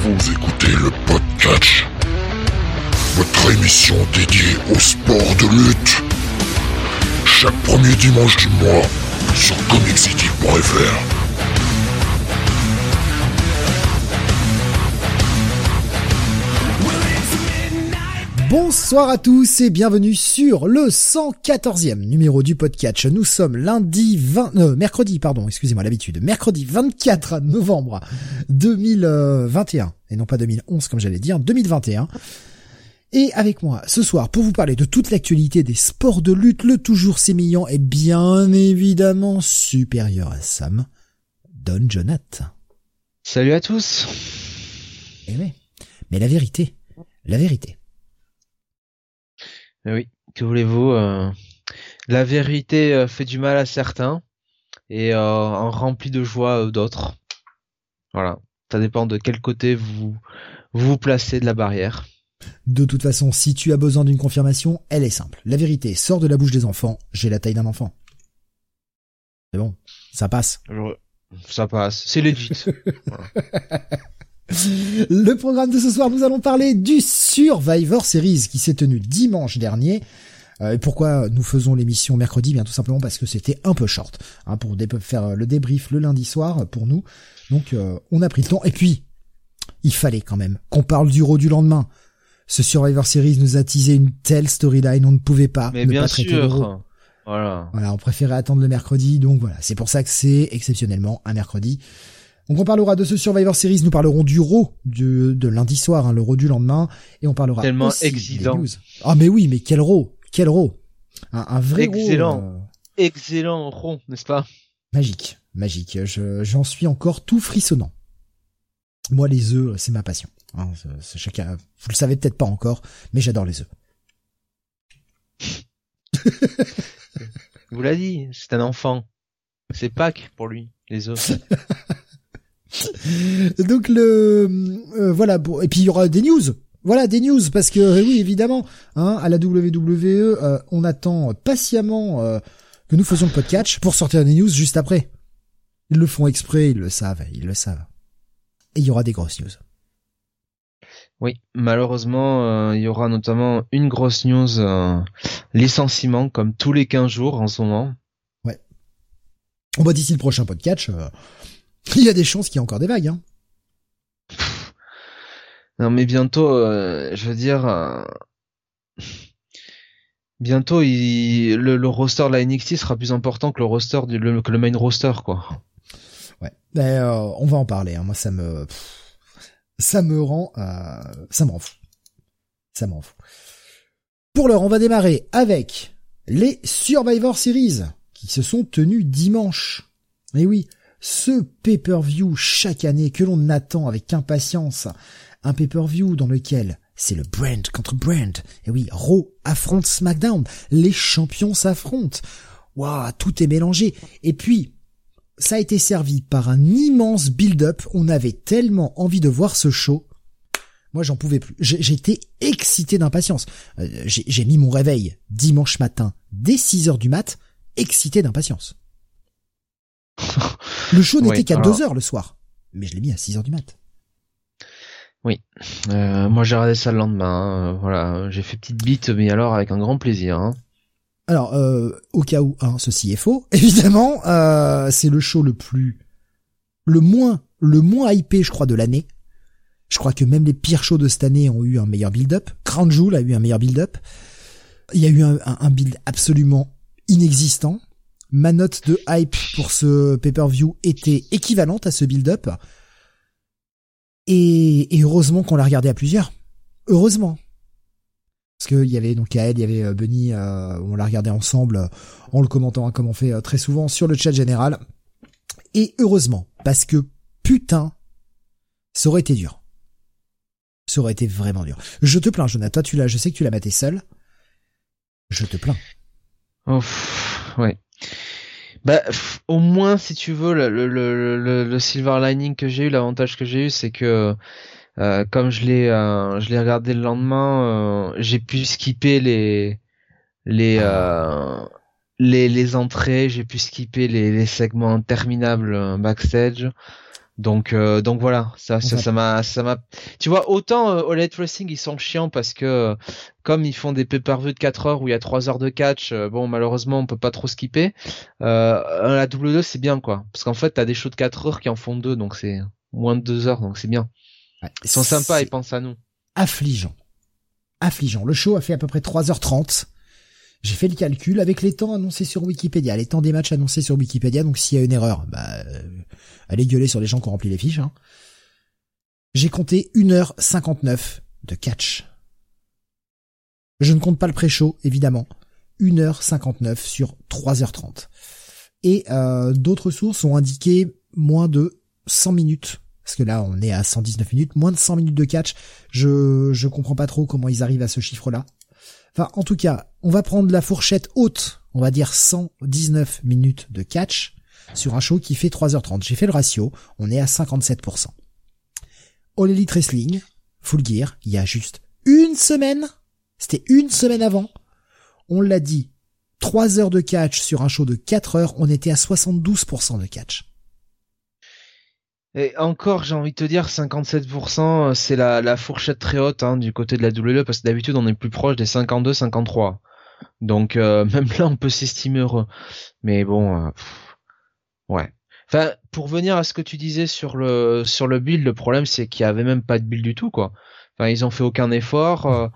Vous écoutez le podcast, votre émission dédiée au sport de lutte. Chaque premier dimanche du mois sur comiccity.fr. Bonsoir à tous et bienvenue sur le 114e numéro du podcast. Nous sommes lundi 20, euh, mercredi, pardon, excusez-moi l'habitude, mercredi 24 novembre 2021 et non pas 2011 comme j'allais dire, 2021. Et avec moi ce soir pour vous parler de toute l'actualité des sports de lutte, le toujours sémillant et bien évidemment supérieur à Sam, Don Jonathan. Salut à tous. Eh oui, mais la vérité, la vérité. Mais oui, que voulez-vous euh, La vérité euh, fait du mal à certains et euh, en remplit de joie d'autres. Voilà, ça dépend de quel côté vous vous, vous placez de la barrière. De toute façon, si tu as besoin d'une confirmation, elle est simple. La vérité sort de la bouche des enfants, j'ai la taille d'un enfant. C'est bon, ça passe. Ça passe, c'est legit. Le programme de ce soir, nous allons parler du Survivor Series qui s'est tenu dimanche dernier. Euh, et pourquoi nous faisons l'émission mercredi? Bien tout simplement parce que c'était un peu short hein, pour faire le débrief le lundi soir pour nous. Donc euh, on a pris le temps. Et puis, il fallait quand même qu'on parle du Raw du lendemain. Ce Survivor Series nous a teasé une telle storyline, on ne pouvait pas Mais ne bien pas traiter sûr. Voilà. Voilà, on préférait attendre le mercredi, donc voilà, c'est pour ça que c'est exceptionnellement un mercredi. Donc on parlera de ce Survivor Series, nous parlerons du Raw du, de lundi soir, hein, le Raw du lendemain, et on parlera Tellement aussi des excitant. news. Ah mais oui, mais quel Raw, quel Raw, un, un vrai Raw, Excellent. euh, Excellent rond, n'est-ce pas? Magique, magique. Je j'en suis encore tout frissonnant. Moi les œufs, c'est ma passion. Hein, chacun, vous le savez peut-être pas encore, mais j'adore les œufs. Vous l'a dit, c'est un enfant. C'est Pâques pour lui, les œufs. Donc le euh, voilà bon, et puis il y aura des news. Voilà des news parce que euh, oui évidemment hein, à la WWE euh, on attend patiemment euh, que nous faisions le podcast pour sortir des news juste après. Ils le font exprès, ils le savent, ils le savent. Et il y aura des grosses news. Oui, malheureusement, euh, il y aura notamment une grosse news euh, licenciement comme tous les 15 jours en ce moment. On va d'ici le prochain podcast. Il y a des chances qu'il y ait encore des vagues. Hein. Non mais bientôt, euh, je veux dire, euh, bientôt il, le, le roster de la NXT sera plus important que le roster du, le, que le main roster quoi. Ouais. Euh, on va en parler. Hein. Moi ça me pff, ça me rend ça me rend fou. Ça me rend fou. Pour l'heure, on va démarrer avec les Survivor Series qui se sont tenus dimanche. Et oui, ce pay-per-view chaque année que l'on attend avec impatience, un pay-per-view dans lequel c'est le brand contre brand. Et oui, Raw affronte SmackDown, les champions s'affrontent. Waouh, tout est mélangé. Et puis, ça a été servi par un immense build-up. On avait tellement envie de voir ce show. Moi, j'en pouvais plus. J'étais excité d'impatience. Euh, j'ai mis mon réveil dimanche matin dès 6 heures du mat, excité d'impatience. Le show n'était Oui, qu'à alors- 2 heures le soir. Mais je l'ai mis à 6 heures du mat. Euh, moi j'ai regardé ça le lendemain, hein, voilà, j'ai fait petite bite mais alors avec un grand plaisir. Hein. Alors, euh, au cas où, hein, ceci est faux, évidemment, euh, c'est le show le plus, le moins, le moins hypé, je crois, de l'année. Je crois que même les pires shows de cette année ont eu un meilleur build-up. Crown Jewel a eu un meilleur build-up. Il y a eu un, un- un build absolument inexistant. Ma note de hype pour ce pay-per-view était équivalente à ce build-up. Et, et heureusement qu'on l'a regardé à plusieurs. Heureusement. Parce qu'il y avait donc Kael, il y avait euh, Benny, euh, on l'a regardé ensemble euh, en le commentant hein, comme on fait euh, très souvent sur le chat général. Et heureusement, parce que putain, ça aurait été dur. Ça aurait été vraiment dur. Je te plains, Jonathan, tu l'as, je sais que tu l'as maté seul. Je te plains. Oh, ouais. Bah, au moins, si tu veux, le, le, le, le, silver lining que j'ai eu, l'avantage que j'ai eu, c'est que euh, comme je l'ai, euh, je l'ai regardé le lendemain, euh, j'ai pu skipper les, les, les, les entrées, j'ai pu skipper les, les segments interminables backstage. Donc euh, donc voilà, ça ça m'a ça m'a tu vois autant euh, All Wrestling ils sont chiants parce que euh, comme ils font des pay-per-view de 4 heures où il y a 3 heures de catch, euh, bon malheureusement on peut pas trop skipper. Euh, la W2 c'est bien quoi parce qu'en fait tu as des shows de 4 heures qui en font 2 donc c'est moins de 2 heures donc c'est bien. Ils sont sympas, ils pensent à nous. Affligeant. Affligeant. Le show a fait à peu près 3h30. J'ai fait le calcul avec les temps annoncés sur Wikipédia, les temps des matchs annoncés sur Wikipédia, donc s'il y a une erreur, bah, euh, allez gueuler sur les gens qui ont rempli les fiches. Hein. J'ai compté 1h59 de catch. Je ne compte pas le pré-show, évidemment. 1h59 sur 3h30. Et euh, d'autres sources ont indiqué moins de 100 minutes. Parce que là, on est à 119 minutes, moins de 100 minutes de catch. Je je comprends pas trop comment ils arrivent à ce chiffre-là. Enfin, en tout cas, on va prendre la fourchette haute, on va dire 119 minutes de catch sur un show qui fait 3h30. J'ai fait le ratio, on est à 57%. All Elite Wrestling, Full Gear, il y a juste une semaine, c'était une semaine avant, on l'a dit, 3 heures de catch sur un show de 4 heures, on était à 72% de catch. Et encore, j'ai envie de te dire, 57%, c'est la, fourchette très haute hein, du côté de la WWE, parce que d'habitude, on est plus proche des 52, 53. Donc, euh, même là, on peut s'estimer heureux. Mais bon, euh, ouais. Enfin, pour venir à ce que tu disais sur le sur le build, le problème, c'est qu'il y avait même pas de build du tout, quoi. Enfin, ils ont fait aucun effort. Euh,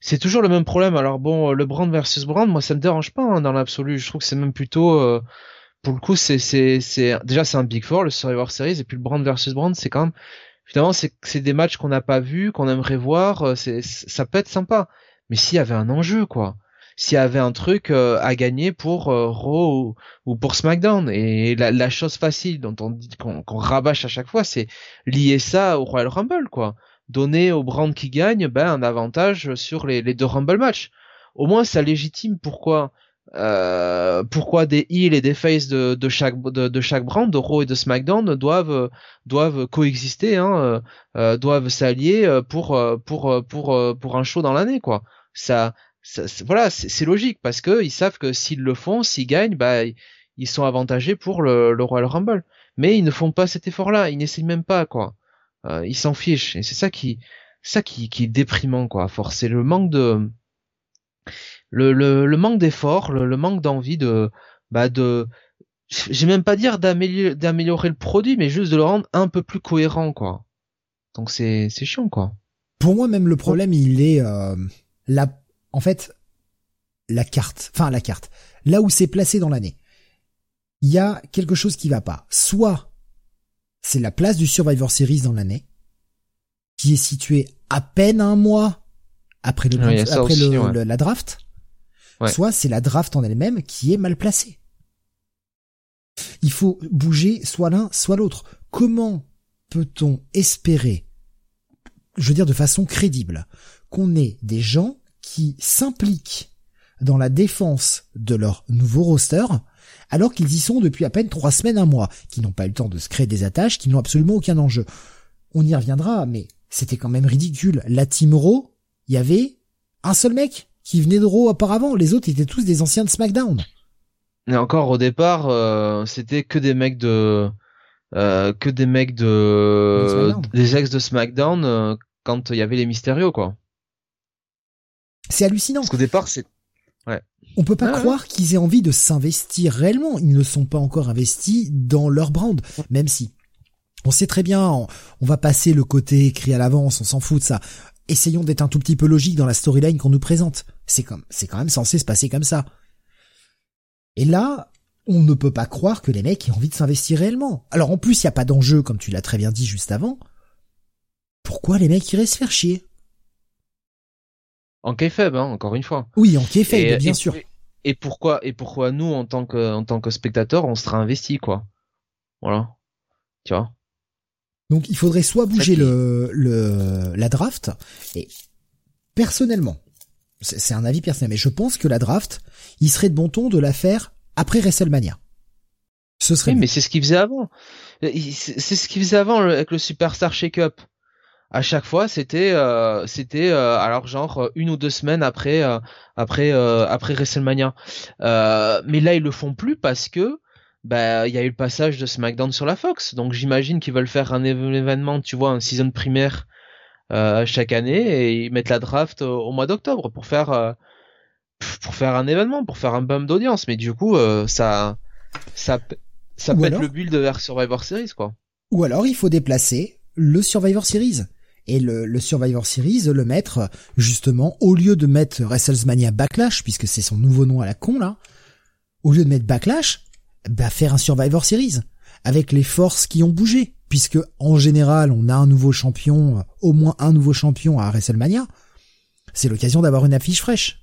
c'est toujours le même problème. Alors bon, le brand versus brand, moi, ça me dérange pas hein, dans l'absolu. Je trouve que c'est même plutôt pour le coup, c'est c'est c'est déjà c'est un Big Four, le Survivor Series, et puis le Brand versus Brand, c'est quand même finalement c'est c'est des matchs qu'on n'a pas vus, qu'on aimerait voir. Euh, c'est ça peut être sympa, mais s'il y avait un enjeu quoi, s'il y avait un truc euh, à gagner pour euh, Raw ou, pour SmackDown, et la, la chose facile dont on dit qu'on rabâche à chaque fois, c'est lier ça au Royal Rumble quoi, donner au brand qui gagne ben un avantage sur les les deux Rumble matchs. Au moins ça légitime pourquoi euh, pourquoi des heels et des faces de, de chaque de, de, chaque brand, de Raw et de SmackDown doivent doivent coexister, hein, euh, euh doivent s'allier euh, pour pour pour pour un show dans l'année quoi. Ça, ça voilà, c'est logique parce que ils savent que s'ils le font, s'ils gagnent, bah ils sont avantagés pour le, le Royal Rumble. Mais ils ne font pas cet effort-là, ils n'essayent même pas quoi. Euh, ils s'en fichent et c'est ça qui ça qui qui est déprimant quoi. Force, le manque de le, le, le manque d'effort, le, le, manque d'envie de, bah de, j'ai même pas dire d'améliorer, d'améliorer le produit, mais juste de le rendre un peu plus cohérent, quoi. Donc c'est, c'est chiant, quoi. Pour moi, même le problème, il est euh, la, en fait, la carte, enfin la carte, là où c'est placé dans l'année. Il y a quelque chose qui va pas. Soit c'est la place du Survivor Series dans l'année, qui est située à peine un mois après le, après le, la draft, soit c'est la draft en elle-même qui est mal placée. Il faut bouger soit l'un, soit l'autre. Comment peut-on espérer, je veux dire de façon crédible, qu'on ait des gens qui s'impliquent dans la défense de leur nouveau roster, alors qu'ils y sont depuis à peine trois semaines, un mois, qui n'ont pas eu le temps de se créer des attaches, qui n'ont absolument aucun enjeu. On y reviendra, mais c'était quand même ridicule. La Raw, il y avait un seul mec qui venaient de Raw auparavant. Les autres étaient tous des anciens de SmackDown. Et encore au départ, euh, c'était que des mecs de, euh, que des mecs de, des ex de SmackDown euh, quand il y avait les Mysterio quoi. C'est hallucinant. Parce qu'au départ, c'est, ouais. On peut pas croire qu'ils aient envie de s'investir réellement. Ils ne sont pas encore investis dans leur brand, même si. On sait très bien, on, on va passer le côté écrit à l'avance, on s'en fout de ça essayons d'être un tout petit peu logique dans la storyline qu'on nous présente. C'est comme, c'est quand même censé se passer comme ça. Et là, on ne peut pas croire que les mecs aient envie de s'investir réellement. Alors en plus, il n'y a pas d'enjeu, comme tu l'as très bien dit juste avant. Pourquoi les mecs iraient se faire chier? En faible, hein, encore une fois. Oui, en faible, bien sûr. Et pourquoi, et pourquoi nous, en tant que, en tant que spectateur, on sera investi, quoi? Voilà. Tu vois? Donc il faudrait soit bouger le, le la draft et personnellement, c'est un avis personnel, mais je pense que la draft, il serait de bon ton de la faire après WrestleMania. Ce serait. Oui, mais c'est ce qu'il faisait avant. C'est ce qu'il faisait avant avec le Superstar Shake-Up. À chaque fois, c'était euh, c'était euh, alors genre une ou deux semaines après euh, après après WrestleMania. mais là, ils le font plus parce que bah il y a eu le passage de SmackDown sur la Fox, donc j'imagine qu'ils veulent faire un événement, tu vois, un season primaire euh, chaque année et ils mettent la draft au, mois d'octobre pour faire euh, pour faire un événement, pour faire un bump d'audience. Mais du coup, euh, ça ça ça pète le build vers Survivor Series quoi. Ou alors il faut déplacer le Survivor Series et le, le, Survivor Series le mettre justement au lieu de mettre WrestleMania Backlash puisque c'est son nouveau nom à la con là au lieu de mettre Backlash bah faire un Survivor Series avec les forces qui ont bougé puisque en général on a un nouveau champion, au moins un nouveau champion à WrestleMania, c'est l'occasion d'avoir une affiche fraîche.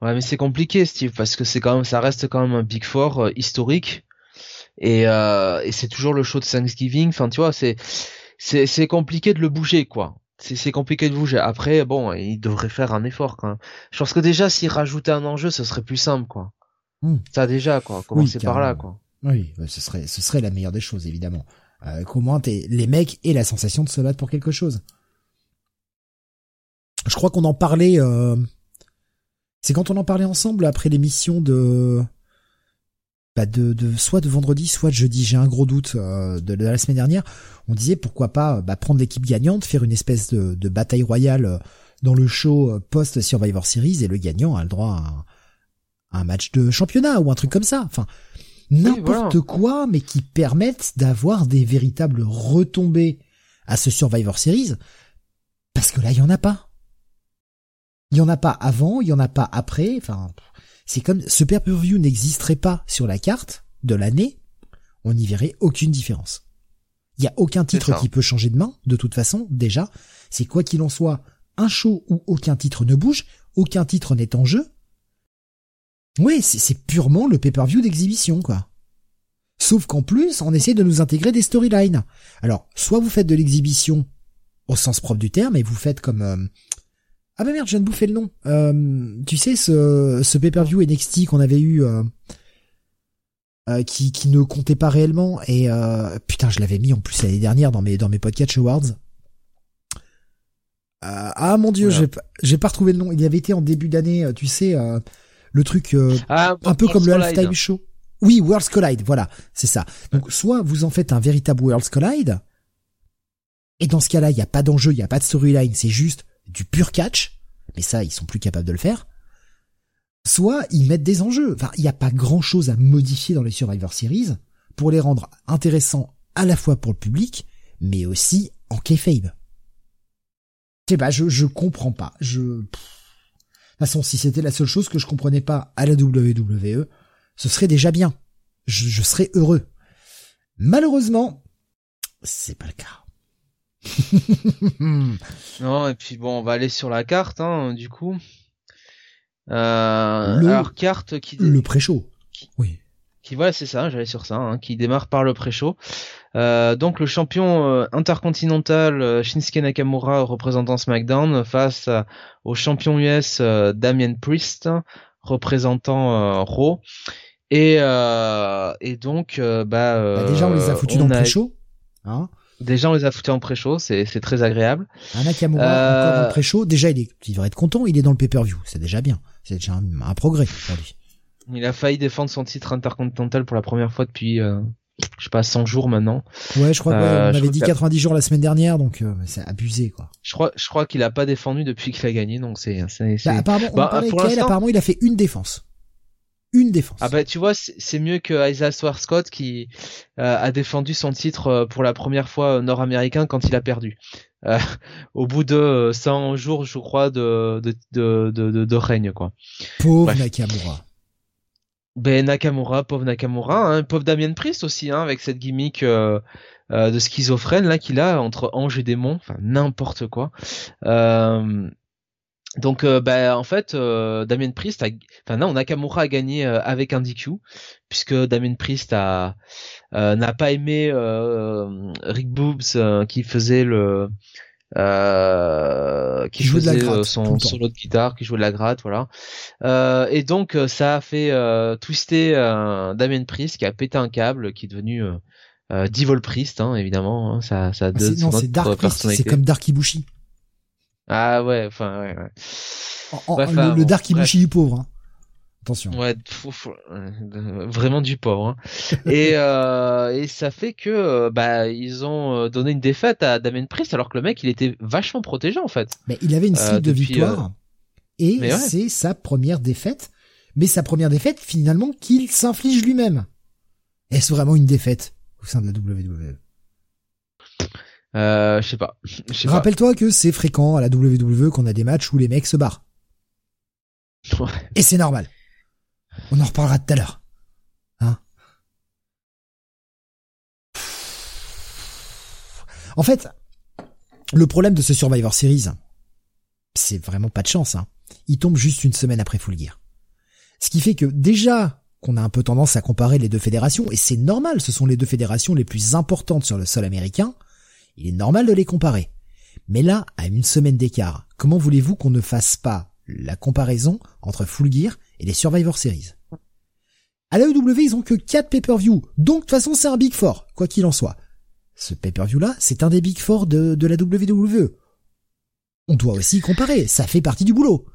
Ouais, mais c'est compliqué, Steve, parce que c'est quand même, ça reste quand même un Big Four euh, historique, et, euh, et c'est toujours le show de Thanksgiving. Enfin, tu vois, c'est c'est c'est compliqué de le bouger, quoi. C'est compliqué de bouger. Après, bon, il devrait faire un effort, quand Je pense que déjà, s'il rajoutait un enjeu, ce serait plus simple, quoi. Hmm. Ça déjà, quoi. Commencer par là, quoi. Oui, bah, ce serait, ce serait la meilleure des choses, évidemment. Euh, qu'au moins les mecs aient la sensation de se battre pour quelque chose. Je crois qu'on en parlait. Euh... C'est quand on en parlait ensemble après l'émission de, bah de, de, soit de vendredi, soit de jeudi. J'ai un gros doute euh, de, la semaine dernière. On disait pourquoi pas bah, prendre l'équipe gagnante, faire une espèce de, de bataille royale euh, dans le show euh, post Survivor Series et le gagnant a le droit à un, match de championnat ou un truc comme ça. Enfin, n'importe quoi, mais qui permettent d'avoir des véritables retombées à ce Survivor Series, parce que là, il y en a pas. Il y en a pas avant, il y en a pas après, enfin, c'est comme, ce pay-per-view n'existerait pas sur la carte de l'année, on n'y verrait aucune différence. Il y a aucun titre qui peut changer de main, de toute façon, déjà. C'est quoi qu'il en soit, un show où aucun titre ne bouge, aucun titre n'est en jeu, oui, c'est purement le pay-per-view d'exhibition, quoi. Sauf qu'en plus, on essaie de nous intégrer des storylines. Alors, soit vous faites de l'exhibition au sens propre du terme, et vous faites comme... Euh, ah bah merde, je viens de bouffer le nom. Euh, tu sais, ce, ce pay-per-view NXT qu'on avait eu... Euh, qui, qui ne comptait pas réellement et putain je l'avais mis en plus l'année dernière dans mes dans mes podcast awards ah mon dieu j'ai j'ai pas retrouvé le nom il y avait été en début d'année tu sais le truc euh, ah, un peu comme le halftime show. Oui, Worlds Collide, voilà, c'est ça. Donc soit vous en faites un véritable Worlds Collide, et dans ce cas-là, il n'y a pas d'enjeu, il n'y a pas de storyline, c'est juste du pur catch, mais ça, ils sont plus capables de le faire. Soit ils mettent des enjeux. Enfin, il n'y a pas grand-chose à modifier dans les Survivor Series pour les rendre intéressants à la fois pour le public, mais aussi en kayfabe. Je sais pas, je, je comprends pas. Je... Toute façon, si c'était la seule chose que je comprenais pas à la WWE, ce serait déjà bien. Je, serais heureux. Malheureusement, c'est pas le cas. non, et puis bon, on va aller sur la carte, hein, du coup. Euh, le, alors, carte qui... Le pré-show. Oui. Qui, voilà, c'est ça, j'allais sur ça, hein, qui démarre par le pré-show. Euh, donc le champion euh, intercontinental euh, Shinsuke Nakamura représentant SmackDown face au champion US Damien Priest représentant Raw. Et, et donc bah, bah, déjà on les a foutus dans le pré-show. Hein Déjà, on les a foutus en pré-show, c'est, c'est très agréable. Un Nakamura encore dans le pré-show, déjà, il, est, il devrait être content, il est dans le pay-per-view, c'est déjà bien. C'est déjà un, progrès pour lui. Il a failli défendre son titre intercontinental pour la première fois depuis, je sais pas 100 jours maintenant. Ouais, je crois qu'on euh, avait dit 90 jours la semaine dernière donc euh, c'est abusé quoi. Je crois je crois qu'il a pas défendu depuis qu'il a gagné donc c'est bah, apparemment bah, apparemment il a fait une défense. Une défense. Ah bah tu vois c'est mieux que Isaiah Scott qui euh, a défendu son titre pour la première fois nord-américain quand il a perdu. au bout de 100 jours je crois de de de de, de, règne quoi. Pauvre Nakamura. Ben Nakamura, pauvre Nakamura, hein, pauvre Damien Priest aussi, hein, avec cette gimmick euh, euh, de schizophrène là qu'il a entre ange et démon, enfin n'importe quoi. Euh, donc ben en fait Damien Priest, enfin non Nakamura a gagné avec un DQ puisque Damien Priest a n'a pas aimé Rick Boobs qui faisait le euh, qui, jouait faisait euh, son solo de guitare, qui jouait de la gratte, voilà. Euh, et donc euh, ça a fait euh, twister Damien Priest qui a pété un câble, qui est devenu euh, Devil Priest, hein, évidemment. Hein, ça, ça a ah, non, c'est Dark Priest, c'est comme Dark Ibushi. Ah ouais, enfin ouais. ouais. le, Dark Ibushi du pauvre. Hein. Attention. Ouais, vraiment du pauvre. Hein. et, euh, et ça fait que euh, bah ils ont euh, donné une défaite à Damien Priest alors que le mec il était vachement protégé en fait. Mais il avait une série de victoires et c'est sa première défaite. Mais sa première défaite finalement qu'il s'inflige lui-même. Est-ce vraiment une défaite au sein de la WWE euh, je sais pas. Rappelle-toi que c'est fréquent à la WWE qu'on a des matchs où les mecs se barrent. Ouais. Et c'est normal. On en reparlera tout à l'heure. Hein En fait, le problème de ce Survivor Series, c'est vraiment pas de chance. Hein. Il tombe juste une semaine après Full Gear. Ce qui fait que déjà qu'on a un peu tendance à comparer les deux fédérations, et c'est normal, ce sont les deux fédérations les plus importantes sur le sol américain, il est normal de les comparer. Mais là, à une semaine d'écart, comment voulez-vous qu'on ne fasse pas la comparaison entre Full Gear et les Survivor Series À la EW, ils ont que 4 pay-per-view, donc de toute façon c'est un Big Four, quoi qu'il en soit. Ce pay-per-view là, c'est un des Big Four de, de la WWE. On doit aussi comparer, ça fait partie du boulot.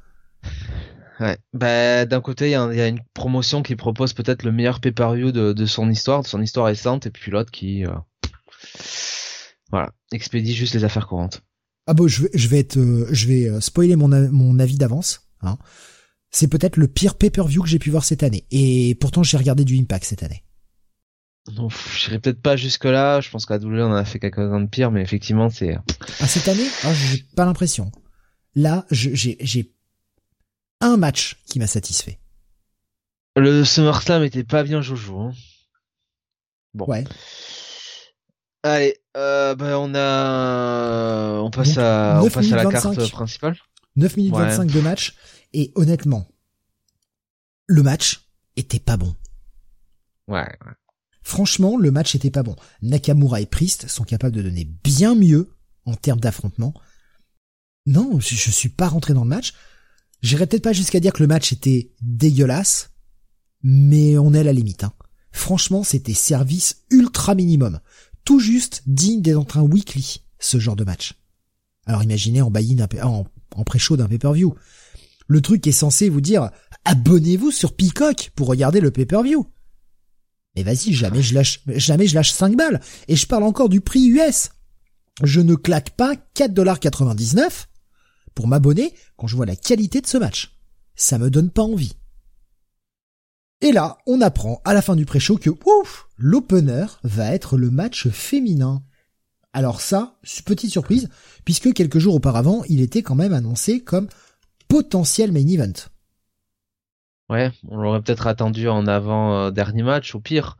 Ouais. Bah, d'un côté, il y, a une promotion qui propose peut-être le meilleur pay-per-view de, son histoire, de son histoire récente, et puis l'autre qui, euh, voilà, expédie juste les affaires courantes. Ah bon, je vais, je vais être, euh, je vais euh, spoiler mon, mon avis d'avance. Hein. C'est peut-être le pire pay-per-view que j'ai pu voir cette année, et pourtant j'ai regardé du Impact cette année. Non, j'irai peut-être pas jusque là. Je pense qu'à W on a fait quelque chose de pire, mais effectivement c'est. Ah cette année, ah, j'ai pas l'impression. Là, j'ai un match qui m'a satisfait. Le SummerSlam était pas bien Jojo. Hein. Bon. Ouais. Allez, euh, bah on a, on passe à, on passe à la carte principale. 9 minutes 25 de match. Et honnêtement, le match était pas bon. Ouais. Franchement, le match était pas bon. Nakamura et Priest sont capables de donner bien mieux en termes d'affrontement. Non, je, je suis pas rentré dans le match. J'irais peut-être pas jusqu'à dire que le match était dégueulasse, mais on est à la limite. Hein. Franchement, c'était service ultra minimum. Tout juste digne d'être un weekly, ce genre de match. Alors imaginez en buy en, en pré-show d'un pay-per-view. Le truc est censé vous dire abonnez-vous sur Peacock pour regarder le pay-per-view. Mais vas-y, jamais je lâche, jamais je lâche 5 balles. Et je parle encore du prix US. Je ne claque pas 4,99$ pour m'abonner quand je vois la qualité de ce match. Ça me donne pas envie. Et là, on apprend à la fin du pré-show que, ouf, l'opener va être le match féminin. Alors ça, petite surprise, puisque quelques jours auparavant, il était quand même annoncé comme potentiel main event. Ouais, on l'aurait peut-être attendu en avant euh, dernier match, au pire.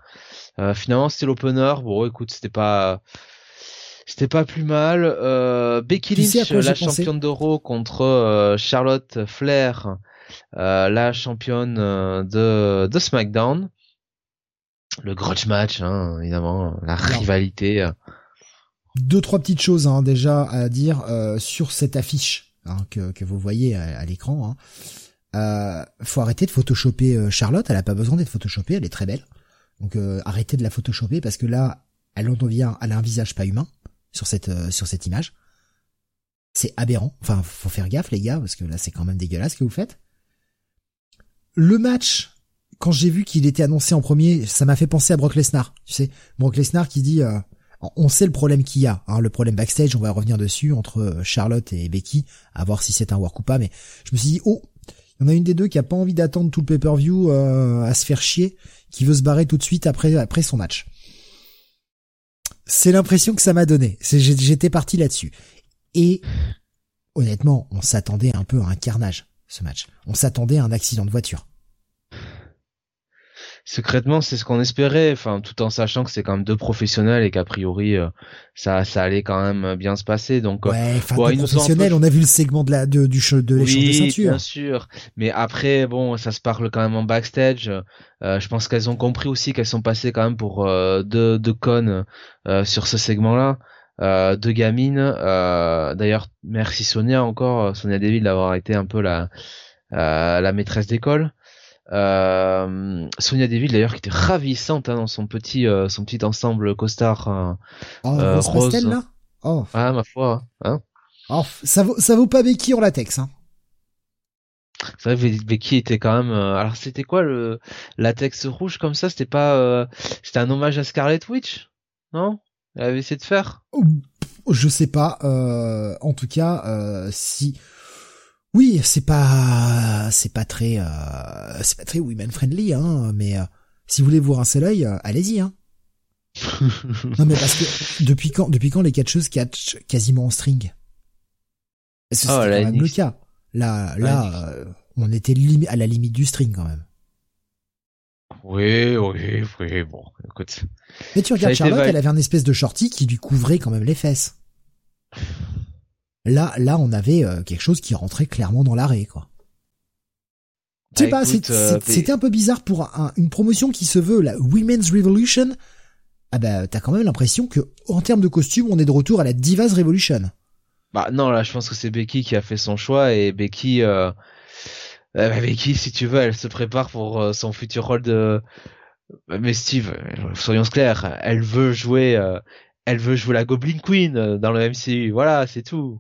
Euh, finalement, c'était l'opener. Bon, écoute, c'était pas c'était pas plus mal. Euh, Becky Lynch, la championne d'Euro contre Charlotte Flair, la championne de, de SmackDown. Le grudge match, hein, évidemment, la rivalité. Deux trois petites choses hein, déjà à dire sur cette affiche hein, que, vous voyez à, l'écran. Hein. faut arrêter de photoshopper Charlotte. Elle a pas besoin d'être photoshopée. Elle est très belle. Donc arrêtez de la photoshopper parce que là, elle en devient, elle a un visage pas humain sur cette euh, sur cette image. C'est aberrant. Enfin, faut faire gaffe les gars parce que là c'est quand même dégueulasse ce que vous faites. Le match, quand j'ai vu qu'il était annoncé en premier, ça m'a fait penser à Brock Lesnar. Tu sais, Brock Lesnar qui dit, euh, on sait le problème qu'il y a, hein, le problème backstage, on va revenir dessus entre euh, Charlotte et Becky, à voir si c'est un work ou pas. Mais je me suis dit, oh, il y en a une des deux qui a pas envie d'attendre tout le pay-per-view à se faire chier, qui veut se barrer tout de suite après après son match. C'est l'impression que ça m'a donné. J'étais parti là-dessus. Et honnêtement, on s'attendait un peu à un carnage, ce match. On s'attendait à un accident de voiture. Secrètement, c'est ce qu'on espérait, enfin, tout en sachant que c'est quand même deux professionnels et qu'a priori euh, ça, ça allait quand même bien se passer. Donc, euh, ouais, enfin, deux professionnels, on a vu le segment de la de, du de l'échange de ceinture. bien sûr. Mais après, bon, ça se parle quand même en backstage. Euh, je pense qu'elles ont compris aussi qu'elles sont passées quand même pour deux, deux connes sur ce segment-là. Euh, deux gamines. D'ailleurs, merci Sonia encore, Sonia Deville d'avoir été un peu la la maîtresse d'école. Euh, Sonia Deville d'ailleurs qui était ravissante hein, dans son petit euh, son petit ensemble costard euh, oh, euh, rose. là oh. Ah ma foi. Hein oh, ça vaut ça vaut pas Becky en latex. Hein. c'est vrai que Becky était quand même. Euh, alors c'était quoi le latex rouge comme ça? C'était pas. Euh, c'était un hommage à Scarlet Witch, non? Elle avait essayé de faire? Je sais pas. Euh, en tout cas, si. Oui, c'est pas, c'est pas très, c'est pas très women friendly, hein. Mais si vous voulez vous rincer l'œil, allez-y, hein. non mais parce que depuis quand, depuis quand les catcheuses catchent quasiment en string? Est-ce que oh, quand même le cas Là, là, euh, on était à la limite du string quand même. Oui, oui, oui, bon, écoute. Mais tu regardes Charlotte, elle avait un espèce de shorty qui lui couvrait quand même les fesses. Là, là, on avait euh, quelque chose qui rentrait clairement dans l'arrêt, quoi. Tu sais bah, pas, euh, c'était un peu bizarre pour une promotion qui se veut la Women's Revolution. Ah bah, t'as quand même l'impression que, en termes de costume, on est de retour à la Divas Revolution. Bah non, là je pense que c'est Becky qui a fait son choix et Becky, euh, euh bah, Becky, si tu veux, elle se prépare pour son futur rôle de. Mais Steve, soyons clairs, elle veut jouer, elle veut jouer la Goblin Queen dans le MCU. Voilà, c'est tout.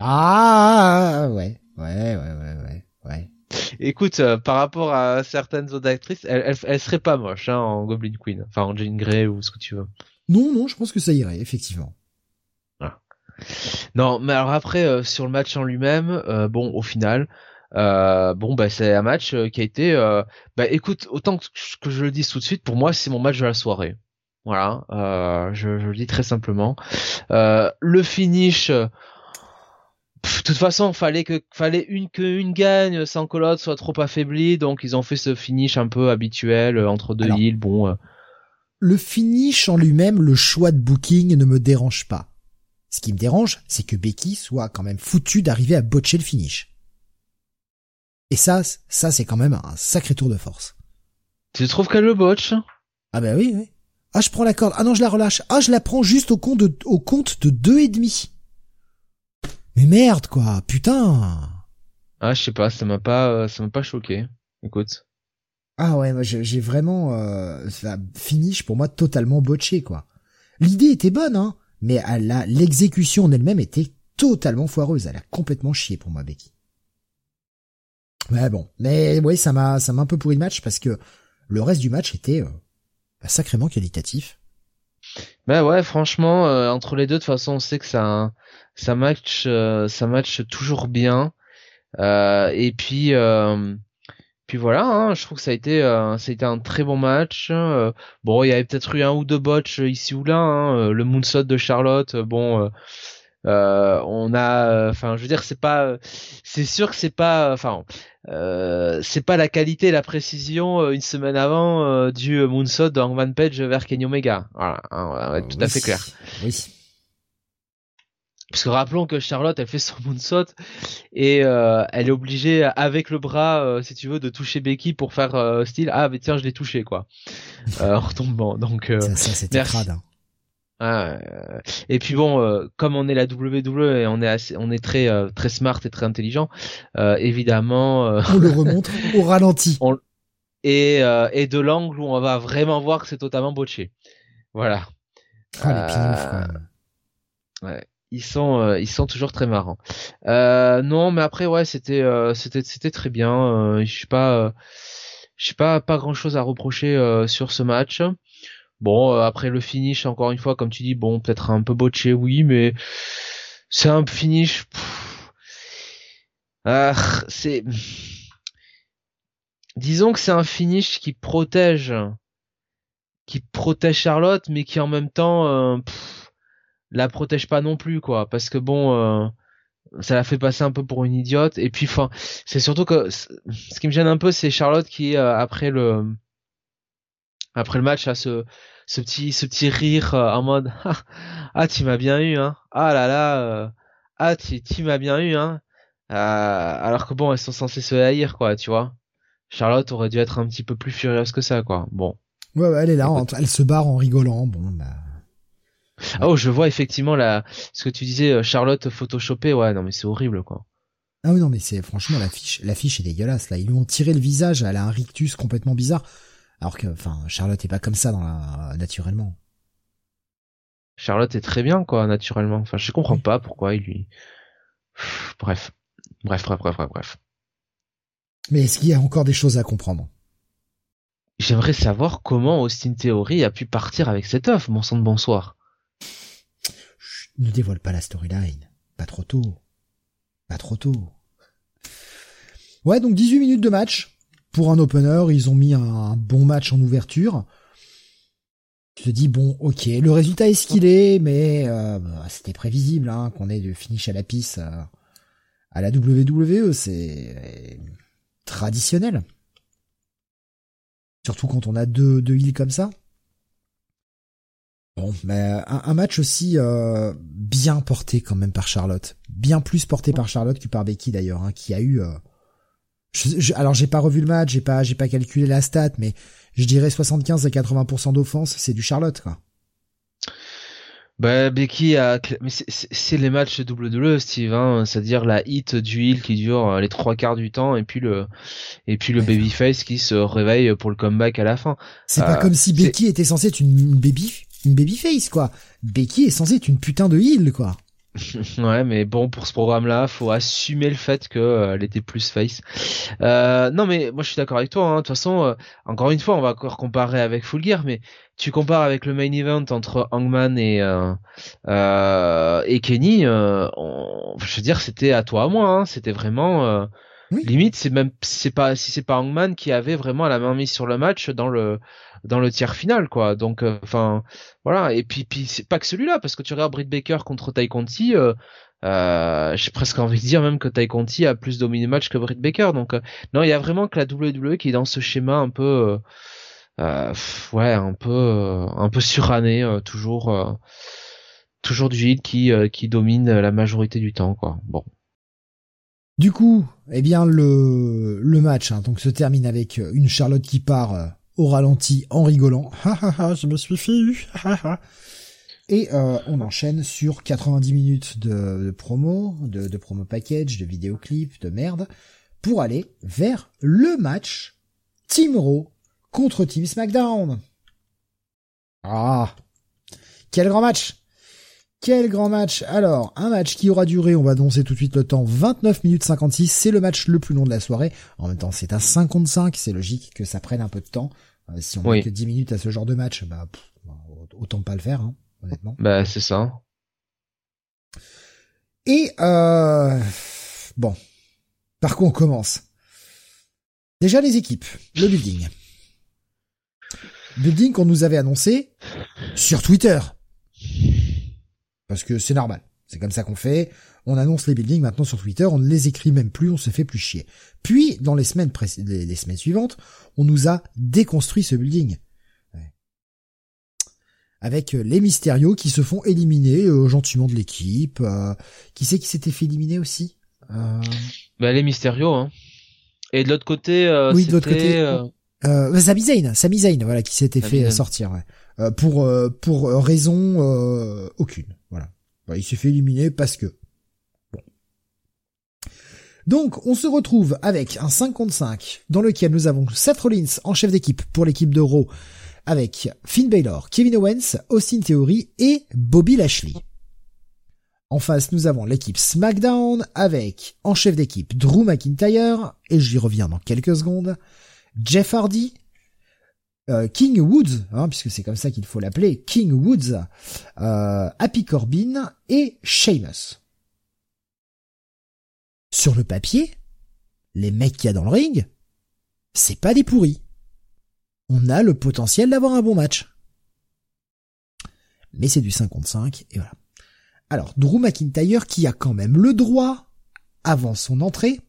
Ah ouais, ouais, ouais, ouais, ouais, ouais. Écoute, par rapport à certaines autres actrices, elle, elle, serait pas moche hein, en Goblin Queen, enfin en Jean Grey ou ce que tu veux. Non, non, je pense que ça irait effectivement. Non, mais alors après euh, sur le match en lui-même, euh, bon au final, euh, bon bah c'est un match qui a été, bah écoute autant que, je le dis tout de suite, pour moi c'est mon match de la soirée. Voilà, je, je, le dis très simplement. le finish. De toute façon, fallait que fallait une que une gagne sans que l'autre soit trop affaibli, donc ils ont fait ce finish un peu habituel entre deux îles. Bon, le finish en lui-même, le choix de booking ne me dérange pas. Ce qui me dérange, c'est que Becky soit quand même foutue d'arriver à botcher le finish. Et ça, ça c'est quand même un sacré tour de force. Tu trouves qu'elle le botche? Ah bah oui, oui. Ah je prends la corde. Ah non je la relâche. Ah je la prends juste au compte de, au compte de deux et demi. Mais merde quoi, putain. Ah je sais pas, ça m'a pas, euh, ça m'a pas choqué. Écoute. Ah ouais, moi j'ai vraiment euh, finish pour moi totalement botché quoi. L'idée était bonne hein, mais l'exécution en elle-même était totalement foireuse. Elle a complètement chié pour moi, Becky. Ouais, bon. Mais oui, ça m'a, ça m'a un peu pourri le match parce que le reste du match était euh, sacrément qualitatif. Ben ouais, franchement, euh, entre les deux, de toute façon, on sait que ça, ça match, euh, ça match toujours bien. et puis, puis voilà, hein, je trouve que ça a été, euh, ça a été un très bon match. Euh, bon, il y avait peut-être eu un ou deux botches ici ou là. Hein, le moonsault de Charlotte, bon, euh, on a, enfin, je veux dire, c'est pas, c'est sûr que c'est pas, enfin, c'est pas la qualité et la précision une semaine avant du moonsault Van Page vers Kenny Omega. Voilà, hein, on va être tout à fait clair. Oui. Parce que rappelons que Charlotte, elle fait son moonsault et euh, elle est obligée avec le bras, euh, si tu veux, de toucher Becky pour faire euh, style ah mais tiens je l'ai touché quoi, en retombant. Donc ça, ça c'était crade. Hein. Ah, et puis bon, comme on est la WWE et on est assez, on est très très smart et très intelligent, évidemment. on le remonte au ralenti. et et de l'angle où on va vraiment voir que c'est totalement botché. Voilà. Ah, les ouais ils sont euh, ils sont toujours très marrants. Euh, non, mais après ouais, c'était euh, c'était c'était très bien. je suis pas je suis pas pas grand chose à reprocher sur ce match. Bon, après le finish encore une fois comme tu dis, bon, peut-être un peu botché, oui, mais c'est un finish ah, c'est disons que c'est un finish qui protège qui protège Charlotte mais qui en même temps la protège pas non plus quoi parce que bon euh, ça la fait passer un peu pour une idiote et puis enfin c'est surtout que ce qui me gêne un peu c'est Charlotte qui euh, après le après le match a ce ce petit ce petit rire euh, en mode ah tu m'as bien eu hein ah là là ah tu tu m'as bien eu hein alors que bon elles sont censées se haïr quoi tu vois Charlotte aurait dû être un petit peu plus furieuse que ça quoi bon ouais, ouais elle est là elle se barre en rigolant bon bah Oh, je vois effectivement la, ce que tu disais, euh, Charlotte photoshopée. Ouais, non, mais c'est horrible, quoi. Ah oui, non, mais c'est franchement l'affiche, l'affiche est dégueulasse. Là, ils lui ont tiré le visage. Elle a un rictus complètement bizarre. Alors que, enfin, Charlotte est pas comme ça dans la naturellement. Charlotte est très bien, quoi, naturellement. Enfin, je comprends pas pourquoi il lui. bref. Bref, bref, bref, bref, bref. Mais est-ce qu'il y a encore des choses à comprendre? J'aimerais savoir comment Austin Theory a pu partir avec cette offre, mon sang de bonsoir. Chut, ne dévoile pas la storyline. Pas trop tôt. Pas trop tôt. Ouais, donc 18 minutes de match. Pour un opener, ils ont mis un bon match en ouverture. Tu te dis, bon, ok, le résultat est ce qu'il est, mais euh, bah, c'était prévisible hein, qu'on ait de finish à la piste euh, à la WWE. C'est traditionnel. Surtout quand on a deux, deux heals comme ça. Bon, mais un, un match aussi euh, bien porté quand même par Charlotte. Bien plus porté par Charlotte que par Becky d'ailleurs, hein, qui a eu... Euh, je, je, alors j'ai pas revu le match, j'ai pas j'ai pas calculé la stat, mais je dirais 75 à 80% d'offense, c'est du Charlotte quoi. Bah, Becky a, mais c'est les matchs WWE, Steve, hein, c'est-à-dire la hit du heel qui dure euh, les trois quarts du temps et puis le, et puis le babyface qui se réveille pour le comeback à la fin. C'est pas Euh, comme si Becky était censée être une baby, une babyface quoi. Becky est censée être une putain de heel quoi. Ouais, mais bon, pour ce programme-là, faut assumer le fait qu'elle était plus face. Euh, non, mais moi je suis d'accord avec toi. hein. De toute façon, euh, encore une fois, on va encore comparer avec Full Gear, mais tu compares avec le main event entre Hangman et euh, euh, et Kenny. euh, on- je veux dire, c'était à toi à moi. Hein. C'était vraiment euh, Oui. limite. C'est même c'est pas si c'est pas Hangman qui avait vraiment la main mise sur le match dans le dans le tiers final, quoi. Donc, euh, enfin, voilà. Et puis, puis c'est pas que celui-là, parce que tu regardes Britt Baker contre Ty Conti. Euh, euh, j'ai presque envie de dire même que Ty Conti a plus dominé le match que Britt Baker. Donc, euh, non, il y a vraiment que la WWE qui est dans ce schéma un peu, euh, ouais, un peu, un peu suranné, toujours, toujours du heel qui, qui domine la majorité du temps, quoi. Bon. Du coup, eh bien le le match hein, donc se termine avec une Charlotte qui part au ralenti en rigolant. Je me suis fait. Et euh, on enchaîne sur 90 minutes de, promo, de, de promo package, de vidéoclip, de merde, pour aller vers le match Team Raw contre Team SmackDown. Ah, quel grand match quel grand match Alors, un match qui aura duré, on va annoncer tout de suite le temps, 29 minutes 56, c'est le match le plus long de la soirée. En même temps, c'est à 55, c'est logique que ça prenne un peu de temps. Euh, si on Oui. met que 10 minutes à ce genre de match, bah, pff, bah, autant pas le faire, hein, honnêtement. Bah, c'est ça. Et, euh, bon. Par quoi on commence? Déjà les équipes, le building. Building qu'on nous avait annoncé sur Twitter. Parce que c'est normal. C'est comme ça qu'on fait. On annonce les buildings maintenant sur Twitter, on ne les écrit même plus, on se fait plus chier. Puis, dans les semaines les, les semaines suivantes, on nous a déconstruit ce building. Ouais. Avec euh, les mystérieux qui se font éliminer euh, gentiment de l'équipe. euh, qui c'est qui s'était fait éliminer aussi euh, Bah, les Mysterio, hein. Et de l'autre côté, euh, Oui, de l'autre côté, euh, euh, Sami Zayn, Sami Zayn, voilà, qui s'était fait sortir, ouais. Euh, pour euh, pour raison euh, aucune. Bah, il s'est fait éliminer parce que. Donc, on se retrouve avec un 5 contre 5 dans lequel nous avons Seth Rollins en chef d'équipe pour l'équipe de Raw avec Finn Balor, Kevin Owens, Austin Theory et Bobby Lashley. En face, nous avons l'équipe SmackDown avec en chef d'équipe Drew McIntyre, et j'y reviens dans quelques secondes, Jeff Hardy, King Woods, hein, puisque c'est comme ça qu'il faut l'appeler, King Woods, euh, Happy Corbin et Sheamus. Sur le papier, les mecs qu'il y a dans le ring, c'est pas des pourris. On a le potentiel d'avoir un bon match. Mais c'est du 5 contre 5, et voilà. Alors, Drew McIntyre qui a quand même le droit, avant son entrée,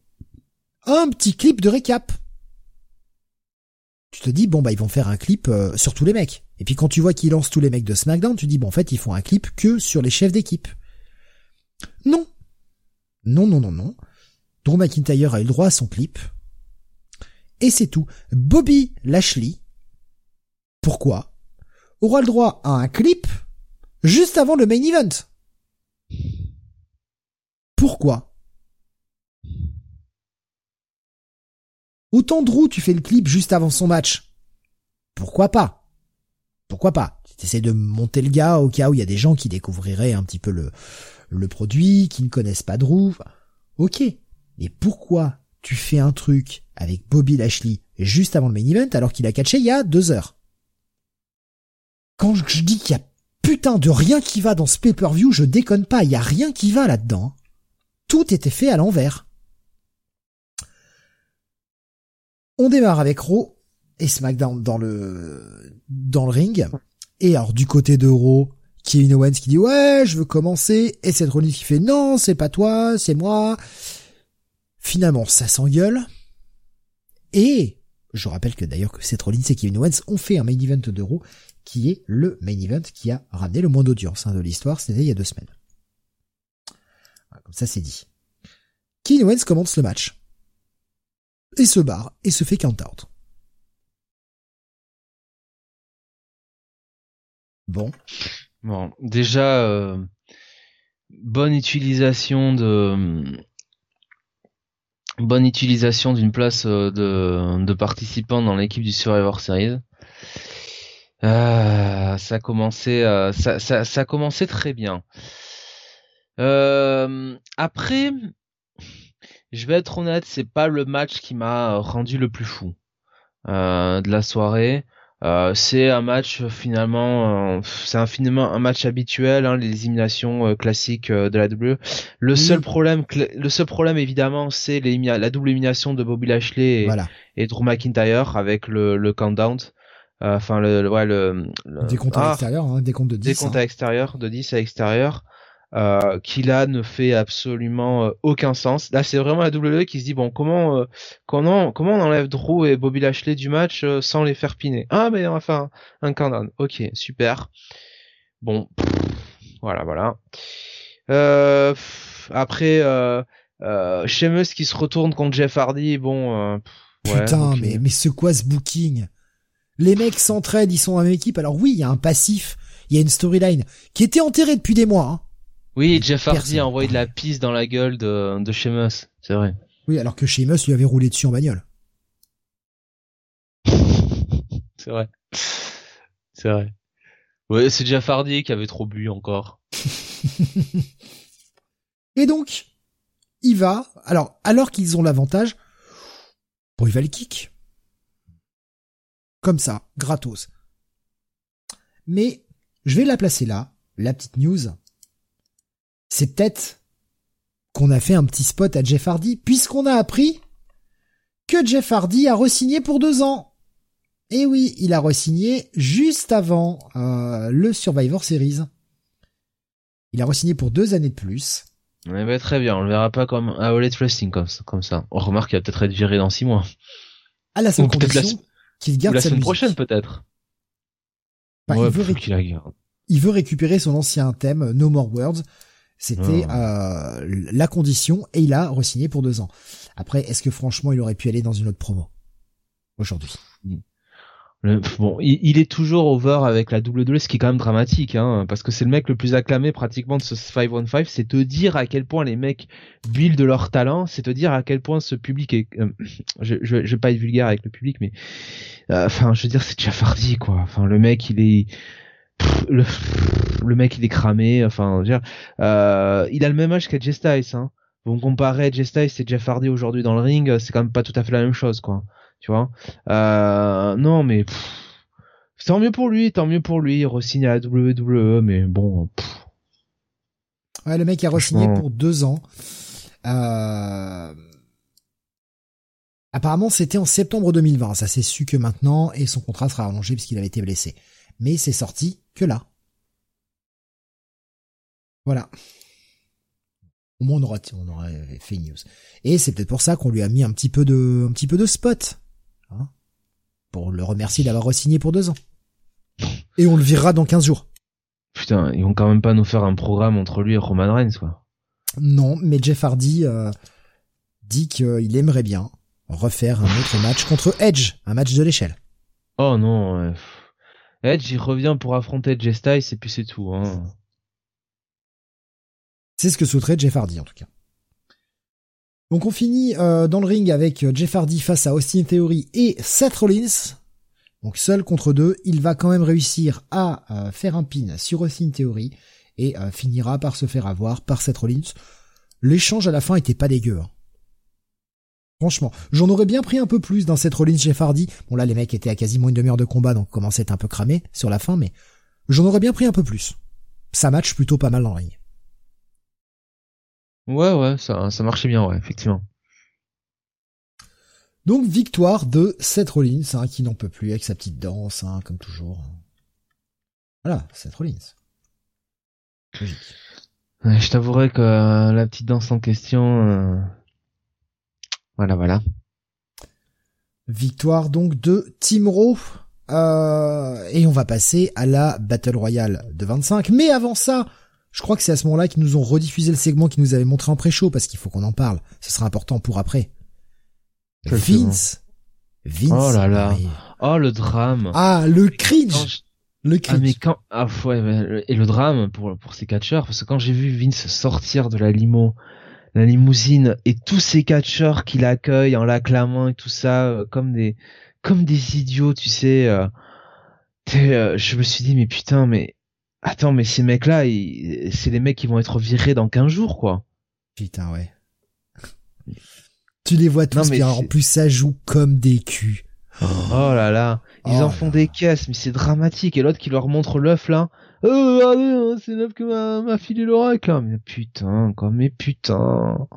un petit clip de récap. Tu te dis, bon bah ils vont faire un clip euh, sur tous les mecs. Et puis quand tu vois qu'ils lancent tous les mecs de SmackDown, tu dis, bon en fait ils font un clip que sur les chefs d'équipe. Non. Non, non, non, non. Drew McIntyre a eu le droit à son clip. Et c'est tout. Bobby Lashley, pourquoi, aura le droit à un clip juste avant le main event. Pourquoi Autant Drew, tu fais le clip juste avant son match. Pourquoi pas? Pourquoi pas? Tu essaies de monter le gars au cas où il y a des gens qui découvriraient un petit peu le, le produit, qui ne connaissent pas Drew. Ok. Et pourquoi tu fais un truc avec Bobby Lashley juste avant le main event alors qu'il a catché il y a deux heures? Quand je dis qu'il y a putain de rien qui va dans ce pay-per-view, je déconne pas, il y a rien qui va là-dedans. Tout était fait à l'envers. On démarre avec Raw et SmackDown dans le dans le ring. Et alors du côté de Raw, Kevin Owens qui dit ouais, je veux commencer, et Seth Rollins qui fait non, c'est pas toi, c'est moi. Finalement, ça s'engueule. Et je rappelle que d'ailleurs que Seth Rollins et Kevin Owens ont fait un main event d'Euro qui est le main event qui a ramené le moins d'audience hein, de l'histoire, c'était il y a deux semaines. comme ça c'est dit. Kevin Owens commence le match. Et se barre et se fait count out. Bon. Bon, déjà, euh, bonne utilisation de bonne utilisation d'une place euh, de, de participants dans l'équipe du Survivor Series. Euh, ça a commencé, ça, ça, ça, a commencé très bien. après, je vais être honnête, c'est pas le match qui m'a rendu le plus fou de la soirée. Euh, c'est un match finalement, euh, c'est infiniment un match habituel, hein, les éliminations euh, classiques de la W. Le seul problème, le seul problème évidemment, c'est la double élimination de Bobby Lashley et, Drew McIntyre avec le, le countdown. Enfin le, ouais le, le décompte à ah, l'extérieur, hein, décompte de 10. Décompte hein. à l'extérieur, de 10 à l'extérieur euh, qui là ne fait absolument euh, aucun sens. Là, c'est vraiment la WWE qui se dit bon, comment euh, comment comment on enlève Drew et Bobby Lashley du match euh, sans les faire piner? Ah, mais on va faire un, countdown. Ok, super. Bon, voilà, voilà. après, euh, Sheamus qui se retourne contre Jeff Hardy. Bon, putain, mais mais c'est quoi ce booking? Les mecs s'entraident, ils sont dans la même équipe. Alors oui, il y a un passif, il y a une storyline qui était enterrée depuis des mois. Hein. Oui, Jeff Hardy a envoyé de la pisse dans la gueule de, de Sheamus, c'est vrai. Oui, alors que Sheamus lui avait roulé dessus en bagnole. c'est vrai. C'est vrai. Ouais, c'est Jeff Hardy qui avait trop bu encore. Et donc, il va, alors, alors qu'ils ont l'avantage, bon, il va le kick. Comme ça, gratos. Mais, je vais la placer là, la petite news c'est peut-être qu'on a fait un petit spot à Jeff Hardy, puisqu'on a appris que Jeff Hardy a resigné pour deux ans. Et oui, il a resigné juste avant euh, le Survivor Series. Il a resigné pour deux années de plus. Ouais, bah, très bien, on le verra pas comme un All Wrestling comme, comme ça. On remarque qu'il va peut-être être viré dans six mois. À la seule condition qu'il garde la semaine prochaine peut-être. Bah, il, veut il veut récupérer son ancien thème No More Words c'était ah. euh, la condition et il a re-signé pour deux ans. Après, est-ce que franchement il aurait pu aller dans une autre promo? Aujourd'hui Bon, il, est toujours over avec la WWE, ce qui est quand même dramatique, hein, parce que c'est le mec le plus acclamé pratiquement de ce 515. C'est te dire à quel point les mecs build de leur talent, c'est te dire à quel point ce public est. Euh, je, je, je, vais pas être vulgaire avec le public, mais euh, enfin, je veux dire, c'est déjà fardi, quoi. Enfin, le mec, il est le, le mec il est cramé, enfin, euh, il a le même âge qu'à Jess hein. Vous comparez Jess et Jeff Hardy aujourd'hui dans le ring, c'est quand même pas tout à fait la même chose, quoi. Tu vois? Euh, Non, mais tant mieux pour lui, tant mieux pour lui. Il re-signe à la WWE, mais bon. Ouais, le mec a re-signé pour deux ans. Euh... Apparemment, c'était en septembre 2020. Ça s'est su que maintenant, et son contrat sera allongé puisqu'il avait été blessé. Mais c'est sorti que là. Voilà. Au moins on aurait, on aurait fait news. Et c'est peut-être pour ça qu'on lui a mis un petit peu de, un petit peu de spot. Hein pour le remercier d'avoir re-signé pour deux ans. Et on le virera dans 15 jours. Putain, ils vont quand même pas nous faire un programme entre lui et Roman Reigns, quoi. Non, mais Jeff Hardy euh, dit qu'il aimerait bien refaire un autre match contre Edge, un match de l'échelle. Oh non, Edge il revient pour affronter Jay Styles et puis c'est tout. Hein. C'est ce que souhaiterait Jeff Hardy en tout cas. Donc on finit euh, dans le ring avec euh, Jeff Hardy face à Austin Theory et Seth Rollins. Donc seul contre deux, il va quand même réussir à euh, faire un pin sur Austin Theory et finira par se faire avoir par Seth Rollins. L'échange à la fin était pas dégueu. Hein. Franchement, j'en aurais bien pris un peu plus dans cette Rollins Jeff Hardy. Bon là, les mecs étaient à quasiment une demi-heure de combat, donc commençaient à être un peu cramés sur la fin, mais j'en aurais bien pris un peu plus. Ça match plutôt pas mal dans le ring. Ouais, ouais, ça, ça marchait bien, ouais, effectivement. Donc victoire de Seth Rollins, hein, qui n'en peut plus avec sa petite danse, hein, comme toujours. Voilà, Seth Rollins. je t'avouerai que euh, la petite danse en question, euh, voilà, voilà. Victoire donc de Team Raw. Euh, et on va passer à la Battle Royale de 25. Mais avant ça, je crois que c'est à ce moment-là qu'ils nous ont rediffusé le segment qu'ils nous avaient montré en pré-show parce qu'il faut qu'on en parle. Ce sera important pour après. Vince. Vince. Oh là là. Oh le drame. Ah le cringe. Le cringe. Ah mais quand ah ouais et le drame pour pour ces catcheurs parce que quand j'ai vu Vince sortir de la limo la limousine et tous ces catcheurs qui l'accueillent en l'acclamant et tout ça euh, comme des comme des idiots tu sais euh, euh, je me suis dit mais putain mais attends mais ces mecs là c'est les mecs qui vont être virés dans 15 jours quoi. Putain ouais. Tu les vois tous mais en plus ça joue comme des culs. Oh, là là. Ils en oh font des caisses mais c'est dramatique. Et l'autre qui leur montre l'œuf là oh, ah hein, c'est l'œuf que m'a, m'a filé l'oracle. Mais putain, quoi, mais putain.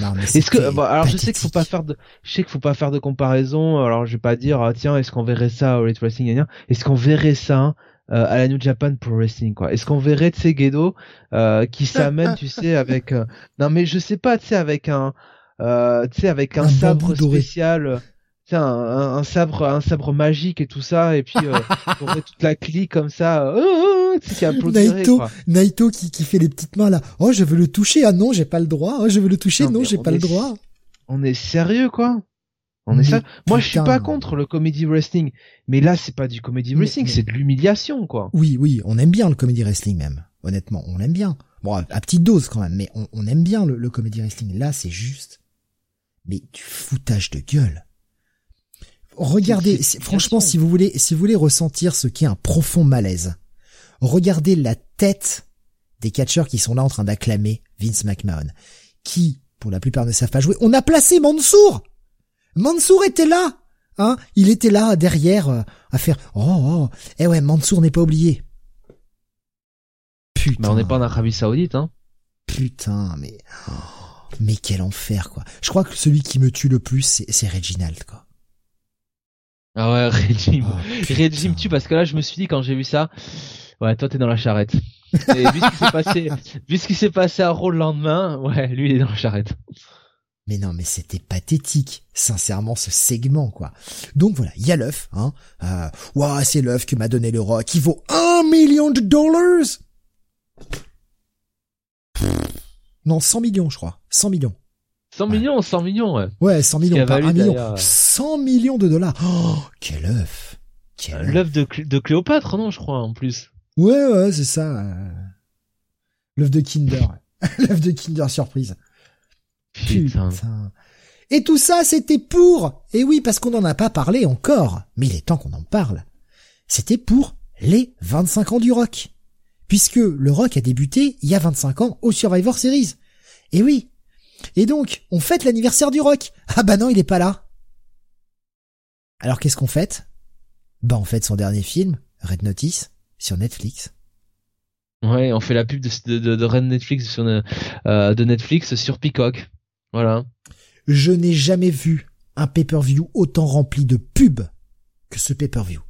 Non, mais est-ce que alors je sais qu'il faut pas faire de je sais qu'il faut pas faire de comparaison alors je vais pas dire ah, tiens est-ce qu'on verrait ça au Elite Wrestling est-ce qu'on verrait ça euh, à la New Japan Pro Wrestling quoi? Est-ce qu'on verrait tu sais Gedo euh, qui s'amène tu sais avec euh, non mais je sais pas tu sais avec un euh, tu sais avec un, sabre spécial un, un, sabre un sabre magique et tout ça et puis euh, on met toute la clique comme ça euh, oh, qui Naito Naito qui, qui fait les petites mains là. Oh je veux le toucher. Ah non j'ai pas le droit. Oh je veux le toucher. Non, j'ai pas le droit. on est sérieux quoi. On est ça moi je suis pas contre le comedy wrestling mais là c'est pas du comedy wrestling c'est de l'humiliation quoi. Oui oui on aime bien le comedy wrestling même. Honnêtement on l'aime bien. Bon à, petite dose quand même mais on, on aime bien le, le comedy wrestling. Là c'est juste mais du foutage de gueule regardez, franchement, si vous voulez, si vous voulez ressentir ce qu'est un profond malaise, regardez la tête des catcheurs qui sont là en train d'acclamer Vince McMahon, qui, pour la plupart, ne savent pas jouer. On a placé Mansour. Mansour était là, hein. Il était là derrière euh, à faire. Oh, oh. Eh ouais, Mansour n'est pas oublié. Putain. Mais on n'est pas en Arabie Saoudite, hein. Putain, mais. Mais quel enfer, quoi. Je crois que celui qui me tue le plus, c'est Reginald, quoi. Ah ouais, régime. Oh, régime tu parce que là je me suis dit quand j'ai vu ça, ouais toi t'es dans la charrette. Et vu ce qui s'est passé, vu ce qui s'est passé à Raw le lendemain, ouais lui il est dans la charrette. Mais non, mais c'était pathétique, sincèrement, ce segment, quoi. Donc voilà, il y a l'œuf, hein. Euh, ouah, c'est l'œuf que m'a donné le rock, qui vaut un million de dollars. Non, 100 millions, je crois. 100 millions. 100 millions, 100 millions, ouais. Ouais, 100 millions, pas 1 million. 100 millions de dollars. Oh, quel œuf. Quel L'œuf de, de Cléopâtre, non, je crois, en plus. Ouais, ouais, c'est ça. L'œuf de Kinder. L'œuf de Kinder surprise. Putain. Et tout ça, c'était pour, et oui, parce qu'on n'en a pas parlé encore, mais il est temps qu'on en parle. C'était pour les 25 ans du rock. Puisque le rock a débuté il y a 25 ans au Survivor Series. Et oui, et donc, on fête l'anniversaire du rock. Ah bah non, il est pas là. Alors qu'est-ce qu'on fête? Bah on fête son dernier film, Red Notice, sur Netflix. Ouais, on fait la pub de, de, Red Netflix sur euh, de Netflix sur Peacock. Voilà. Je n'ai jamais vu un pay-per-view autant rempli de pubs que ce pay-per-view.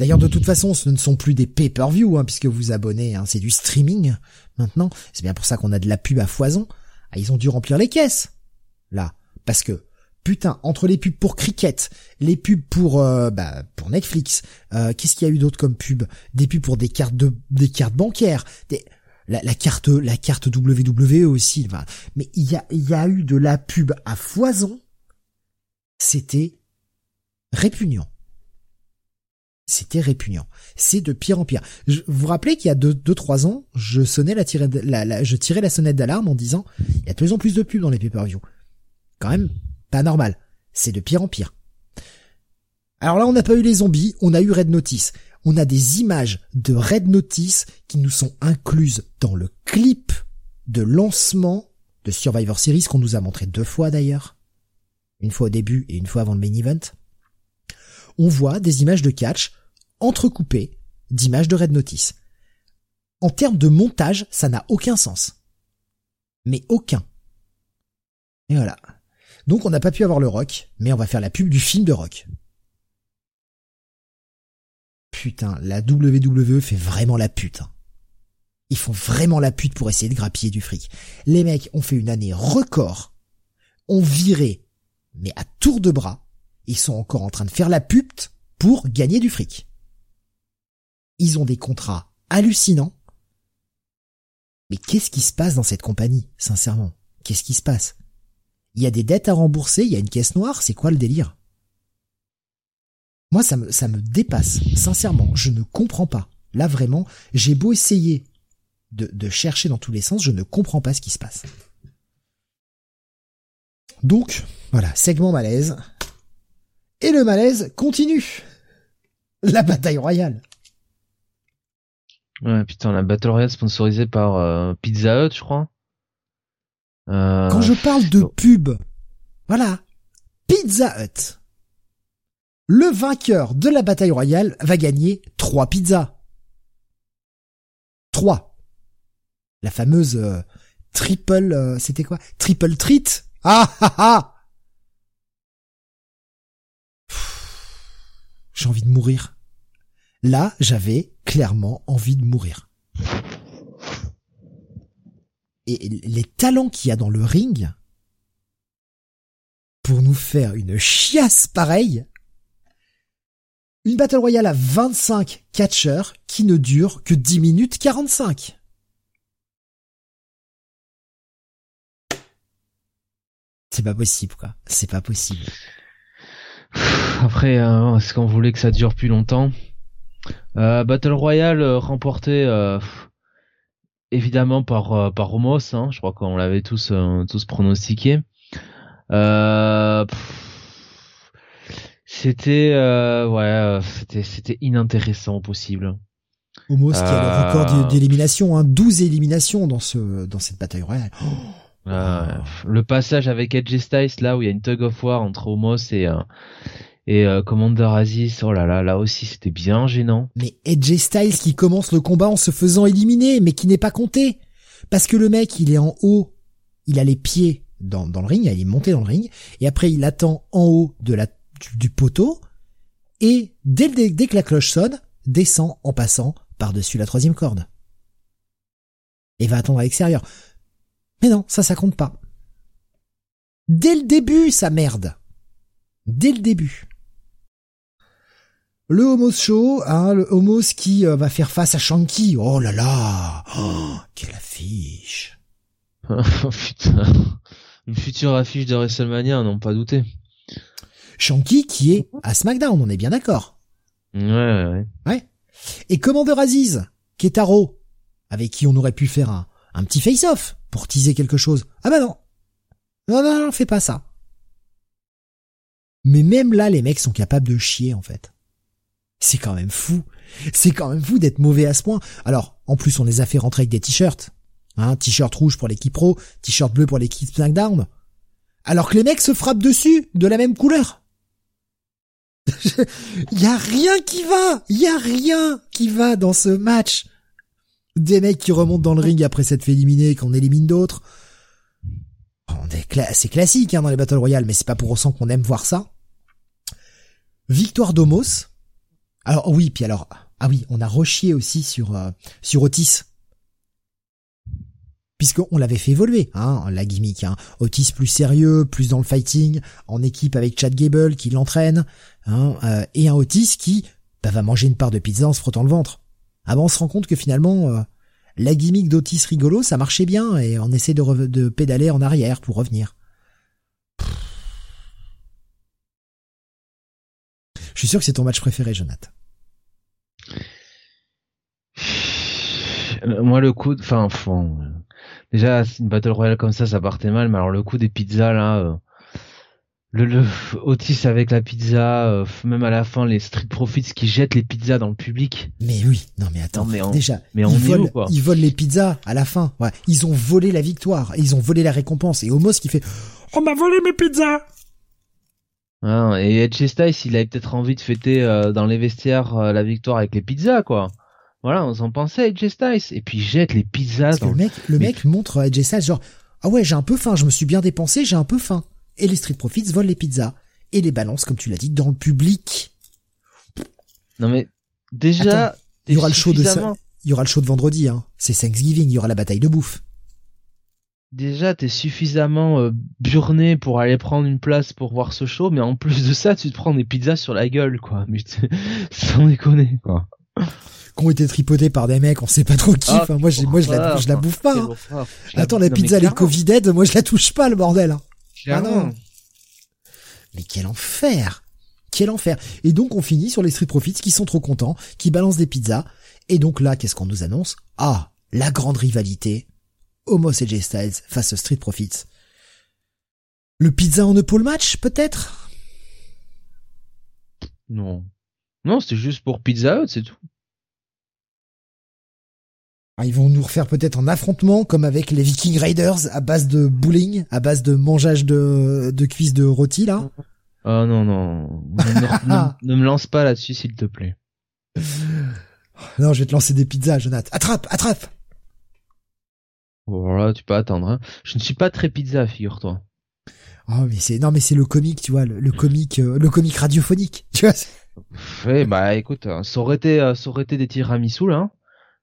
D'ailleurs, de toute façon, ce ne sont plus des pay-per-view, hein, puisque vous abonnez, hein, c'est du streaming maintenant. C'est bien pour ça qu'on a de la pub à foison. Ah, ils ont dû remplir les caisses, là, parce que putain, entre les pubs pour cricket, les pubs pour euh, bah, pour Netflix, euh, qu'est-ce qu'il y a eu d'autre comme pub? Des pubs pour des cartes de des cartes bancaires, des la, la, carte la carte WWE aussi. mais il y a il y a eu de la pub à foison. C'était répugnant. C'était répugnant. C'est de pire en pire. Vous vous rappelez qu'il y a deux, deux, trois ans, je sonnais la, je tirais la sonnette d'alarme en disant, il y a de plus en plus de pubs dans les pay-per-view. Quand même, pas normal. C'est de pire en pire. Alors là, on n'a pas eu les zombies, on a eu Red Notice. On a des images de Red Notice qui nous sont incluses dans le clip de lancement de Survivor Series qu'on nous a montré deux fois d'ailleurs, une fois au début et une fois avant le main event, on voit des images de catch entrecoupées d'images de Red Notice. En termes de montage, ça n'a aucun sens. Mais aucun. Et voilà. Donc on n'a pas pu avoir le rock, mais on va faire la pub du film de rock. Putain, la WWE fait vraiment la pute. Hein. Ils font vraiment la pute pour essayer de grappiller du fric. Les mecs ont fait une année record, ont viré, mais à tour de bras, ils sont encore en train de faire la pute pour gagner du fric. Ils ont des contrats hallucinants. Mais qu'est-ce qui se passe dans cette compagnie, sincèrement? Qu'est-ce qui se passe? Il y a des dettes à rembourser, il y a une caisse noire, c'est quoi le délire? Moi, ça me, ça me dépasse, sincèrement, je ne comprends pas. Là, vraiment, j'ai beau essayer de, de chercher dans tous les sens, je ne comprends pas ce qui se passe. Donc, voilà, segment malaise. Et le malaise continue. La bataille royale. Ouais, putain, la Battle Royale sponsorisée par euh, Pizza Hut, je crois. Euh, Quand je parle de pub, voilà, Pizza Hut. Le vainqueur de la bataille royale va gagner trois pizzas. Trois. La fameuse euh, triple, c'était quoi? Triple treat? Ah ah ah J'ai envie de mourir. Là, j'avais clairement envie de mourir. Et les talents qu'il y a dans le ring pour nous faire une chiasse pareille. Une Battle Royale à 25 catcheurs qui ne dure que 10 minutes 45. C'est pas possible, quoi. C'est pas possible. Après, euh, est-ce qu'on voulait que ça dure plus longtemps? Euh, Battle Royale euh, remporté évidemment par par Romos, hein, je crois qu'on l'avait tous tous pronostiqué. c'était ouais, c'était c'était inintéressant possible. Homos qui a le record d'élimination, hein, 12 éliminations dans ce dans cette bataille royale. le passage avec Edge Styles là où il y a une tug of war entre Homos et et euh, Commander Aziz, oh là là, là aussi c'était bien gênant. Mais Edge Styles qui commence le combat en se faisant éliminer, mais qui n'est pas compté. Parce que le mec, il est en haut, il a les pieds dans, dans le ring, il est monté dans le ring, et après il attend en haut de la, du, poteau, et dès, dès, dès que la cloche sonne, descend en passant par-dessus la troisième corde. Et va attendre à l'extérieur. Mais non, ça, ça compte pas. Dès le début, ça merde. Dès le début. Le Homos Show, hein, le Homos qui euh, va faire face à Shanky. Oh là là oh, Quelle affiche Oh putain Une future affiche de WrestleMania, non pas douter. Shanky qui est à SmackDown, on est bien d'accord. Ouais, ouais, ouais. Ouais. Et Commander Aziz, qui est à Raw, avec qui on aurait pu faire un, un petit face-off pour teaser quelque chose. Ah bah non Non, non, non, fais pas ça. Mais même là, les mecs sont capables de chier, en fait. C'est quand même fou. C'est quand même fou d'être mauvais à ce point. Alors, en plus, on les a fait rentrer avec des t-shirts. Hein, t-shirt rouge pour l'équipe pro, t-shirt bleu pour l'équipe SmackDown. Alors que les mecs se frappent dessus de la même couleur. Y a rien qui va. Y a rien qui va dans ce match. Des mecs qui remontent dans le ring après s'être fait éliminer, qu'on élimine d'autres. C'est classique hein, dans les Battle Royale, mais c'est pas pour autant qu'on aime voir ça. Victoire d'Omos, alors oui, puis alors ah oui, on a rechié aussi sur euh, sur Otis. Puisqu'on l'avait fait évoluer, hein, la gimmick. Hein. Otis plus sérieux, plus dans le fighting, en équipe avec Chad Gable qui l'entraîne, hein, euh, et un Otis qui bah, va manger une part de pizza en se frottant le ventre. Ah on se rend compte que finalement, euh, la gimmick d'Otis rigolo, ça marchait bien, et on essaie de, de pédaler en arrière pour revenir. Je suis sûr que c'est ton match préféré, Jonathan. Moi, le coup, enfin, déjà, une battle royale comme ça, ça partait mal, mais alors le coup des pizzas là, euh, le, le Otis avec la pizza, euh, même à la fin les Street Profits qui jettent les pizzas dans le public. Mais oui, non mais attends, Non, mais on- déjà, mais ils, volent, où, quoi ils volent les pizzas à la fin. Ouais, ils ont volé la victoire, ils ont volé la récompense. Et Homos qui fait On m'a volé mes pizzas Hein, et Edge Styles, il avait peut-être envie de fêter euh, dans les vestiaires euh, la victoire avec les pizzas, quoi. Voilà, on s'en pensait Edge Styles. Et puis il jette les pizzas Parce que le mec, le mais- mec montre à AJ Styles genre Ah ouais, j'ai un peu faim, je me suis bien dépensé, j'ai un peu faim. Et les Street Profits volent les pizzas et les balancent, comme tu l'as dit, dans le public. Non mais déjà, il y aura le show de Il y aura le show de vendredi, hein. C'est Thanksgiving, il y aura la bataille de bouffe. Déjà, t'es suffisamment euh, burné pour aller prendre une place pour voir ce show, mais en plus de ça, tu te prends des pizzas sur la gueule, quoi. Mais sans déconner, quoi. Qui ont été tripotés par des mecs, on sait pas trop qui. Ah, enfin, moi, j'ai, moi, je la, je la bouffe pas. hein. Attends, la non, pizza, les clairement, Covided, moi, je la touche pas, le bordel. hein. Ah non. Mais quel enfer Quel enfer Et donc on finit sur les Street Profits qui sont trop contents, qui balancent des pizzas. Et donc là, qu'est-ce qu'on nous annonce? Ah, la grande rivalité. Homos et J Styles face aux Street Profits. Le pizza en pole match, peut-être? Non. Non, c'était juste pour Pizza Hut, c'est tout. Ah, Ils vont nous refaire peut-être un affrontement comme avec les Viking Raiders à base de bowling, à base de mangeage de, de cuisses de rôti là. Ah non, non. Ne, me- ne- ne me lance pas là-dessus, s'il te plaît. Non, je vais te lancer des pizzas, Jonathan. Attrape, attrape Voilà, tu peux attendre. Hein. Je ne suis pas très pizza, figure-toi. Oh mais c'est non mais c'est le comique, tu vois, le, le comique, euh, le comique radiophonique, tu vois. Ouais, bah écoute, euh, ça aurait été, euh, ça aurait été des tiramisu là, hein,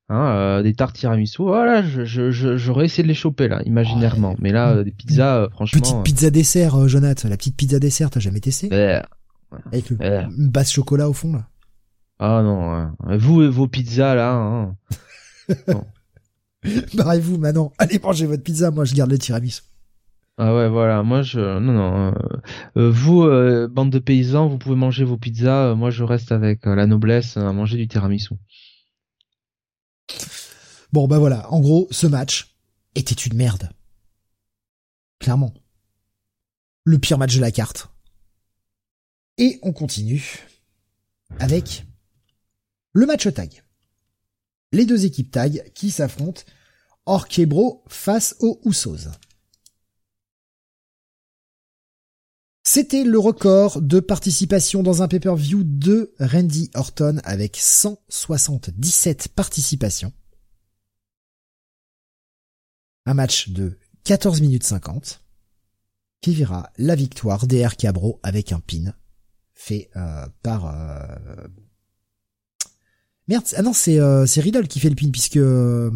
hein, euh, des tartes tiramisu. Voilà, je, je, je- j'aurais essayé de les choper là, imaginairement. Mais là, des pizzas, franchement. Petite pizza dessert, Jonathan, la petite pizza dessert, t'as jamais testé? Euh, Avec le une base chocolat au fond là. ah non, ouais. vous et vos pizzas là. Hein. Barrez-vous maintenant, allez manger votre pizza, moi je garde le tiramisu. Ah ouais, voilà. Moi, je, non, non. euh, euh, vous, euh, bande de paysans, vous pouvez manger vos pizzas. moi, je reste avec la noblesse à manger du tiramisu. Bon bah voilà, en gros, ce match était une merde. Clairement. Le pire match de la carte. Et on continue avec le match tag. Les deux équipes tag qui s'affrontent Orkebro face aux Usos. C'était le record de participation dans un pay-per-view de Randy Orton avec 177 participations. Un match de 14 minutes 50 qui verra la victoire des RK avec un pin fait euh, par euh... merde ah non c'est euh, c'est Riddle qui fait le pin puisque euh,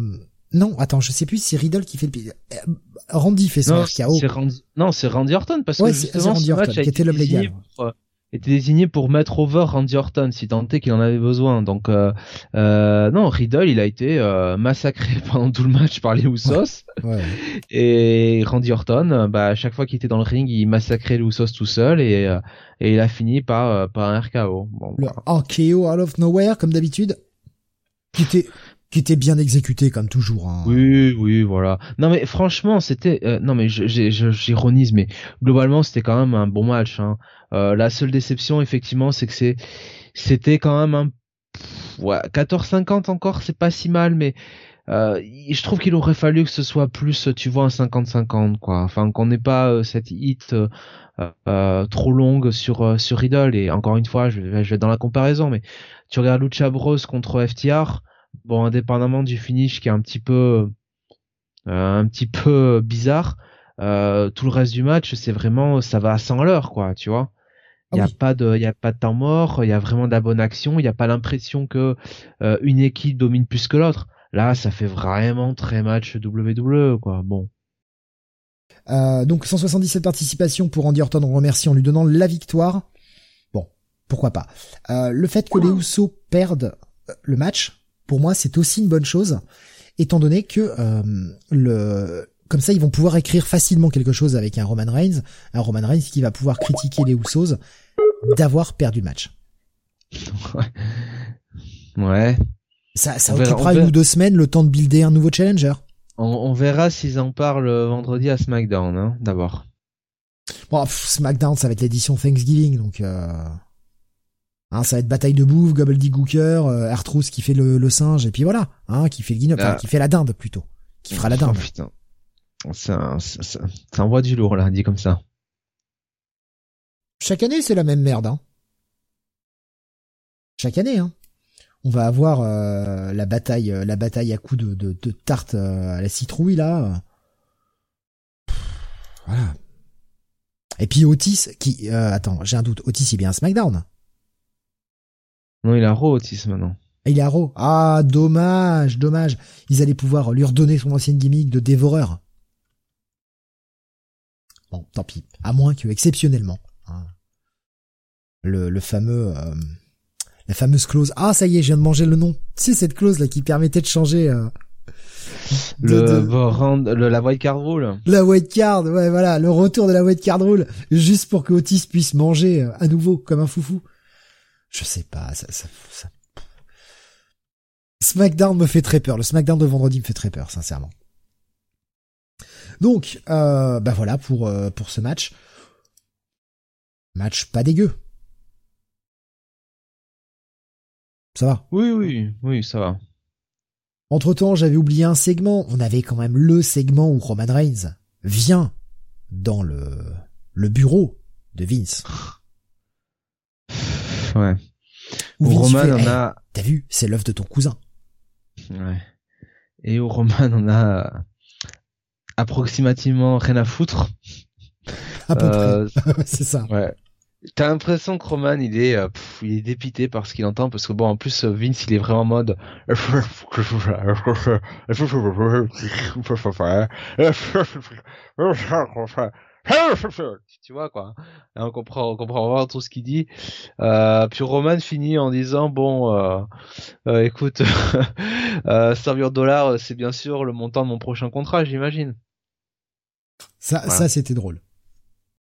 non attends je sais plus si c'est Riddle qui fait le pin Euh, Randy fait son RKO Randy, non, c'est Randy Orton parce Ouais, que justement, Randy ce match Orton, a qui était l'homme désigné légal. pour, était désigné pour mettre over Randy Orton si tant est qu'il en avait besoin. Donc, euh, euh, non, Riddle, il a été euh, massacré pendant tout le match par les Usos. ouais. Et Randy Orton, bah, à chaque fois qu'il était dans le ring, il massacrait les Usos tout seul et, et il a fini par, par un RKO. Bon, le voilà. RKO out of nowhere comme d'habitude qui était bien exécuté comme toujours hein. Oui, oui, voilà. Non mais franchement, c'était euh, non mais j'ironise, mais globalement c'était quand même un bon match. Hein. Euh, la seule déception, effectivement, c'est que c'est c'était quand même un ouais, 14-50 encore, c'est pas si mal, mais euh, je trouve qu'il aurait fallu que ce soit plus, tu vois, un 50-50 quoi. Enfin qu'on n'ait pas euh, cette hit euh, euh, trop longue sur euh, sur Riddle. Et encore une fois, je vais, je vais être dans la comparaison, mais tu regardes Lucha Bros contre FTR. Bon, indépendamment du finish qui est un petit peu euh, un petit peu bizarre, euh, tout le reste du match, c'est vraiment ça va à 100 à l'heure quoi, tu vois. Il y Ah a oui. pas de il y a pas de temps mort, il y a vraiment de la bonne action, il y a pas l'impression que euh, une équipe domine plus que l'autre. Là, ça fait vraiment très match WWE quoi. Bon. Euh, donc 177 participations pour Randy Orton, on remercie en lui donnant la victoire. Bon, pourquoi pas. Euh, le fait que les Usos perdent euh, le match, pour moi, c'est aussi une bonne chose, étant donné que euh, le comme ça, ils vont pouvoir écrire facilement quelque chose avec un Roman Reigns, un Roman Reigns qui va pouvoir critiquer les Usos d'avoir perdu le match. Ouais. Ça, ça verra- occupera une ou deux semaines le temps de builder un nouveau challenger. On, on verra s'ils en parlent vendredi à SmackDown, hein, d'abord. Bon, pff, SmackDown, ça va être l'édition Thanksgiving, donc euh... hein, ça va être bataille de bouffe, gobbledygooker, euh, qui fait le, le, singe, et puis voilà, hein, qui fait le guignol, Ah. enfin, qui fait la dinde plutôt, qui fera la Oh, dinde. putain. C'est un, c'est c'est- c'est un roi du lourd, là, dit comme ça. Chaque année, c'est la même merde. Hein. Chaque année, hein. On va avoir euh, la bataille, euh, la bataille à coups de, de, de tarte euh, à la citrouille là. Pff, Voilà. Et puis Otis, qui, euh, attends, j'ai un doute. Otis, il est bien à SmackDown. Non, il a Raw Otis maintenant. Il est à Raw. Ah, dommage, dommage. Ils allaient pouvoir lui redonner son ancienne gimmick de dévoreur. Bon, tant pis. À moins que, exceptionnellement, hein, le, le fameux, euh, la fameuse clause. Ah, ça y est, je viens de manger le nom. Tu sais, cette clause là qui permettait de changer euh, de- Le, de- le la white card rule. la white card. Ouais, voilà, le retour de la white card rule, juste pour que Otis puisse manger euh, à nouveau comme un foufou. Je sais pas, ça, ça, ça- SmackDown me fait très peur. Le SmackDown de vendredi me fait très peur, sincèrement. Donc, euh, bah voilà pour euh, pour ce match. Match pas dégueu. Ça va. Oui, oui, oui, ça va. Entre temps, j'avais oublié un segment. On avait quand même le segment où Roman Reigns vient dans le le bureau de Vince. Ouais. Où Où Vince Roman fait, en Hey, a, T'as vu, c'est l'œuvre de ton cousin. ouais. Et où Roman en a approximativement rien à foutre. À peu Euh, près. c'est ça. Ouais. T'as l'impression que Roman, il est, euh, pff, il est dépité par ce qu'il entend, parce que bon, en plus, euh, Vince, il est vraiment en mode. Tu vois quoi Et On comprend, on comprend vraiment tout ce qu'il dit. Euh, puis Roman finit en disant bon, euh, euh, écoute, euh, 100 millions de dollars, c'est bien sûr le montant de mon prochain contrat, j'imagine. Ça, ça c'était drôle.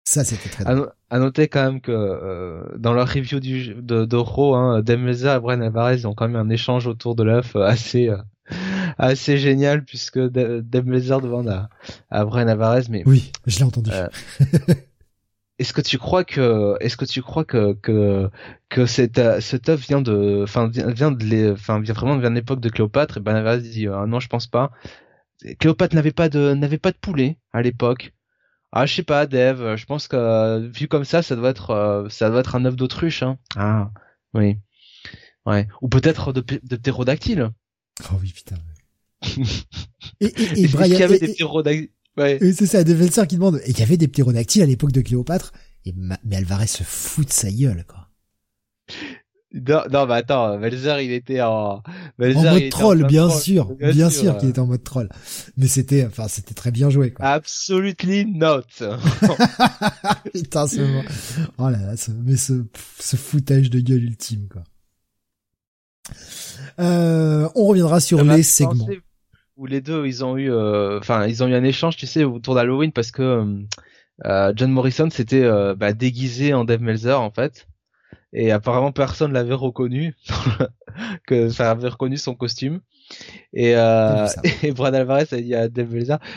Ça, c'était très À, à noter quand même que euh, dans leur review du, de, de Raw, hein, et Brian Alvarez ont quand même un échange autour de l'œuf euh, assez euh, assez génial puisque Dave Meltzer demande à, à Brian Alvarez mais Oui, je l'ai entendu. Euh, est-ce que tu crois que est-ce que tu crois que que que cet cet œuf vient de enfin vient de enfin vraiment vient de l'époque de Cléopâtre? Et Brian Alvarez dit ah non je pense pas. Cléopâtre n'avait pas de n'avait pas de poulet à l'époque ah, je sais pas, Dev. euh, Je pense que euh, vu comme ça, ça doit être, euh, ça doit être un œuf d'autruche. Hein. Ah, oui, ouais. Ou peut-être de, de ptérodactyle. Oh oui, putain. et, et, et y avait et- des ptérodactyles Ouais. c'est ça, Meltzer qui demande. Et il y avait des ptérodactyles à l'époque de Cléopâtre. Et ma- mais Alvarez se fout de sa gueule, quoi. Non, non, mais attends, Melzer, il était en, En mode en troll, bien sûr, bien, sûr, qu'il était en mode troll. Mais c'était, enfin, c'était très bien joué, quoi. Absolutely not. Putain, ce. Oh là là, ce, mais ce, ce foutage de gueule ultime, quoi. Euh, on reviendra sur les segments. Où les deux, ils ont eu, euh, enfin, ils ont eu un échange, tu sais, autour d'Halloween parce que euh, John Morrison s'était euh, bah, déguisé en Dave Melzer en fait, et apparemment personne l'avait reconnu, que ça avait reconnu son costume. Et, euh, et Brad Alvarez a dit à Dave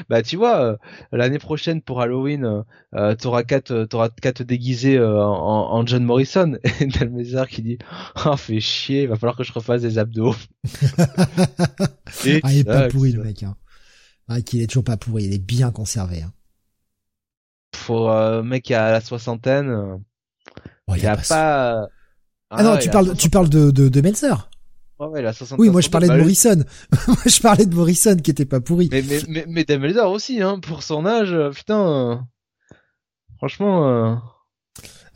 bah tu vois, euh, l'année prochaine pour Halloween, euh, euh, t'auras qu'à te, t'auras qu'à te déguiser euh, en, en John Morrison. Et Dave qui dit, oh fait chier, il va falloir que je refasse des abdos. Et Ah, il est pas pourri, le mec, hein. Ah, qu'il est toujours pas pourri, il est bien conservé, hein. pour euh, mec à la soixantaine, euh, a pas- pas. Ah non, tu parles, tu parles de, de, ouais, 60 Oui, moi je parlais de Morrison. moi je parlais de Morrison qui était pas pourri. Mais mais mais, aussi, hein, pour son âge, euh, putain. euh, Franchement, euh,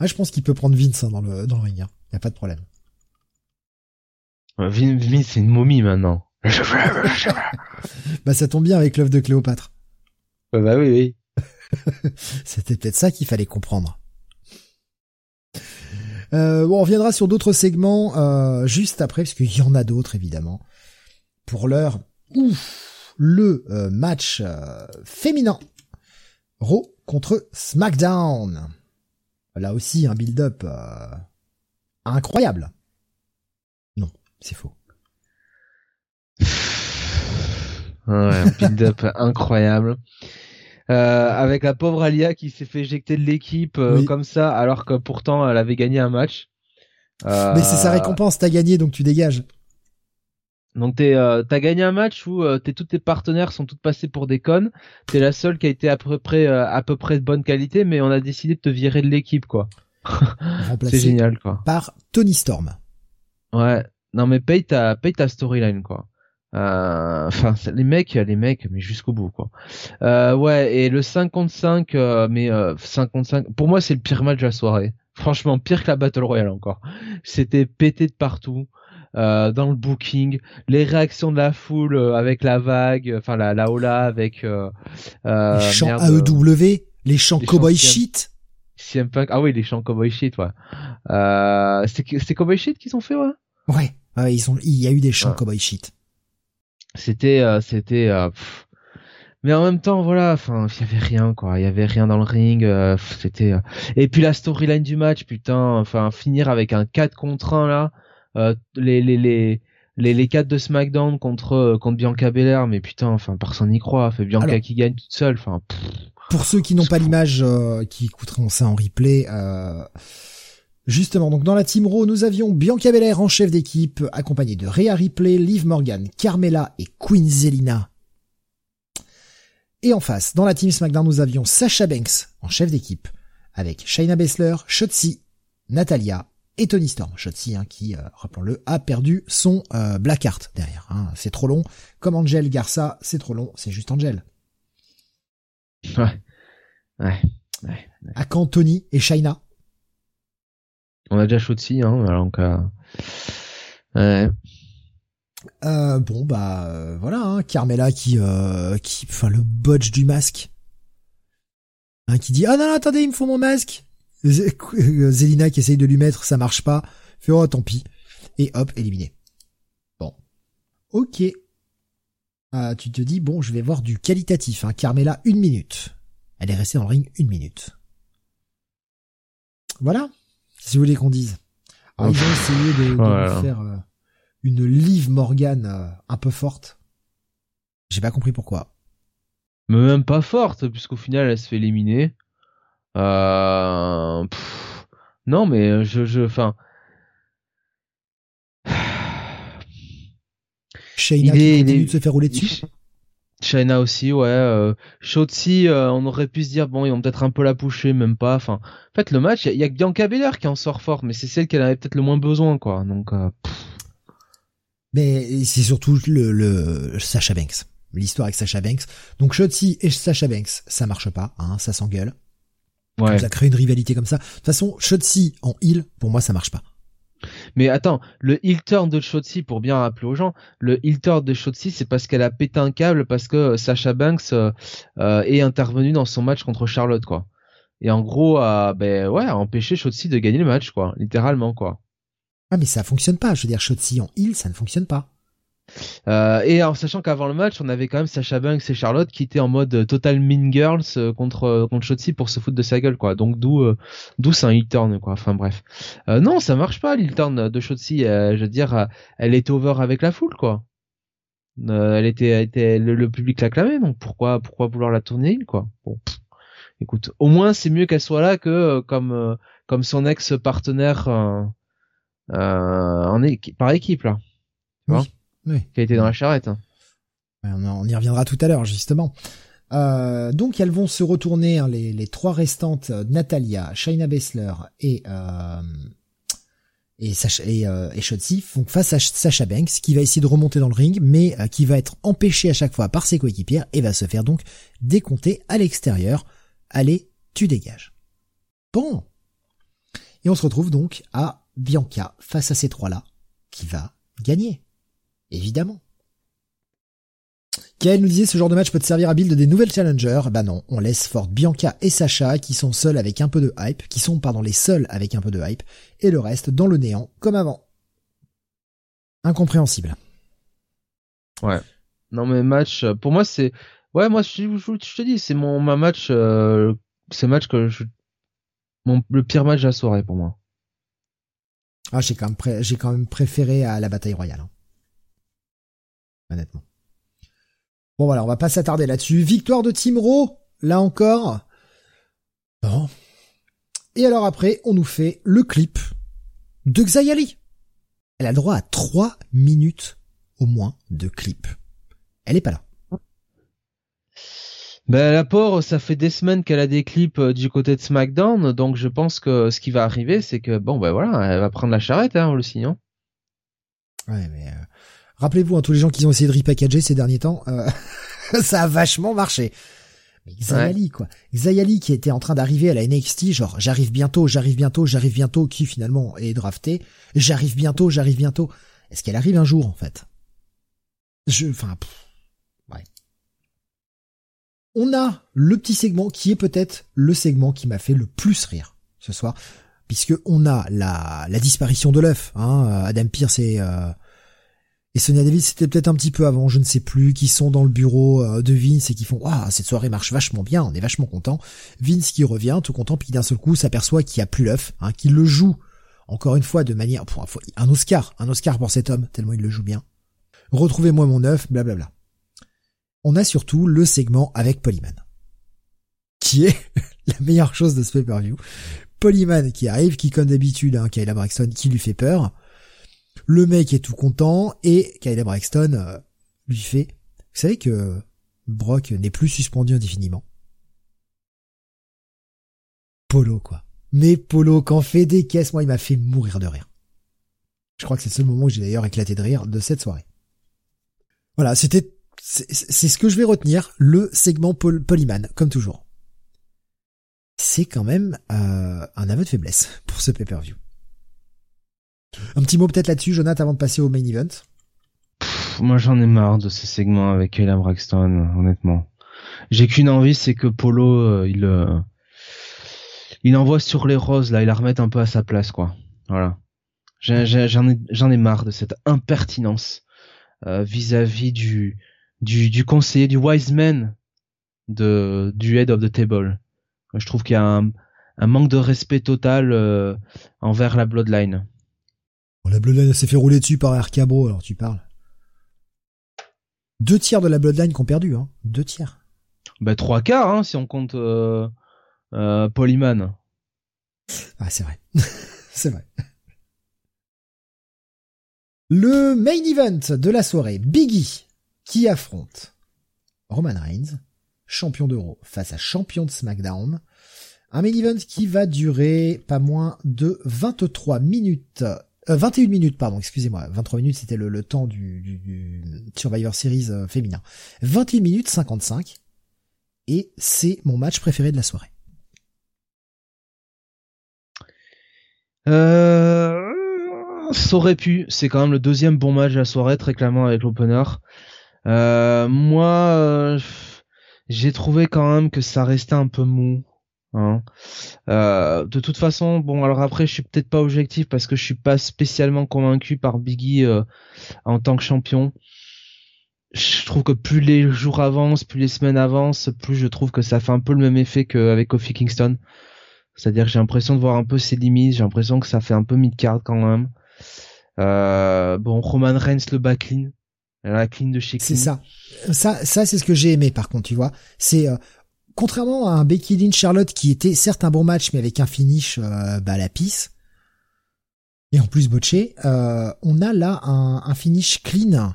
Ah, je pense qu'il peut prendre Vince hein, dans le dans le ring. Hein. Y a pas de problème. Vin, Vin, c'est une momie maintenant. Bah ça tombe bien avec l'œuvre de Cléopâtre. Ouais, bah oui, oui. C'était peut-être ça qu'il fallait comprendre. Euh, on reviendra sur d'autres segments euh, juste après, parce qu'il y en a d'autres évidemment. Pour l'heure, ouf, le euh, match euh, féminin, Raw contre SmackDown. Là aussi, un build-up euh, incroyable. Non, c'est faux. Ouais, un build-up incroyable. Euh, avec la pauvre Alia qui s'est fait éjecter de l'équipe euh, Oui. comme ça, alors que pourtant elle avait gagné un match. Euh, Mais c'est sa récompense, t'as gagné donc tu dégages. Donc t'es, euh, t'as gagné un match où euh, t'es, tous tes partenaires sont toutes passés pour des connes. T'es la seule qui a été à peu près euh, à peu près de bonne qualité, mais on a décidé de te virer de l'équipe quoi. C'est génial quoi. par Tony Storm. Ouais. Non mais paye ta paye ta storyline quoi. Euh, Enfin les mecs les mecs mais jusqu'au bout quoi. Euh, ouais et le 5 contre 5 euh, mais euh, 5 contre 5 pour moi c'est le pire match de la soirée. Franchement pire que la battle royale encore. C'était pété de partout. Euh, dans le booking, les réactions de la foule euh, avec la vague, enfin la, la Ola avec euh, euh, les chants merde, AEW, les chants Cowboy Shit. CM Punk. Ah oui, les chants Cowboy Shit, ouais. Euh, c'est c'est Cowboy Shit qu'ils ont fait, ouais? Ouais, ouais, ils ont, il y a eu des chants Ouais. Cowboy Shit. C'était, euh, c'était. euh, mais en même temps, voilà, enfin, il y avait rien, quoi. Il y avait rien dans le ring. euh, c'était. euh. Et puis la storyline du match, putain. Enfin, finir avec un 4 contre 1 là. euh, les les les les les 4 de SmackDown contre contre Bianca Belair, mais putain, enfin, personne n'y croit. Fait Bianca Alors- qui gagne toute seule. Enfin. Pour ceux qui n'ont pas l'image, euh, qui écouteront ça en replay, euh, justement, donc dans la Team Raw, nous avions Bianca Belair en chef d'équipe, accompagnée de Rhea Ripley, Liv Morgan, Carmella et Queen Zelina. Et en face, dans la Team SmackDown, nous avions Sasha Banks en chef d'équipe, avec Shayna Baszler, Shotzi, Natalia et Tony Storm. Shotzi, hein, qui, euh, rappelons-le, a perdu son euh, Blackheart derrière. hein. C'est trop long. Comme Angel Garza, c'est trop long, c'est juste Angel. ouais, ouais, ouais. À quand Tony et Shayna? On a déjà Shotzi, hein. Donc, euh, ouais. Euh, bon bah euh, voilà, hein, Carmela qui, euh, qui, enfin le botch du masque, Hein, qui dit ah non, attendez il me faut mon masque. Zelina qui essaye de lui mettre, ça marche pas. Fait oh tant pis et hop éliminé. Bon, ok. Ah, tu te dis bon je vais voir du qualitatif. Hein. Carmela une minute. Elle est restée dans le ring une minute. Voilà. Si vous voulez qu'on dise. Alors, ils ont essayé de, de Voilà. nous faire euh, une Liv Morgan euh, un peu forte. J'ai pas compris pourquoi. mais même pas forte puisqu'au final elle se fait éliminer euh... pff, non mais je je enfin Shayna Il qui est- de se faire rouler dessus. China aussi ouais euh... Shotzi euh, on aurait pu se dire bon ils vont peut-être un peu la pousser même pas enfin en fait le match il y, a- il y a que Bianca Belair qui en sort fort mais c'est celle qu'elle avait peut-être le moins besoin quoi donc euh, Mais c'est surtout le, le Sacha Banks. L'histoire avec Sacha Banks. Donc Shotzi et Sacha Banks, ça marche pas, hein, ça s'engueule. ouais Ça crée une rivalité comme ça. De toute façon, Shotzi en heel, pour moi, ça marche pas. Mais attends, le heel turn de Shotzi, pour bien rappeler aux gens, le heel turn de Shotzi, c'est parce qu'elle a pété un câble parce que euh, Sasha Banks euh, euh, est intervenu dans son match contre Charlotte, quoi. Et en gros, a, ben ouais, a empêché Shotzi de gagner le match, quoi, littéralement, quoi. Ah mais ça fonctionne pas. Je veux dire, Shotzi en heel, ça ne fonctionne pas. Euh, et en sachant qu'avant le match, on avait quand même Sasha Banks et Charlotte qui étaient en mode total mean girls euh, contre euh, contre Shotzi pour se foutre de sa gueule, quoi. Donc d'où euh, d'où c'est un heel turn, quoi. Enfin bref. Euh, non, ça marche pas l'heel turn de Shotzi. Euh, je veux dire, elle était over avec la foule, quoi. Euh, elle était, elle était le, le public l'acclamait, donc pourquoi pourquoi vouloir la tourner heel, quoi? Bon, pff. écoute, au moins c'est mieux qu'elle soit là que comme comme son ex partenaire en par équipe là, Tu vois? Oui. Qui a été dans la charrette. hein. On on y reviendra tout à l'heure, justement. Euh, donc elles vont se retourner, hein, les, les trois restantes, euh, Natalia, Shayna Baszler et euh, et, Sacha, et, euh, et Shotzi font face à Sacha Banks, qui va essayer de remonter dans le ring, mais qui va être empêché à chaque fois par ses coéquipières et va se faire donc décompter à l'extérieur. Allez, tu dégages. Bon. Et on se retrouve donc à Bianca face à ces trois-là, qui va gagner. Évidemment. Kael nous disait ce genre de match peut te servir à build des nouvelles challengers. Bah non, on laisse forte Bianca et Sacha qui sont seuls avec un peu de hype, qui sont pardon les seuls avec un peu de hype, et le reste dans le néant comme avant. Incompréhensible. Non mais match, euh, pour moi c'est, ouais moi je, je, je te dis c'est mon ma match, euh, c'est match que je, mon le pire match de la soirée pour moi. Ah j'ai quand même pré- j'ai quand même préféré à la bataille royale. hein. Honnêtement. Bon voilà, on va pas s'attarder là-dessus. Victoire de Team Raw là encore. Bon. Et alors après, on nous fait le clip de Xayali. Elle a droit à trois minutes au moins de clip. Elle est pas là. Ben, l'apport, ça fait des semaines qu'elle a des clips euh, du côté de SmackDown, donc je pense que ce qui va arriver, c'est que bon, ben voilà, elle va prendre la charrette, hein, le signant. Ouais, mais euh, rappelez-vous, hein, tous les gens qui ont essayé de repackager ces derniers temps, euh, ça a vachement marché. Mais Xayali, quoi. Xayali qui était en train d'arriver à la NXT, genre j'arrive bientôt, j'arrive bientôt, j'arrive bientôt, qui finalement est drafté, j'arrive bientôt, j'arrive bientôt. Est-ce qu'elle arrive un jour en fait? Je, enfin, ouais. On a le petit segment qui est peut-être le segment qui m'a fait le plus rire ce soir, puisque on a la, la disparition de l'œuf. Hein, Adam Pierce et euh, et Sonia David, c'était peut-être un petit peu avant, je ne sais plus, qui sont dans le bureau euh, de Vince et qui font ah cette soirée marche vachement bien, on est vachement content. Vince qui revient, tout content, puis d'un seul coup s'aperçoit qu'il n'y a plus l'œuf, hein, qu'il le joue encore une fois de manière un Oscar, un Oscar pour cet homme tellement il le joue bien. Retrouvez-moi mon œuf, blablabla. On a surtout le segment avec Polyman, qui est la meilleure chose de ce pay-per-view. Polyman qui arrive, qui comme d'habitude, hein, Kayla Braxton, qui lui fait peur. Le mec est tout content et Kayla Braxton euh, lui fait, vous savez que Brock n'est plus suspendu indéfiniment. Polo quoi. Mais Polo quand fait des caisses, moi il m'a fait mourir de rire. Je crois que c'est le seul moment où j'ai d'ailleurs éclaté de rire de cette soirée. Voilà, c'était c'est ce que je vais retenir, le segment Polyman, comme toujours. C'est quand même euh, un aveu de faiblesse pour ce pay-per-view. Un petit mot peut-être là-dessus, Jonathan, avant de passer au main event. moi j'en ai marre de ces segments avec Elam Braxton, honnêtement. J'ai qu'une envie, c'est que Polo, euh, il, euh, il envoie sur les roses là, il la remette un peu à sa place, quoi. Voilà. J'en ai, ai marre de cette impertinence euh, vis-à-vis du, du, conseiller, du wise man de, du head of the table. Je trouve qu'il y a un manque de respect total envers la bloodline la Bloodline s'est fait rouler dessus par Arcabro, alors tu parles. Deux tiers de la Bloodline qu'on perdu, hein. Deux tiers. Bah trois quarts, hein, si on compte euh, euh, Polyman. Ah, c'est vrai. c'est vrai. Le main event de la soirée, Biggie, qui affronte Roman Reigns, champion d'Euro, face à champion de SmackDown. Un main event qui va durer pas moins de 23 minutes 21 euh, minutes, pardon, excusez-moi. 23 minutes, c'était le, temps du, du, Survivor Series euh, féminin. 21 minutes 55. Et c'est mon match préféré de la soirée. Euh, ça aurait pu. C'est quand même le deuxième bon match de la soirée, très clairement avec l'opener. Euh, moi, j'ai trouvé quand même que ça restait un peu mou. Hein. Euh, de toute façon, bon, alors après, je suis peut-être pas objectif parce que je suis pas spécialement convaincu par Biggie euh, en tant que champion. Je trouve que plus les jours avancent, plus les semaines avancent, plus je trouve que ça fait un peu le même effet qu'avec Kofi Kingston. C'est-à-dire que j'ai l'impression de voir un peu ses limites, j'ai l'impression que ça fait un peu mid-card quand même. Euh, bon, Roman Reigns le backlin, la clean de chez C'est ça. Ça, ça c'est ce que j'ai aimé par contre, tu vois. C'est contrairement à un Becky Lynch Charlotte qui était certes un bon match mais avec un finish euh, bah, à et en plus botché, euh, on a là un, finish clean.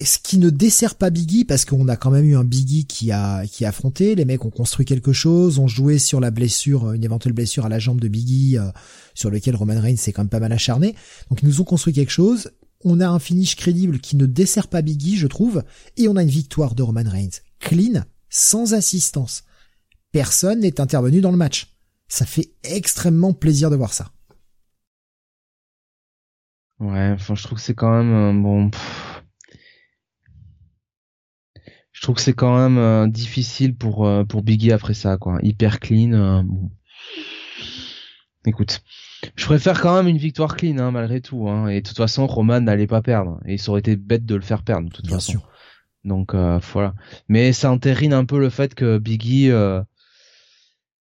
Ce qui ne dessert pas Biggie parce qu'on a quand même eu un Biggie qui a qui a affronté, les mecs ont construit quelque chose, ont joué sur la blessure, une éventuelle blessure à la jambe de Biggie euh, sur lequel Roman Reigns s'est quand même pas mal acharné. Donc ils nous ont construit quelque chose. On a un finish crédible qui ne dessert pas Biggie, je trouve, et on a une victoire de Roman Reigns. Clean sans assistance. Personne n'est intervenu dans le match. Ça fait extrêmement plaisir de voir ça. Ouais, enfin, je trouve que c'est quand même euh, bon. Je trouve que c'est quand même euh, difficile pour euh, pour Biggie après ça, quoi. Hyper clean. Écoute, je préfère quand même une victoire clean, hein, malgré tout. Hein. Et de toute façon, Roman n'allait pas perdre. Et ça aurait été bête de le faire perdre, de toute Bien Sûr. Donc euh, voilà. Mais ça entérine un peu le fait que Biggie, euh,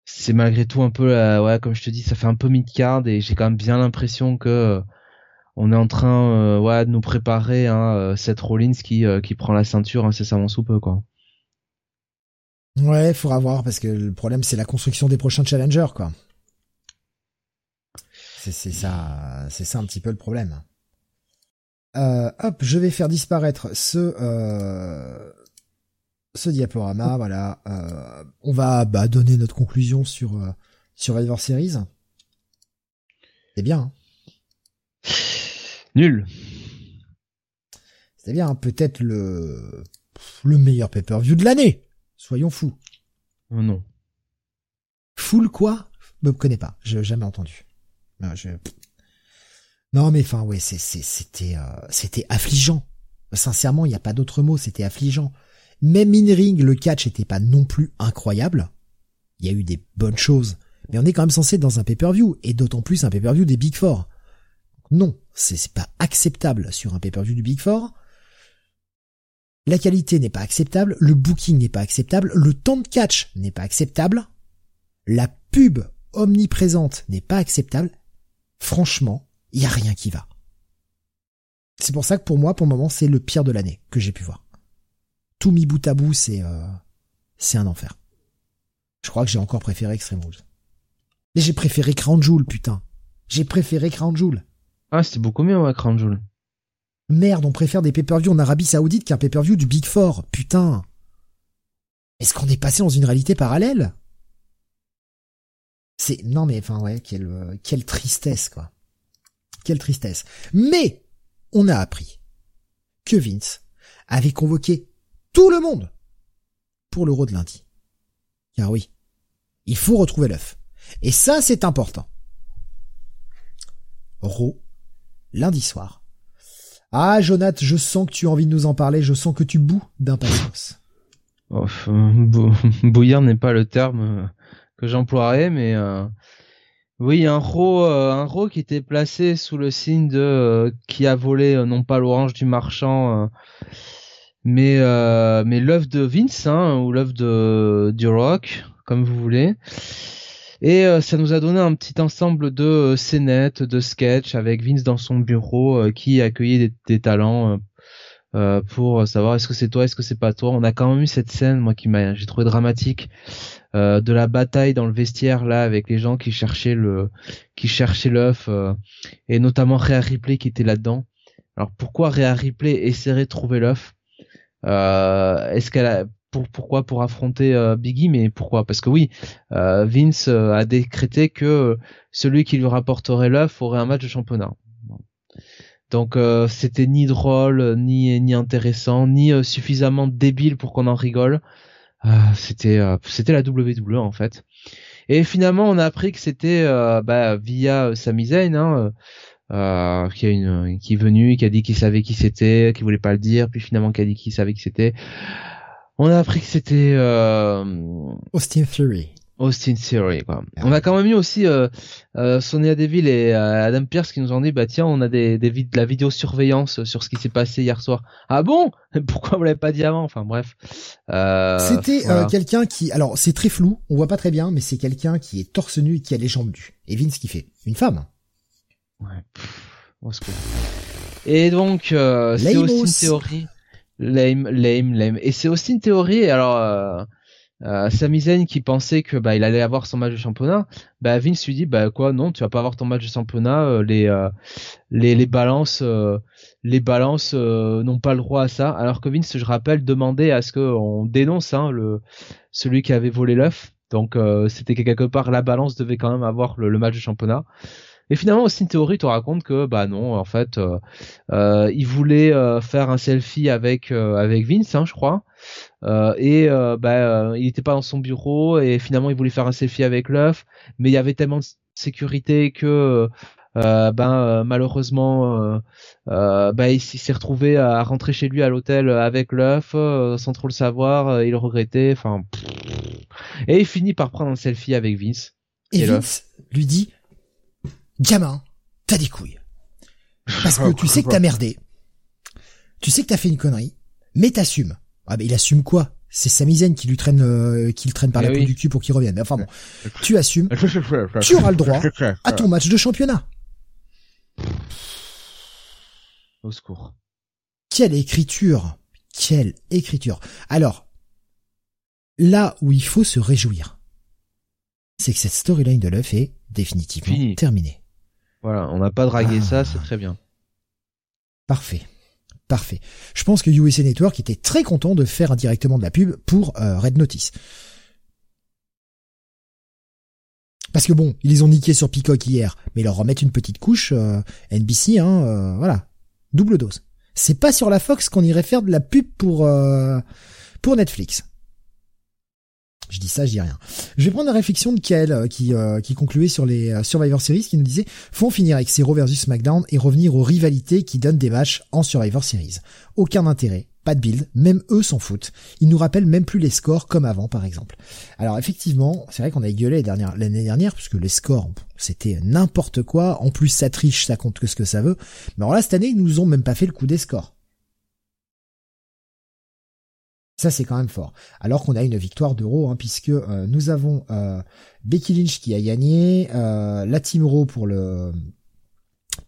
c'est malgré tout un peu, ouais, comme je te dis, ça fait un peu mid-card et j'ai quand même bien l'impression que euh, on est en train, de nous préparer hein, Seth Rollins qui prend la ceinture incessamment sous peu, quoi. Ouais, faudra voir parce que le problème c'est la construction des prochains challengers quoi. C'est ça, c'est ça un petit peu le problème. Euh, hop, je vais faire disparaître ce euh, ce diaporama. Voilà, euh, on va bah, donner notre conclusion sur euh, Survivor Series. C'est bien. Hein Nul. C'est bien, hein, peut-être le le meilleur pay-per-view de l'année. Soyons fous. Oh non. Full quoi? Me connais pas, j'ai jamais entendu. Non, je... non mais enfin ouais, c'était euh, c'était affligeant. Sincèrement, il n'y a pas d'autre mot, c'était affligeant. Même in ring, le catch était pas non plus incroyable. Il y a eu des bonnes choses, mais on est quand même censé être dans un pay-per-view et d'autant plus un pay-per-view des Big Four. Non, c'est pas acceptable sur un pay-per-view du Big Four. La qualité n'est pas acceptable, le booking n'est pas acceptable, le temps de catch n'est pas acceptable, la pub omniprésente n'est pas acceptable. Franchement, il y a rien qui va. C'est pour ça que pour moi, pour le moment, c'est le pire de l'année que j'ai pu voir. Tout mis bout à bout, c'est euh, c'est un enfer. Je crois que j'ai encore préféré Extreme Rules. Mais j'ai préféré Crown putain. J'ai préféré Crown. Ah, c'était beaucoup mieux, ouais, Crown. Merde, on préfère des pay-per-view en Arabie Saoudite qu'un pay-per-view du Big Four. Putain. Est-ce qu'on est passé dans une réalité parallèle? C'est non mais enfin ouais, quelle euh, quelle tristesse quoi. Quelle tristesse. Mais on a appris que Vince avait convoqué tout le monde pour l'euro de lundi. Car oui, il faut retrouver l'œuf. Et ça c'est important. Ro, lundi soir, ah, Jonath, je sens que tu as envie de nous en parler, je sens que tu boues d'impatience. Oh, bouillir n'est pas le terme euh, que j'emploierais, mais euh, oui, un ro, euh, un ro qui était placé sous le signe de qui a volé non pas l'orange du marchand, mais mais l'œuf de Vince hein, ou l'œuf de du Rock, comme vous voulez. Et euh, ça nous a donné un petit ensemble de euh, scénettes, de sketchs avec Vince dans son bureau euh, qui accueillait des, des talents pour savoir est-ce que c'est toi, est-ce que c'est pas toi? On a quand même eu cette scène, moi qui m'a, j'ai trouvé dramatique, de la bataille dans le vestiaire là avec les gens qui cherchaient le, qui cherchaient l'œuf et notamment Rhea Ripley qui était là-dedans. Alors pourquoi Rhea Ripley essaierait de trouver l'œuf? Est-ce qu'elle a pour, pourquoi? Pour affronter euh, Biggie? Mais pourquoi? Parce que oui euh, Vince euh, a décrété que celui qui lui rapporterait l'œuf aurait un match de championnat donc c'était ni drôle ni ni intéressant ni suffisamment débile pour qu'on en rigole c'était c'était la WWE en fait et finalement on a appris que c'était bah, via Sami hein, euh, qui, a une, qui est venu, qui a dit qu'il savait qui c'était, qui voulait pas le dire, puis finalement qui a dit qu'il savait qui c'était. On a appris que c'était euh, Austin Theory. Austin Theory quoi. Ah on a quand même eu aussi euh, euh, Sonia Deville et euh, Adam Pierce qui nous ont dit bah tiens on a des, des de la vidéosurveillance sur ce qui s'est passé hier soir. Ah bon? Pourquoi vous l'avez pas dit avant? Enfin bref. Euh, C'était quelqu'un qui alors c'est très flou, on voit pas très bien mais c'est quelqu'un qui est torse nu et qui a les jambes nues. Et Vince qui fait une femme. Ouais. et donc c'est Austin Theory lame, lame, lame. Et c'est aussi une théorie. Alors, euh, qui pensait que bah il allait avoir son match de championnat, bah Vince lui dit bah quoi non tu vas pas avoir ton match de championnat, euh, les, euh, les les balances euh, les balances n'ont pas le droit à ça. Alors que Vince je rappelle demandait à ce qu'on dénonce hein, le celui qui avait volé l'œuf. Donc c'était quelque part la balance devait quand même avoir le match de championnat. Et finalement, Austin Theory te raconte que bah non, en fait, euh, euh il voulait euh, faire un selfie avec euh, avec Vince, hein, je crois. et bah il était pas dans son bureau et finalement il voulait faire un selfie avec l'œuf, mais il y avait tellement de sécurité que ben malheureusement bah, il s'est retrouvé à rentrer chez lui à l'hôtel avec l'œuf sans trop le savoir. Il le regrettait enfin et il finit par prendre un selfie avec Vince et, et Vince lui dit gamin, t'as des couilles. Parce que tu sais que t'as merdé. Tu sais que t'as fait une connerie, mais t'assumes. Ah mais il assume quoi? C'est Samizen qui lui traîne euh, qui le traîne par eh la peau du cul pour qu'il revienne. Enfin bon, tu assumes. tu auras le droit à ton match de championnat. Au secours. Quelle écriture Quelle écriture Alors, là où il faut se réjouir, c'est que cette storyline de l'œuf est définitivement terminée. Voilà, on n'a pas dragué ça, c'est très bien. Parfait. Parfait. Je pense que USA Network était très content de faire indirectement de la pub pour euh, Red Notice. Parce que bon, ils les ont niqués sur Peacock hier, mais leur remettre une petite couche, euh, NBC, hein, euh, voilà, double dose. C'est pas sur la Fox qu'on irait faire de la pub pour pour Netflix. Je dis ça, je dis rien. Je vais prendre la réflexion de Kael euh, qui, euh, qui concluait sur les euh, Survivor Series, qui nous disait faut finir avec Zero versus SmackDown et revenir aux rivalités qui donnent des matchs en Survivor Series. Aucun intérêt, pas de build, même eux s'en foutent. Ils nous rappellent même plus les scores comme avant, par exemple. Alors effectivement, c'est vrai qu'on a gueulé l'année dernière, puisque les scores, c'était n'importe quoi. En plus, ça triche, ça compte que ce que ça veut. Mais alors là, cette année, ils nous ont même pas fait le coup des scores. Ça, c'est quand même fort. Alors qu'on a une victoire d'euro, hein, puisque euh, nous avons euh, Becky Lynch qui a gagné, euh, la Team Raw pour le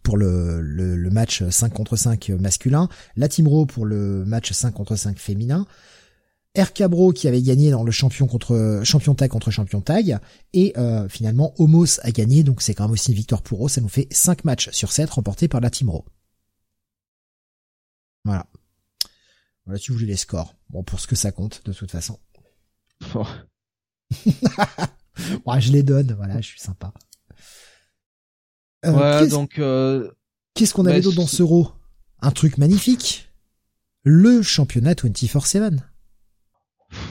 pour le, le, match 5 contre 5 masculin, la Team Raw pour le match 5 contre 5 féminin, Ercabro qui avait gagné dans le champion contre champion tag contre champion tag et finalement Homos a gagné donc c'est quand même aussi une victoire pour eux ça nous fait 5 matchs sur 7 remportés par la Team Raw. Voilà. Voilà, vous voulez les scores. Bon, pour ce que ça compte, de toute façon. bon, je les donne, voilà, je suis sympa. Euh, donc... Euh... Qu'est-ce qu'on avait d'autre dans ce row? Un truc magnifique? Le championnat 24-7.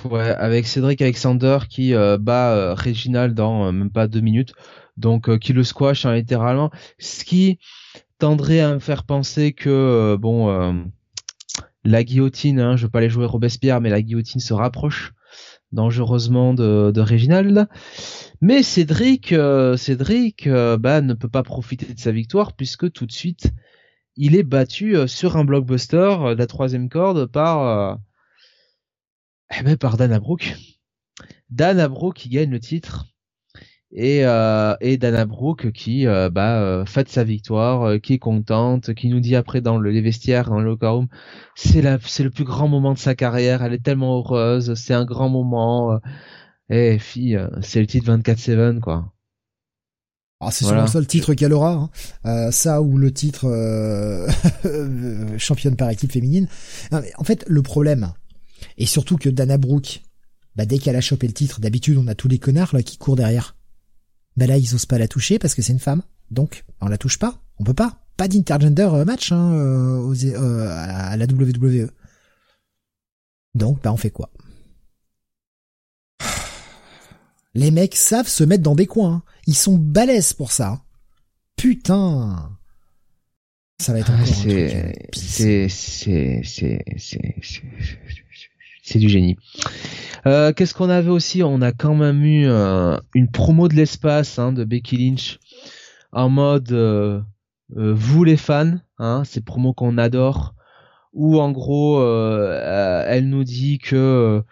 Ouais, avec Cédric Alexander qui euh, bat Reginald dans même pas deux minutes. Donc qui le squash hein, littéralement. Ce qui tendrait à me faire penser que bon la guillotine, hein, je veux pas aller jouer Robespierre, mais la guillotine se rapproche dangereusement de, de Reginald. Mais Cédric, euh, Cédric euh, bah, ne peut pas profiter de sa victoire puisque tout de suite il est battu euh, sur un blockbuster de la troisième corde par eh ben, par Dana Brooke. Dana Brooke qui gagne le titre et, euh, et Dana Brooke qui euh, bah, euh, fête sa victoire, euh, qui est contente, qui nous dit après dans le, les vestiaires, dans le locker room, c'est la, c'est le plus grand moment de sa carrière, elle est tellement heureuse, c'est un grand moment. Eh fille, c'est le titre 24/7 quoi. Ah, c'est voilà. le seul titre qu'elle aura, hein. ça ou le titre championne par équipe féminine. en fait, le problème, et surtout que Dana Brooke, bah, dès qu'elle a chopé le titre, d'habitude on a tous les connards là qui courent derrière. Ben là, ils osent pas la toucher parce que c'est une femme. Donc, on la touche pas. On peut pas. Pas d'intergender euh, match hein, euh, euh, à la WWE. Donc, bah on fait quoi? Les mecs savent se mettre dans des coins. Hein. Ils sont balèzes pour ça. Putain ça va être encore c'est c'est c'est c'est c'est du génie. Euh, qu'est-ce qu'on avait aussi? On a quand même eu euh, une promo de l'espace hein, de Becky Lynch en mode euh, vous les fans, hein, ces promos qu'on adore, où en gros elle nous dit que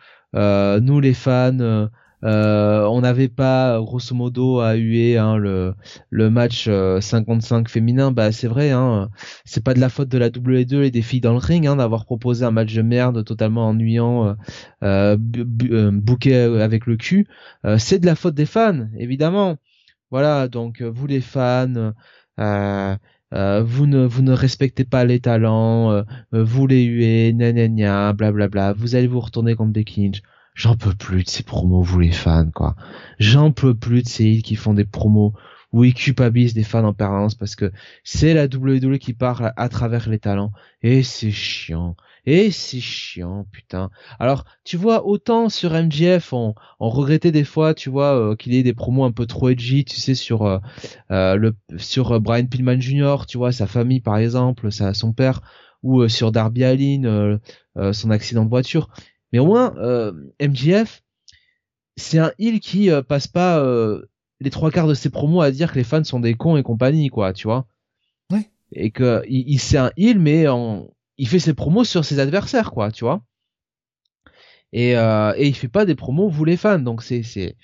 nous les fans euh, on n'avait pas grosso modo à huer hein, le, le match 55 euh, féminin. Bah c'est vrai, hein, c'est pas de la faute de la W2 et des filles dans le ring hein, d'avoir proposé un match de merde totalement ennuyant, euh, euh, euh bouquet avec le cul. c'est de la faute des fans, évidemment. Voilà, donc vous les fans. Euh, vous ne vous ne respectez pas les talents, vous les huez, bla blablabla. Vous allez vous retourner contre Becky Lynch. J'en peux plus de ces promos, vous les fans, quoi. J'en peux plus de ces îles qui font des promos où ils culpabilisent des fans en permanence parce que c'est la WWE qui parle à travers les talents. Et c'est chiant. Et c'est chiant, putain. Alors, tu vois, autant sur MGF, on, on regrettait des fois, tu vois, euh, qu'il ait des promos un peu trop edgy, tu sais, sur euh, euh le sur Brian Pillman Jr., tu vois, sa famille par exemple, sa, son père, ou sur Darby Allin, son accident de voiture. Mais au moins, euh, MJF, c'est un heal qui euh, passe pas euh, les trois quarts de ses promos à dire que les fans sont des cons et compagnie, quoi, tu vois. Ouais. Et que il, c'est un heal, mais il fait ses promos sur ses adversaires, quoi, tu vois. Et, euh, et il fait pas des promos vous les fans, donc c'est c'est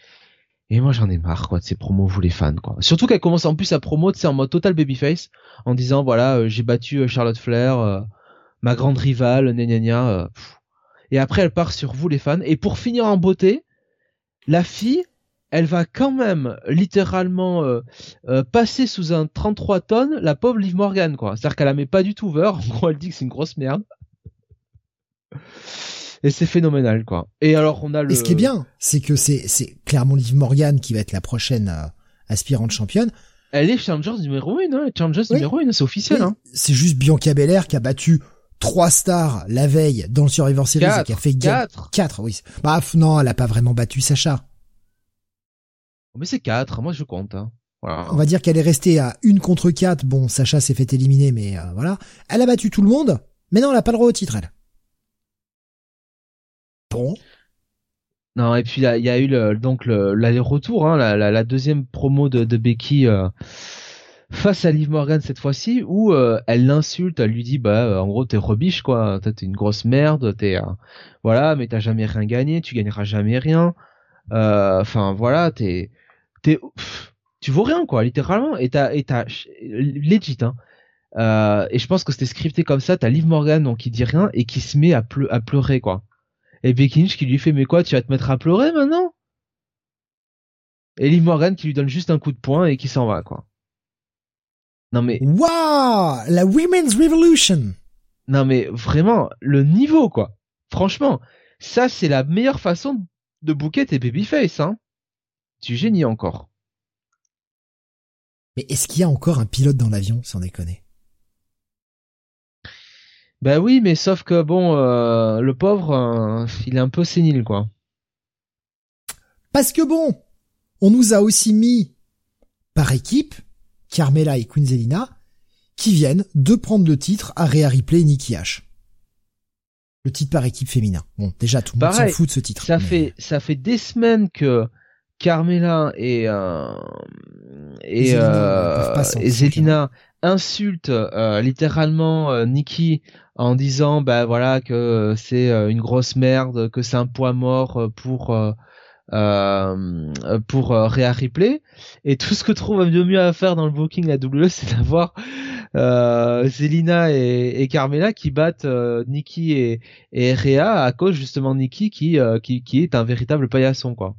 et moi j'en ai marre quoi de ces promos vous les fans quoi. Surtout qu'elle commence en plus à promo en mode total babyface en disant voilà j'ai battu Charlotte Flair, ma grande rivale, gna gna gna. Et après elle part sur vous les fans. Et pour finir en beauté, la fille, elle va quand même littéralement euh, euh, passer sous un 33 tonnes la pauvre Liv Morgan quoi. C'est-à-dire qu'elle la met pas du tout over. En gros, elle dit que c'est une grosse merde. Et c'est phénoménal quoi. Et alors on a le. Et ce qui est bien, c'est que c'est c'est clairement Liv Morgan qui va être la prochaine euh, aspirante championne. Elle est Challengers numéro 1, hein. Challengers numéro 1, c'est officiel. Hein. C'est juste Bianca Belair qui a battu trois stars la veille dans le Survivor Series et qui a fait 4. 4, oui. Bah non, elle a pas vraiment battu Sacha. Mais c'est 4, moi je compte. Hein. On va dire qu'elle est restée à une contre 4. Bon, Sacha s'est fait éliminer, mais euh, voilà. Elle a battu tout le monde, mais non, elle a pas le droit au titre, elle. Bon. Non, et puis il y, a eu le, donc l'aller-retour, hein, la, la, deuxième promo de, de Becky euh, face à Liv Morgan cette fois-ci, où euh, elle l'insulte, elle lui dit bah en gros t'es rebiche quoi, t'es une grosse merde, t'es voilà, mais t'as jamais rien gagné, tu gagneras jamais rien. Enfin voilà, t'es t'es tu vaux rien quoi, littéralement, et t'as et t'as legit hein. Euh, et je pense que c'était scripté comme ça. T'as Liv Morgan donc qui dit rien et qui se met à, à pleurer quoi. Et Becky qui lui fait mais quoi tu vas te mettre à pleurer maintenant? Et Liv Morgan qui lui donne juste un coup de poing et qui s'en va quoi. Non mais waouh la Women's Revolution. Non mais vraiment le niveau quoi. Franchement ça c'est la meilleure façon de bouquer tes babyface hein. Tu génie encore. Mais est-ce qu'il y a encore un pilote dans l'avion sans déconner? Bah oui, mais sauf que bon, euh, le pauvre, euh, il est un peu sénile, quoi. Parce que bon, on nous a aussi mis par équipe Carmela et Quinzelina qui viennent de prendre le titre à Rhea Ripley et Nikki H. Le titre par équipe féminin. Bon, déjà tout le monde s'en fout de ce titre. Ça fait ça fait des semaines que Carmela et euh, et, Zelina, insultent littéralement Nikki en disant bah voilà que c'est euh, une grosse merde, que c'est un poids mort euh, pour euh, euh, pour euh, Rhea Ripley. Et tout ce que trouve de mieux à faire dans le booking la WWE c'est d'avoir euh, Zelina et, Carmela qui battent euh, Nikki et, et Rhea à cause justement de Nikki qui, qui, qui est un véritable paillasson quoi.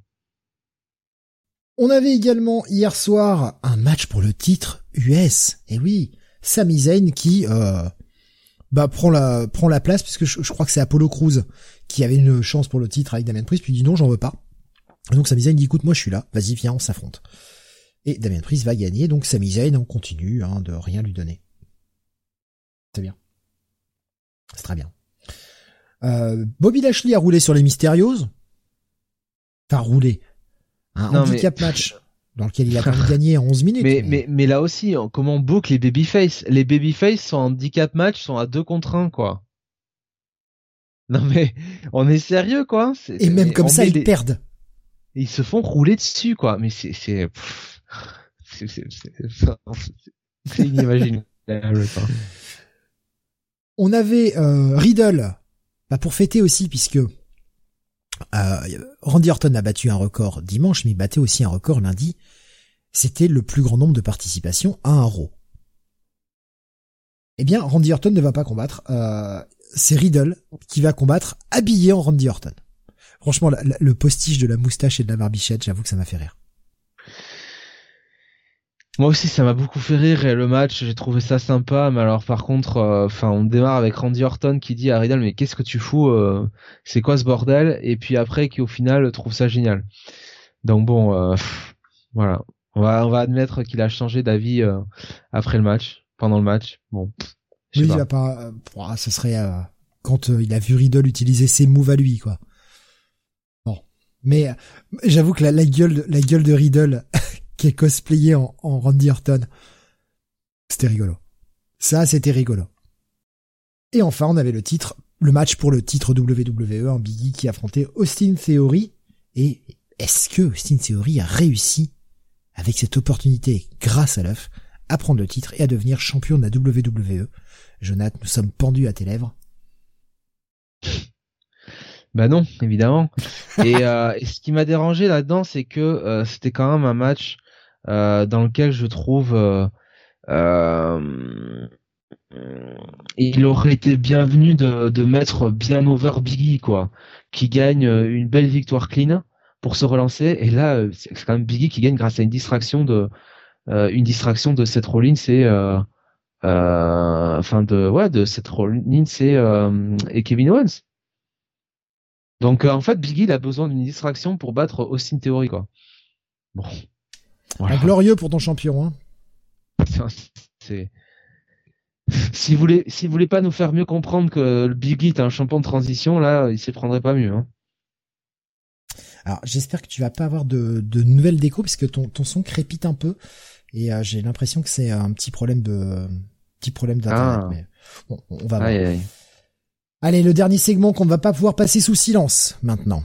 On avait également hier soir un match pour le titre US et oui Sami Zayn qui bah prend la prend la place puisque je, crois que c'est Apollo Cruz qui avait une chance pour le titre avec Damien Priest puis dit non j'en veux pas donc Sami Zayn dit écoute moi je suis là vas-y viens on s'affronte et Damien Priest va gagner donc Sami Zayn on continue hein, de rien lui donner c'est bien c'est très bien euh, Bobby Lashley a roulé sur les Mystérieuses enfin roulé un handicap match dans lequel il a pas gagné en 11 minutes. Mais, mais, mais, là aussi, comment on book les babyface? Les babyface sont en handicap match, sont à 2 contre 1, quoi. Non mais, on est sérieux, quoi. Et même comme ça, ils perdent. Ils se font rouler dessus, quoi. Mais c'est... C'est c'est inimaginable. on avait euh, Riddle, bah, pour fêter aussi, puisque euh, Randy Orton a battu un record dimanche, mais il battait aussi un record lundi. C'était le plus grand nombre de participations à un Raw. Eh bien, Randy Orton ne va pas combattre. Euh, c'est Riddle qui va combattre habillé en Randy Orton. Franchement, le postiche de la moustache et de la barbichette, j'avoue que ça m'a fait rire. Moi aussi, ça m'a beaucoup fait rire et le match, j'ai trouvé ça sympa. Mais alors, par contre, euh, enfin, on démarre avec Randy Orton qui dit à Riddle, mais qu'est-ce que tu fous euh, C'est quoi ce bordel? Et puis après, qui au final trouve ça génial. Donc bon, euh, voilà, on va on va admettre qu'il a changé d'avis après le match, pendant le match. Bon. Oui, il va pas. ce serait quand il a vu Riddle utiliser ses moves à lui, quoi. Mais j'avoue que la, la gueule, la gueule de Riddle qui est cosplayé en, Randy Orton. C'était rigolo. Ça, c'était rigolo. Et enfin, on avait le titre, le match pour le titre WWE, en Biggie qui affrontait Austin Theory. Et est-ce que Austin Theory a réussi, avec cette opportunité, grâce à l'œuf, à prendre le titre et à devenir champion de la WWE Jonathan, nous sommes pendus à tes lèvres. Bah non, évidemment. et, euh, ce qui m'a dérangé là-dedans, c'est que euh, c'était quand même un match euh, dans lequel je trouve il aurait été bienvenu de, mettre bien over Biggie, quoi, qui gagne une belle victoire clean pour se relancer. Et là, c'est quand même Biggie qui gagne grâce à une distraction de, une distraction de Seth Rollins et, enfin de, ouais, de Seth Rollins et, et Kevin Owens. Donc en fait, Biggie il a besoin d'une distraction pour battre Austin Theory, quoi. Bon. glorieux pour ton champion, hein. C'est si vous voulez, si vous voulez pas nous faire mieux comprendre que le Big est un champion de transition, là, il s'y prendrait pas mieux. Hein. Alors, j'espère que tu vas pas avoir de, de nouvelles décos puisque ton, ton son crépite un peu et euh, j'ai l'impression que c'est un petit problème de petit problème d'internet. Ah. Mais bon, on va voir. Allez, le dernier segment qu'on va pas pouvoir passer sous silence maintenant.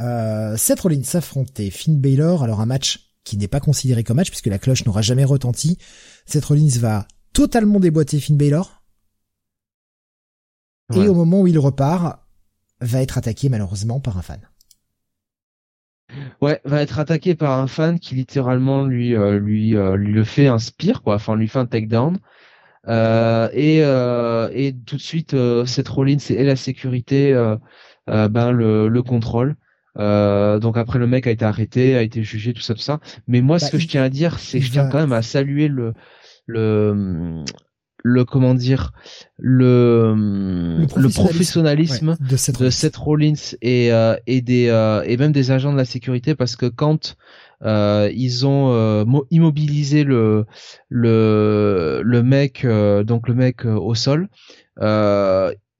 Euh, Seth Rollins s'affrontait Finn Balor. Alors un match qui n'est pas considéré comme match puisque la cloche n'aura jamais retenti. Seth Rollins va totalement déboîté Finn Balor. Et au moment où il repart, va être attaqué malheureusement par un fan. Ouais, va être attaqué par un fan qui littéralement lui euh, lui euh, lui le fait un spear quoi, enfin lui fait un takedown. Euh, et euh, et tout de suite cette Rollins et la sécurité ben le le contrôle. donc après le mec a été arrêté, a été jugé, tout ça, tout ça. Mais moi, ce bah, que je tiens à dire, c'est que je tiens quand même à saluer le le le comment dire le le professionnalisme, de, cette Rollins et euh, et des euh, et même des agents de la sécurité parce que quand euh, ils ont immobilisé le le le mec donc le mec au sol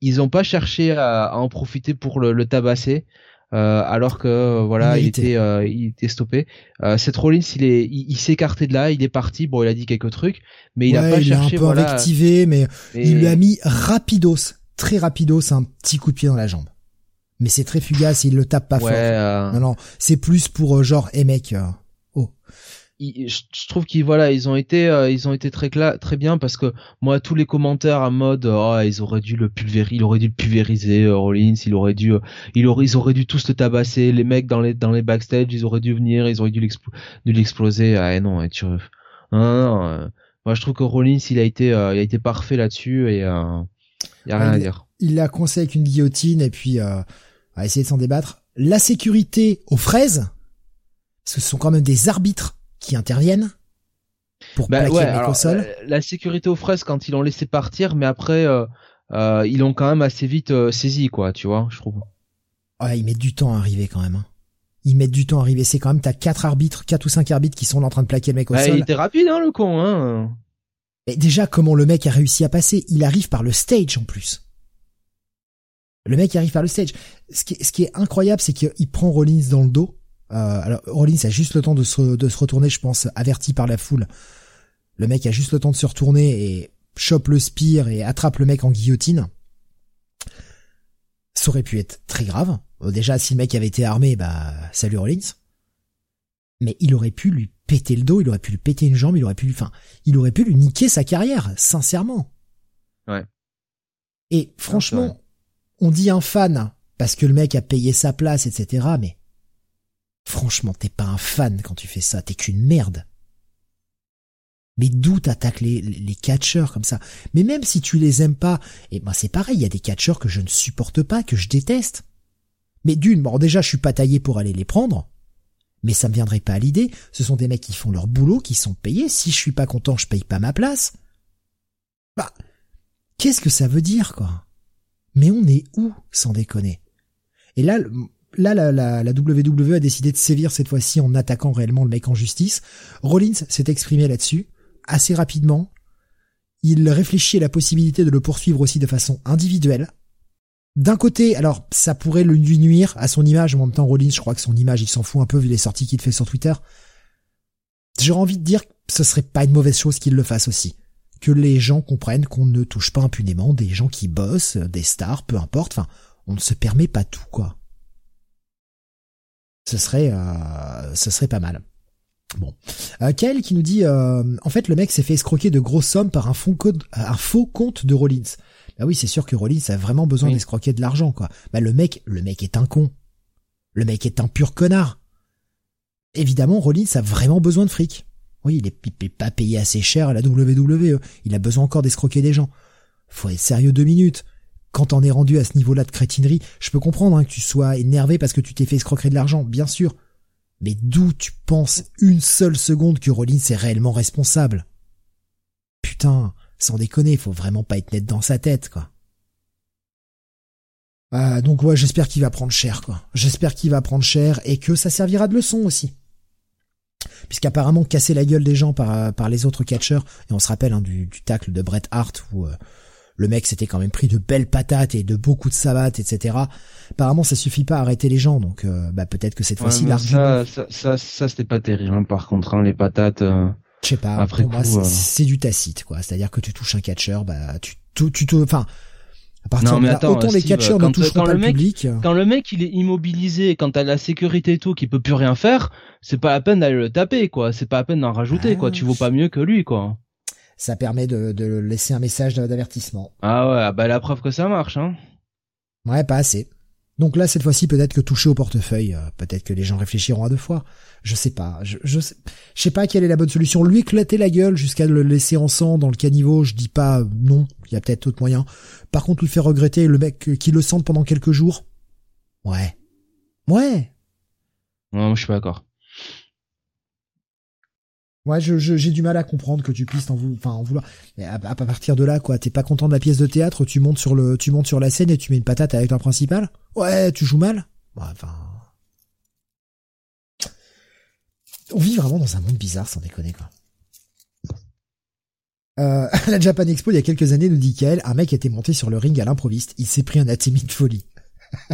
ils n'ont pas cherché à, en profiter pour le tabasser euh, alors que euh, voilà il, était euh, il était stoppé. Euh, Seth Rollins il est il, s'est écarté de là, il est parti. Bon il a dit quelques trucs, mais il a pas cherché. Il a un peu activé, mais il lui a mis rapidos, très rapidos, un petit coup de pied dans la jambe. Mais c'est très fugace, il le tape pas fort. Non non, c'est plus pour genre, hey mec, je trouve qu'ils voilà ils ont été euh, ils ont été très très bien parce que moi tous les commentaires à mode oh, ils auraient dû le pulvériser il aurait dû le pulvériser euh, Rollins il aurait dû euh, il aurait ils auraient dû tous le tabasser. Les mecs dans les dans les backstage ils auraient dû venir ils auraient dû l'exploser. Ah non et tu non, non, moi je trouve que Rollins il a été il a été parfait là-dessus et il y a rien à dire. il l'a conseillé avec une guillotine et puis a essayé de s'en débattre la sécurité aux fraises ce sont quand même des arbitres qui interviennent pour bah, plaquer le mec au sol. Euh, la sécurité aux fraises quand ils l'ont laissé partir, mais après euh, euh, ils l'ont quand même assez vite euh, saisi, quoi, tu vois, je trouve. Ouais, ils mettent du temps à arriver quand même. Hein. Ils mettent du temps à arriver. C'est quand même t'as quatre arbitres, quatre ou cinq arbitres qui sont en train de plaquer le mec au bah, sol. Il était rapide, hein, le con, hein. Et déjà, comment le mec a réussi à passer? Il arrive par le stage en plus. Le mec arrive par le stage. Ce qui, ce qui est incroyable, c'est qu'il prend Rollins dans le dos euh, alors Rollins a juste le temps de se, de se retourner, je pense, averti par la foule. Le mec a juste le temps de se retourner et chope le spire et attrape le mec en guillotine. Ça aurait pu être très grave. Euh, déjà, si le mec avait été armé, bah, salut Rollins. Mais il aurait pu lui péter le dos, il aurait pu lui péter une jambe, il aurait pu, enfin, il aurait pu lui niquer sa carrière, sincèrement. Ouais. Et franchement, on dit un fan parce que le mec a payé sa place, etc. Mais Franchement, t'es pas un fan quand tu fais ça, t'es qu'une merde. Mais d'où t'attaques les, catcheurs comme ça? Mais même si tu les aimes pas, et ben c'est pareil, il y a des catcheurs que je ne supporte pas, que je déteste. Mais d'une, bon déjà je suis pas taillé pour aller les prendre, mais ça me viendrait pas à l'idée, ce sont des mecs qui font leur boulot, qui sont payés, si je suis pas content, je paye pas ma place. Bah, qu'est-ce que ça veut dire, quoi? Mais on est où, sans déconner? Et là, là, la, la, la, WWE a décidé de sévir cette fois-ci en attaquant réellement le mec en justice. Rollins s'est exprimé là-dessus assez rapidement. Il réfléchit à la possibilité de le poursuivre aussi de façon individuelle. D'un côté, alors ça pourrait lui nuire à son image. En même temps, Rollins, je crois que son image, il s'en fout un peu vu les sorties qu'il fait sur Twitter. J'aurais envie de dire que ce serait pas une mauvaise chose qu'il le fasse aussi. Que les gens comprennent qu'on ne touche pas impunément des gens qui bossent, des stars, peu importe. Enfin, on ne se permet pas tout, quoi ce serait euh, ce serait pas mal. Bon, euh, qui nous dit euh, en fait le mec s'est fait escroquer de grosses sommes par un, faux compte, un faux compte de Rollins. Bah oui, c'est sûr que Rollins a vraiment besoin d'escroquer de l'argent quoi. Bah le mec, le mec est un con. Le mec est un pur connard. Évidemment, Rollins a vraiment besoin de fric. Oui, il est, pas payé assez cher à la WWE. Il a besoin encore d'escroquer des gens. Faut être sérieux deux minutes. Quand t'en es rendu à ce niveau-là de crétinerie, je peux comprendre hein, que tu sois énervé parce que tu t'es fait escroquer de l'argent, bien sûr. Mais d'où tu penses une seule seconde que Rollins est réellement responsable? Putain, sans déconner, faut vraiment pas être net dans sa tête, quoi. Ah, donc ouais, j'espère qu'il va prendre cher, quoi. J'espère qu'il va prendre cher et que ça servira de leçon aussi. Puisqu'apparemment casser la gueule des gens par, par les autres catcheurs, et on se rappelle hein, du, du tacle de Bret Hart où euh, le mec s'était quand même pris de belles patates et de beaucoup de savates, etc. Apparemment, ça suffit pas à arrêter les gens, donc euh, bah, peut-être que cette fois-ci l'argument... Ça, ça, ça, c'était pas terrible, hein, par contre, hein, les patates... Euh, Je sais pas, Après pour moi, c'est du tacite, quoi. C'est-à-dire que tu touches un catcheur, bah, tu, tu, tu te... Enfin, à partir non, mais attends, autant les catcheurs ne toucheront pas le, mec, public. Quand le mec il est immobilisé, quand t'as la sécurité et tout, qu'il peut plus rien faire, c'est pas la peine d'aller le taper, quoi. C'est pas la peine d'en rajouter, quoi. Tu vaux pas mieux que lui, quoi. Ça permet de, de laisser un message d'avertissement. Ah ouais, ah bah la preuve que ça marche, hein. Ouais, pas assez. Donc là, cette fois-ci, peut-être que toucher au portefeuille, euh, peut-être que les gens réfléchiront à deux fois. Je sais pas. Je, je, sais, je sais pas quelle est la bonne solution. Lui éclater la gueule jusqu'à le laisser en sang dans le caniveau, je dis pas non. Il y a peut-être d'autres moyens. Par contre, lui faire regretter le mec qui le sente pendant quelques jours. Ouais. Ouais. Non, moi, je suis pas d'accord. Ouais, je, j'ai du mal à comprendre que tu puisses en, enfin, en vouloir. Mais à, à, partir de là, quoi, t'es pas content de la pièce de théâtre, tu montes sur le, tu montes sur la scène et tu mets une patate avec ton principal? Ouais, tu joues mal? enfin. On vit vraiment dans un monde bizarre, sans déconner, quoi. Euh, la Japan Expo, il y a quelques années, nous dit Kael, un mec était monté sur le ring à l'improviste. Il s'est pris un atémie de folie.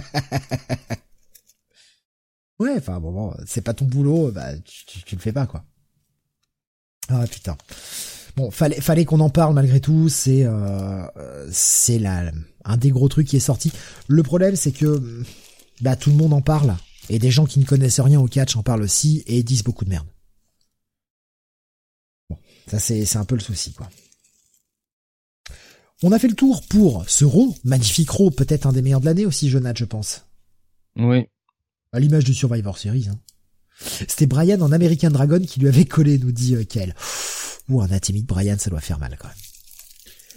ouais, enfin bon, bon c'est pas ton boulot, bah tu, tu le fais pas, quoi. Ah putain. Bon, fallait qu'on en parle malgré tout. C'est euh, c'est là un des gros trucs qui est sorti. Le problème, c'est que bah tout le monde en parle et des gens qui ne connaissent rien au catch en parlent aussi et disent beaucoup de merde. Bon, ça c'est un peu le souci quoi. On a fait le tour pour ce Raw, magnifique Raw, peut-être un des meilleurs de l'année aussi, Jonathan, je pense. Oui. À l'image du Survivor Series. Hein. C'était Brian en American Dragon qui lui avait collé, nous dit euh, Kel. Ouh, un de Brian, ça doit faire mal quand même.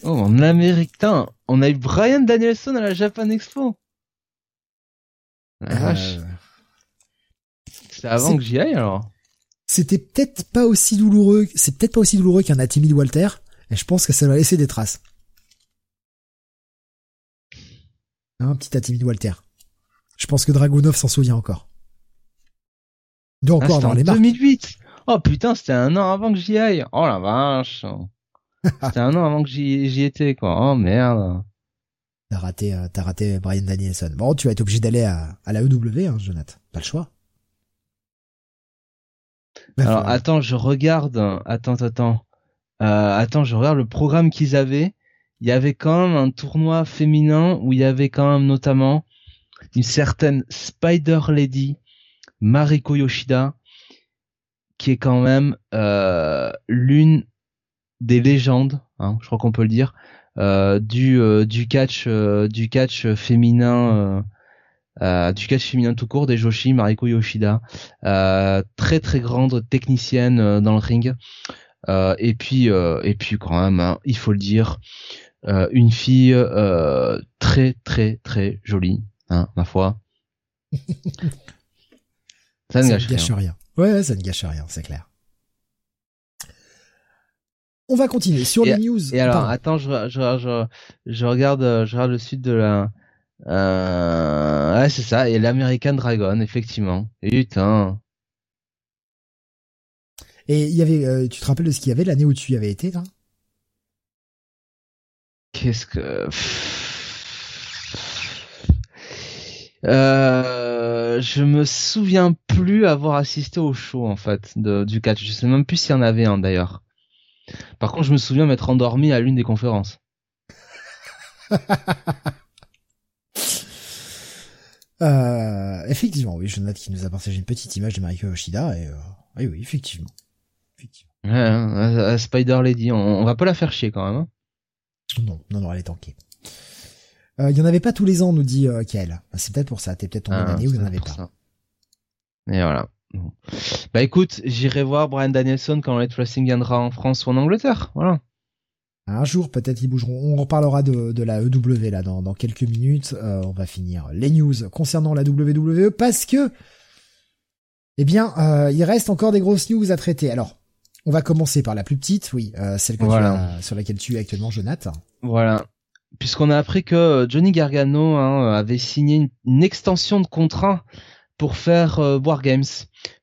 Oh, en américain, on a eu Brian Danielson à la Japan Expo. Euh... C'est avant que j'y aille alors. C'était peut-être pas aussi douloureux, c'est peut-être pas aussi douloureux qu'un Atimid Walter, et je pense que ça va laisser des traces. Un petit Atimid Walter. Je pense que Dragunov s'en souvient encore. Il doit encore ah, les 2008. Oh putain, c'était un an avant que j'y aille. Oh la vache. c'était un an avant que j'y étais, quoi. Oh merde. T'as raté, euh, t'as raté Brian Danielson. Bon, tu vas être obligé d'aller à, à, la EW, hein, Jonathan. Pas le choix. Alors, attends, je regarde. Attends, attends. Euh, attends, je regarde le programme qu'ils avaient. Il y avait quand même un tournoi féminin où il y avait quand même notamment une certaine Spider Lady Mariko Yoshida, qui est quand même euh, l'une des légendes, hein, je crois qu'on peut le dire, euh, du euh, du catch du catch féminin du catch féminin tout court des Joshi Mariko Yoshida très très grande technicienne dans le ring et puis et puis quand même hein, il faut le dire une fille très très très jolie hein, ma foi Ça ne, gâche, rien. Ouais, ça ne gâche rien, c'est clair. On va continuer sur les news. Et alors, attends, je, je, je, je, regarde, je regarde le sud de la. Euh... Ouais, c'est ça. Et l'American Dragon, effectivement. Putain. Et il y avait, euh, tu te rappelles de ce qu'il y avait l'année où tu y avais été, Qu'est-ce que. Euh, je me souviens plus avoir assisté au show en fait de, du catch. Je sais même plus s'il y en avait un d'ailleurs. Par contre, je me souviens m'être endormi à l'une des conférences. euh, effectivement, oui, Jonathan qui nous a partagé une petite image de Mariko Yoshida et euh, oui, oui, effectivement. effectivement. Ouais, hein, Spider Lady, on, on, va pas la faire chier quand même. Hein. Non, non, non, elle est tankée. Euh, il y en avait pas tous les ans, nous dit euh, Kael. Bah, c'est peut-être pour ça. T'es peut-être tombé ah, une année où il y en avait pas. Et voilà. Bah écoute, j'irai voir Brian Danielson quand Light Wrestling viendra en France ou en Angleterre. Voilà. Un jour, peut-être ils bougeront. On reparlera de, de la EW là dans, dans quelques minutes. Euh, on va finir les news concernant la WWE parce que, eh bien, euh, il reste encore des grosses news à traiter. Alors, on va commencer par la plus petite, oui, euh, celle que tu as, sur laquelle tu es actuellement, Jonathan. Voilà. Puisqu'on a appris que Johnny Gargano hein, avait signé une, une, extension de contrat pour faire euh, War Games,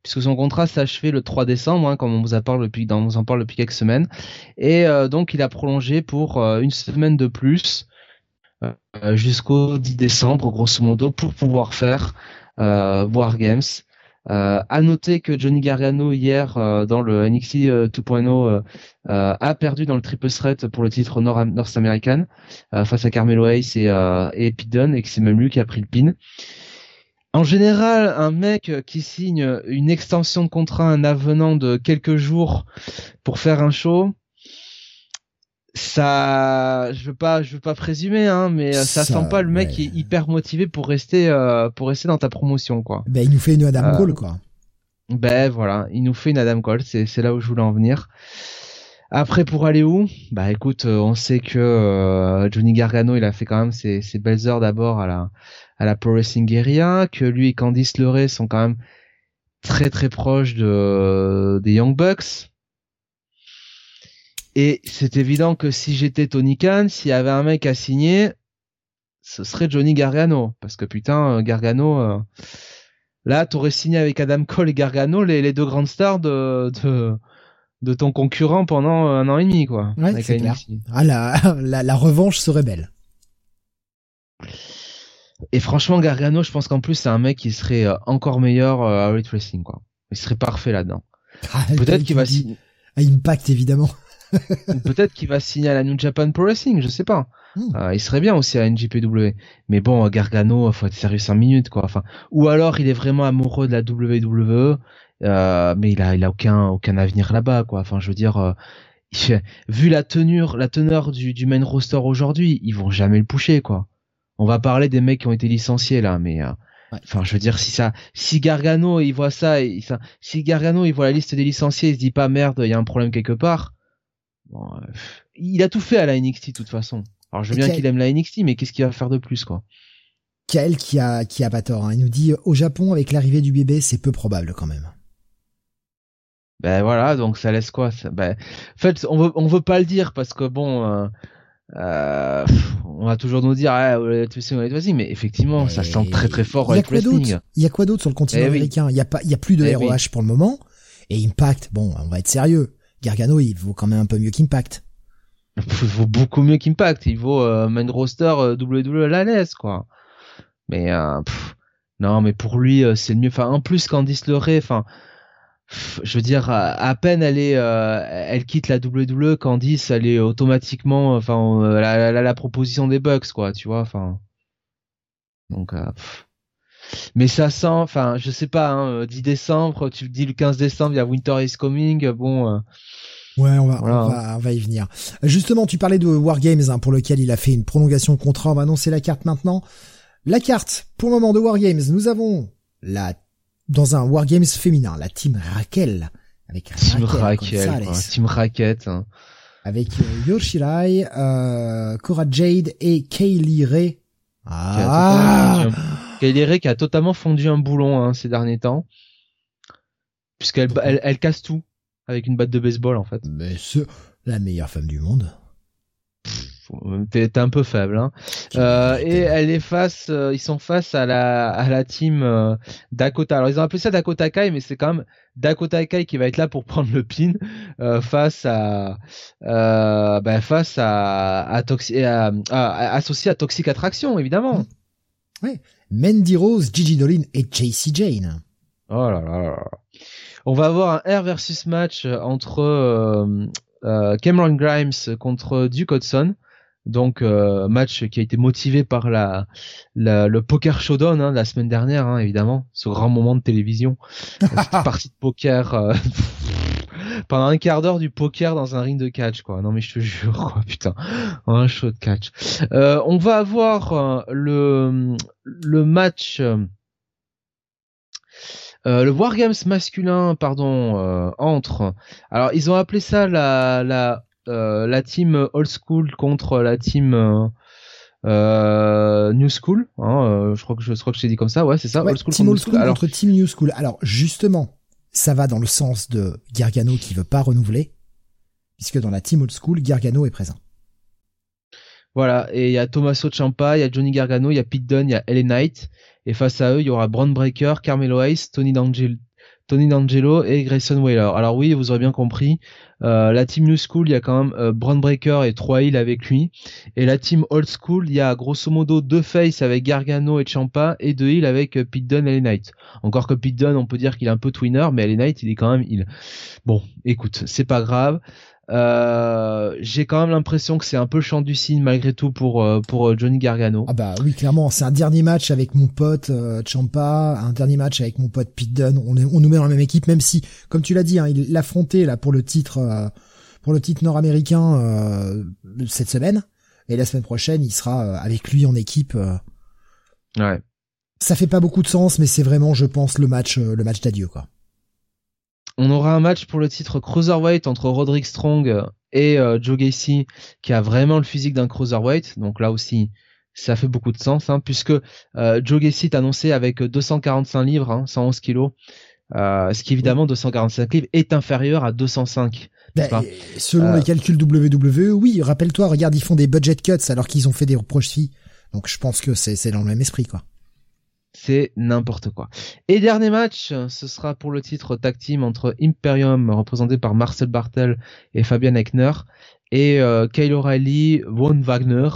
puisque son contrat achevé le 3 décembre, hein, comme on vous parle depuis, on vous en parle depuis quelques semaines, et euh, donc il a prolongé pour euh, une semaine de plus jusqu'au 10 décembre, grosso modo, pour pouvoir faire War Games. Euh, à noter que Johnny Gargano hier dans le NXT 2.0 a perdu dans le triple threat pour le titre North, American face à Carmelo Hayes et, et et que c'est même lui qui a pris le pin. En général, un mec qui signe une extension de contrat, un avenant de quelques jours pour faire un show, ça, je veux pas, je veux pas présumer, hein, mais ça, sent pas le mec qui est hyper motivé pour rester, euh, pour rester dans ta promotion, quoi. Ben il nous fait une Adam euh, Cole, quoi. Ben voilà, il nous fait une Adam Cole, c'est c'est là où je voulais en venir. Après, pour aller où? Bah écoute, on sait que Johnny Gargano, il a fait quand même ses, ses belles heures d'abord à la à la Pro Wrestling Guerrilla, que lui et Candice LeRae sont quand même très très proches de des Young Bucks. Et c'est évident que si j'étais Tony Khan, s'il y avait un mec à signer, ce serait Johnny Gargano. Parce que putain, Gargano, euh, là, t'aurais signé avec Adam Cole et Gargano les, les deux grandes stars de, de, de, ton concurrent pendant un an et demi, quoi. Ouais, c'est clair. Ah, la, la, la revanche serait belle. Et franchement, Gargano, je pense qu'en plus, c'est un mec qui serait euh, encore meilleur euh, à Elite Wrestling, quoi. Il serait parfait là-dedans. Ah, Peut-être qu'il va signer. À Impact, évidemment. Peut-être qu'il va signer à la New Japan Pro Wrestling, je sais pas. Hmm. Euh, il serait bien aussi à NJPW. Mais bon, Gargano, faut être sérieux 5 minutes, quoi. Enfin, ou alors il est vraiment amoureux de la WWE, euh, mais il a, il a aucun, aucun avenir là-bas, quoi. Enfin, je veux dire, euh, vu la teneur, la teneur du, du main roster aujourd'hui, ils vont jamais le pousser, quoi on va parler des mecs qui ont été licenciés là, mais euh, enfin, je veux dire si ça, si Gargano il voit ça, il, si Gargano il voit la liste des licenciés, il se dit pas merde, il y a un problème quelque part. Bon, euh, il a tout fait à la NXT de toute façon. Alors je veux bien qu'il aime la NXT, mais qu'est-ce qu'il va faire de plus quoi? Kael qui a qui a pas tort. Hein. Il nous dit au Japon avec l'arrivée du bébé, c'est peu probable quand même. Ben voilà, donc ça laisse quoi ben, En fait, on veut on veut pas le dire parce que bon, euh, euh, on va toujours nous dire ah, vas-y mais effectivement ça sent très très fort il y a quoi d'autre il y a quoi d'autre sur le continent eh américain? Il y a pas il y a plus de ROH eh pour le moment et Impact bon on va être sérieux. Gargano il vaut quand même un peu mieux qu'Impact. Il vaut beaucoup mieux qu'Impact. Il vaut euh, main roster euh, WWE la laisse quoi. Mais euh, non mais pour lui euh, c'est le mieux. Enfin en plus Candice LeRae enfin je veux dire, à, peine elle est, euh, elle quitte la WWE, Candice, elle est automatiquement, enfin, euh, la, la, la, proposition des Bucks, quoi, tu vois, enfin. Donc, euh, mais ça sent, enfin, je sais pas, hein, 10 décembre, tu dis le 15 décembre, il y a Winter is Coming, bon. Ouais, on va, on va, on va y venir. Justement, tu parlais de War Games, hein, pour lequel il a fait une prolongation de contrat. On va annoncer la carte maintenant. La carte, pour le moment de War Games, nous avons la dans un Wargames féminin, la team Raquel. Avec team Raquel, team Raquette. Hein. Avec euh, Yoshirai, euh, Cora Jade et Kaylee Ray. Ah Kaylee Ray qui a totalement fondu un boulon hein, ces derniers temps. Puisqu'elle elle, elle, casse tout avec une batte de baseball en fait. Mais c'est la meilleure femme du monde. T'es un peu faible, hein. Euh, et elle est face, euh, ils sont face à la à la team euh, Dakota. Alors ils ont appelé ça Dakota Kai, mais c'est quand même Dakota Kai qui va être là pour prendre le pin euh, face à bah, face à à, Toxi à, associé à Toxic Attraction évidemment. Oui. Mandy Rose, Gigi Dolin et JC Jane. Oh là là là. On va avoir un R versus match entre Cameron Grimes contre Duke Hudson. Donc euh, match qui a été motivé par la, le poker showdown hein, la semaine dernière, hein, évidemment, ce grand moment de télévision, cette partie de poker euh, pendant un quart d'heure du poker dans un ring de catch, quoi. Non mais je te jure, quoi, putain, un show de catch. Euh, on va avoir le le match Euh, le Wargames masculin, pardon, euh, entre. Alors, ils ont appelé ça la la euh, la team old school contre la team new school. Hein, je crois que je, crois que je t'ai dit comme ça. Ouais, c'est ça. old school team old school, contre team new school. Alors, justement, ça va dans le sens de Gargano qui veut pas renouveler, puisque dans la team old school, Gargano est présent. Voilà, et il y a Tommaso Ciampa, il y a Johnny Gargano, il y a Pete Dunne, il y a LA Knight, et face à eux, il y aura Braun Breaker, Carmelo Hayes, Tony D'Angelo, Tony D'Angelo et Grayson Waller. Alors oui, vous aurez bien compris, euh, la team New School, il y a quand même euh, et trois Hill avec lui. Et la team Old School, il y a grosso modo deux Face avec Gargano et Ciampa et deux Hill avec euh, Pete Dunne et LA Knight. Encore que Pete Dunne, on peut dire qu'il est un peu twinner, mais LA Knight, il est quand même Hill. Bon, écoute, c'est pas grave. Euh, j'ai quand même l'impression que c'est un peu le champ du signe malgré tout pour euh, pour euh, Johnny Gargano. Ah bah oui clairement c'est un dernier match avec mon pote Champa, un dernier match avec mon pote Pete Dunne. On, on nous met dans la même équipe même si comme tu l'as dit hein, il l'affrontait là pour le titre pour le titre nord-américain cette semaine et la semaine prochaine il sera avec lui en équipe. ouais. Ça fait pas beaucoup de sens mais c'est vraiment je pense le match le match d'adieu quoi. On aura un match pour le titre Cruiserweight entre Roderick Strong et euh, Joe Gacy, qui a vraiment le physique d'un Cruiserweight. Donc là aussi, ça fait beaucoup de sens, hein, puisque euh, Joe Gacy est annoncé avec 245 livres, hein, 111 kilos. Euh, ce qui évidemment 245 livres est inférieur à 205. Ben, selon les calculs WWE, oui, rappelle-toi, regarde, ils font des budget cuts alors qu'ils ont fait des profits. Donc je pense que c'est dans le même esprit, quoi c'est n'importe quoi. Et dernier match, ce sera pour le titre tag team entre Imperium, représenté par Marcel Bartel et Fabian Eckner, et euh, Kyle O'Reilly, Von Wagner,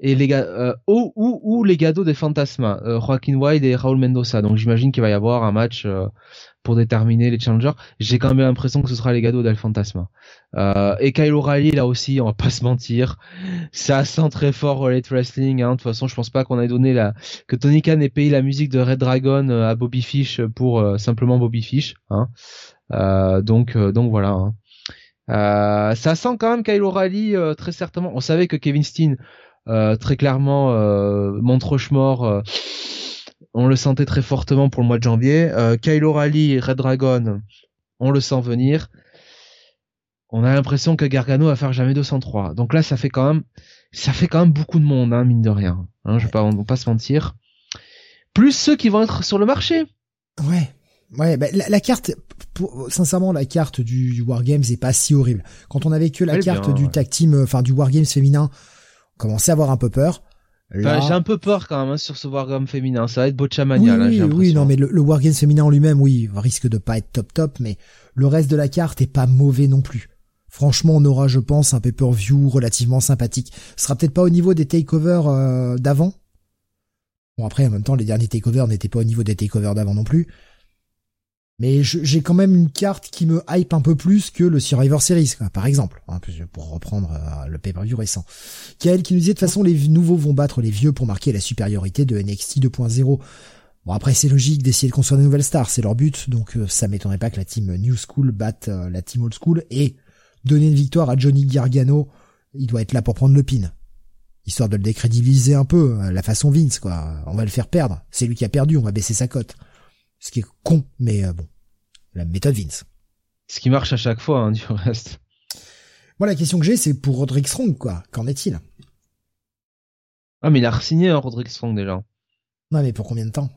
et les euh, ou, ou, les gados des Fantasma, euh, Joaquin Wilde et Raúl Mendoza. Donc j'imagine qu'il va y avoir un match pour déterminer les challengers. J'ai quand même l'impression que ce sera les gados d'El Fantasma. Euh, et Kyle O'Reilly là aussi, on va pas se mentir, ça sent très fort Relate Wrestling. Hein. De toute façon, je pense pas qu'on ait donné la que Tony Khan ait payé la musique de Red Dragon à Bobby Fish pour simplement Bobby Fish. Hein. donc donc voilà. Hein. Euh, ça sent quand même Kyle O'Reilly très certainement. On savait que Kevin Steen euh, très clairement, euh, Montrechemort, euh, on le sentait très fortement pour le mois de janvier. Euh, Kyle O'Reilly, Red Dragon, on le sent venir. On a l'impression que Gargano va faire jamais 203. Donc là, ça fait quand même, ça fait quand même beaucoup de monde, hein, mine de rien. Hein, je vais pas, on va pas se mentir. Plus ceux qui vont être sur le marché. Ouais. Ouais, bah, la, carte, sincèrement, la carte du, du Wargames est pas si horrible. Quand on avait que la carte du tag team, enfin du Wargames féminin, commençait à avoir un peu peur. J'ai un peu peur quand même hein, sur ce Wargame féminin. Ça va être Bochamania. Oui, oui, oui, non, mais le, le Wargame féminin en lui-même, oui, risque de pas être top top, mais le reste de la carte est pas mauvais non plus. Franchement, on aura, je pense, un pay-per-view relativement sympathique. Ce sera peut-être pas au niveau des takeovers euh, d'avant. Bon après, en même temps, les derniers takeovers n'étaient pas au niveau des takeovers d'avant non plus. Mais j'ai quand même une carte qui me hype un peu plus que le Survivor Series, quoi, par exemple, hein, pour reprendre euh, le pay-per-view récent. Kael qui nous disait de toute façon les nouveaux vont battre les vieux pour marquer la supériorité de NXT 2.0. Bon après c'est logique d'essayer de construire de nouvelles stars, c'est leur but, donc euh, ça m'étonnerait pas que la team New School batte euh, la team Old School et donner une victoire à Johnny Gargano, il doit être là pour prendre le pin. Histoire de le décrédibiliser un peu, la façon Vince quoi. On va le faire perdre, c'est lui qui a perdu, on va baisser sa cote. Ce qui est con, mais euh, bon, la méthode Vince. Ce qui marche à chaque fois, hein, du reste. Moi, la question que j'ai, c'est pour Roderick Strong, quoi. Qu'en est-il? Ah, mais il a signé hein, Roderick Strong déjà. Non, mais pour combien de temps?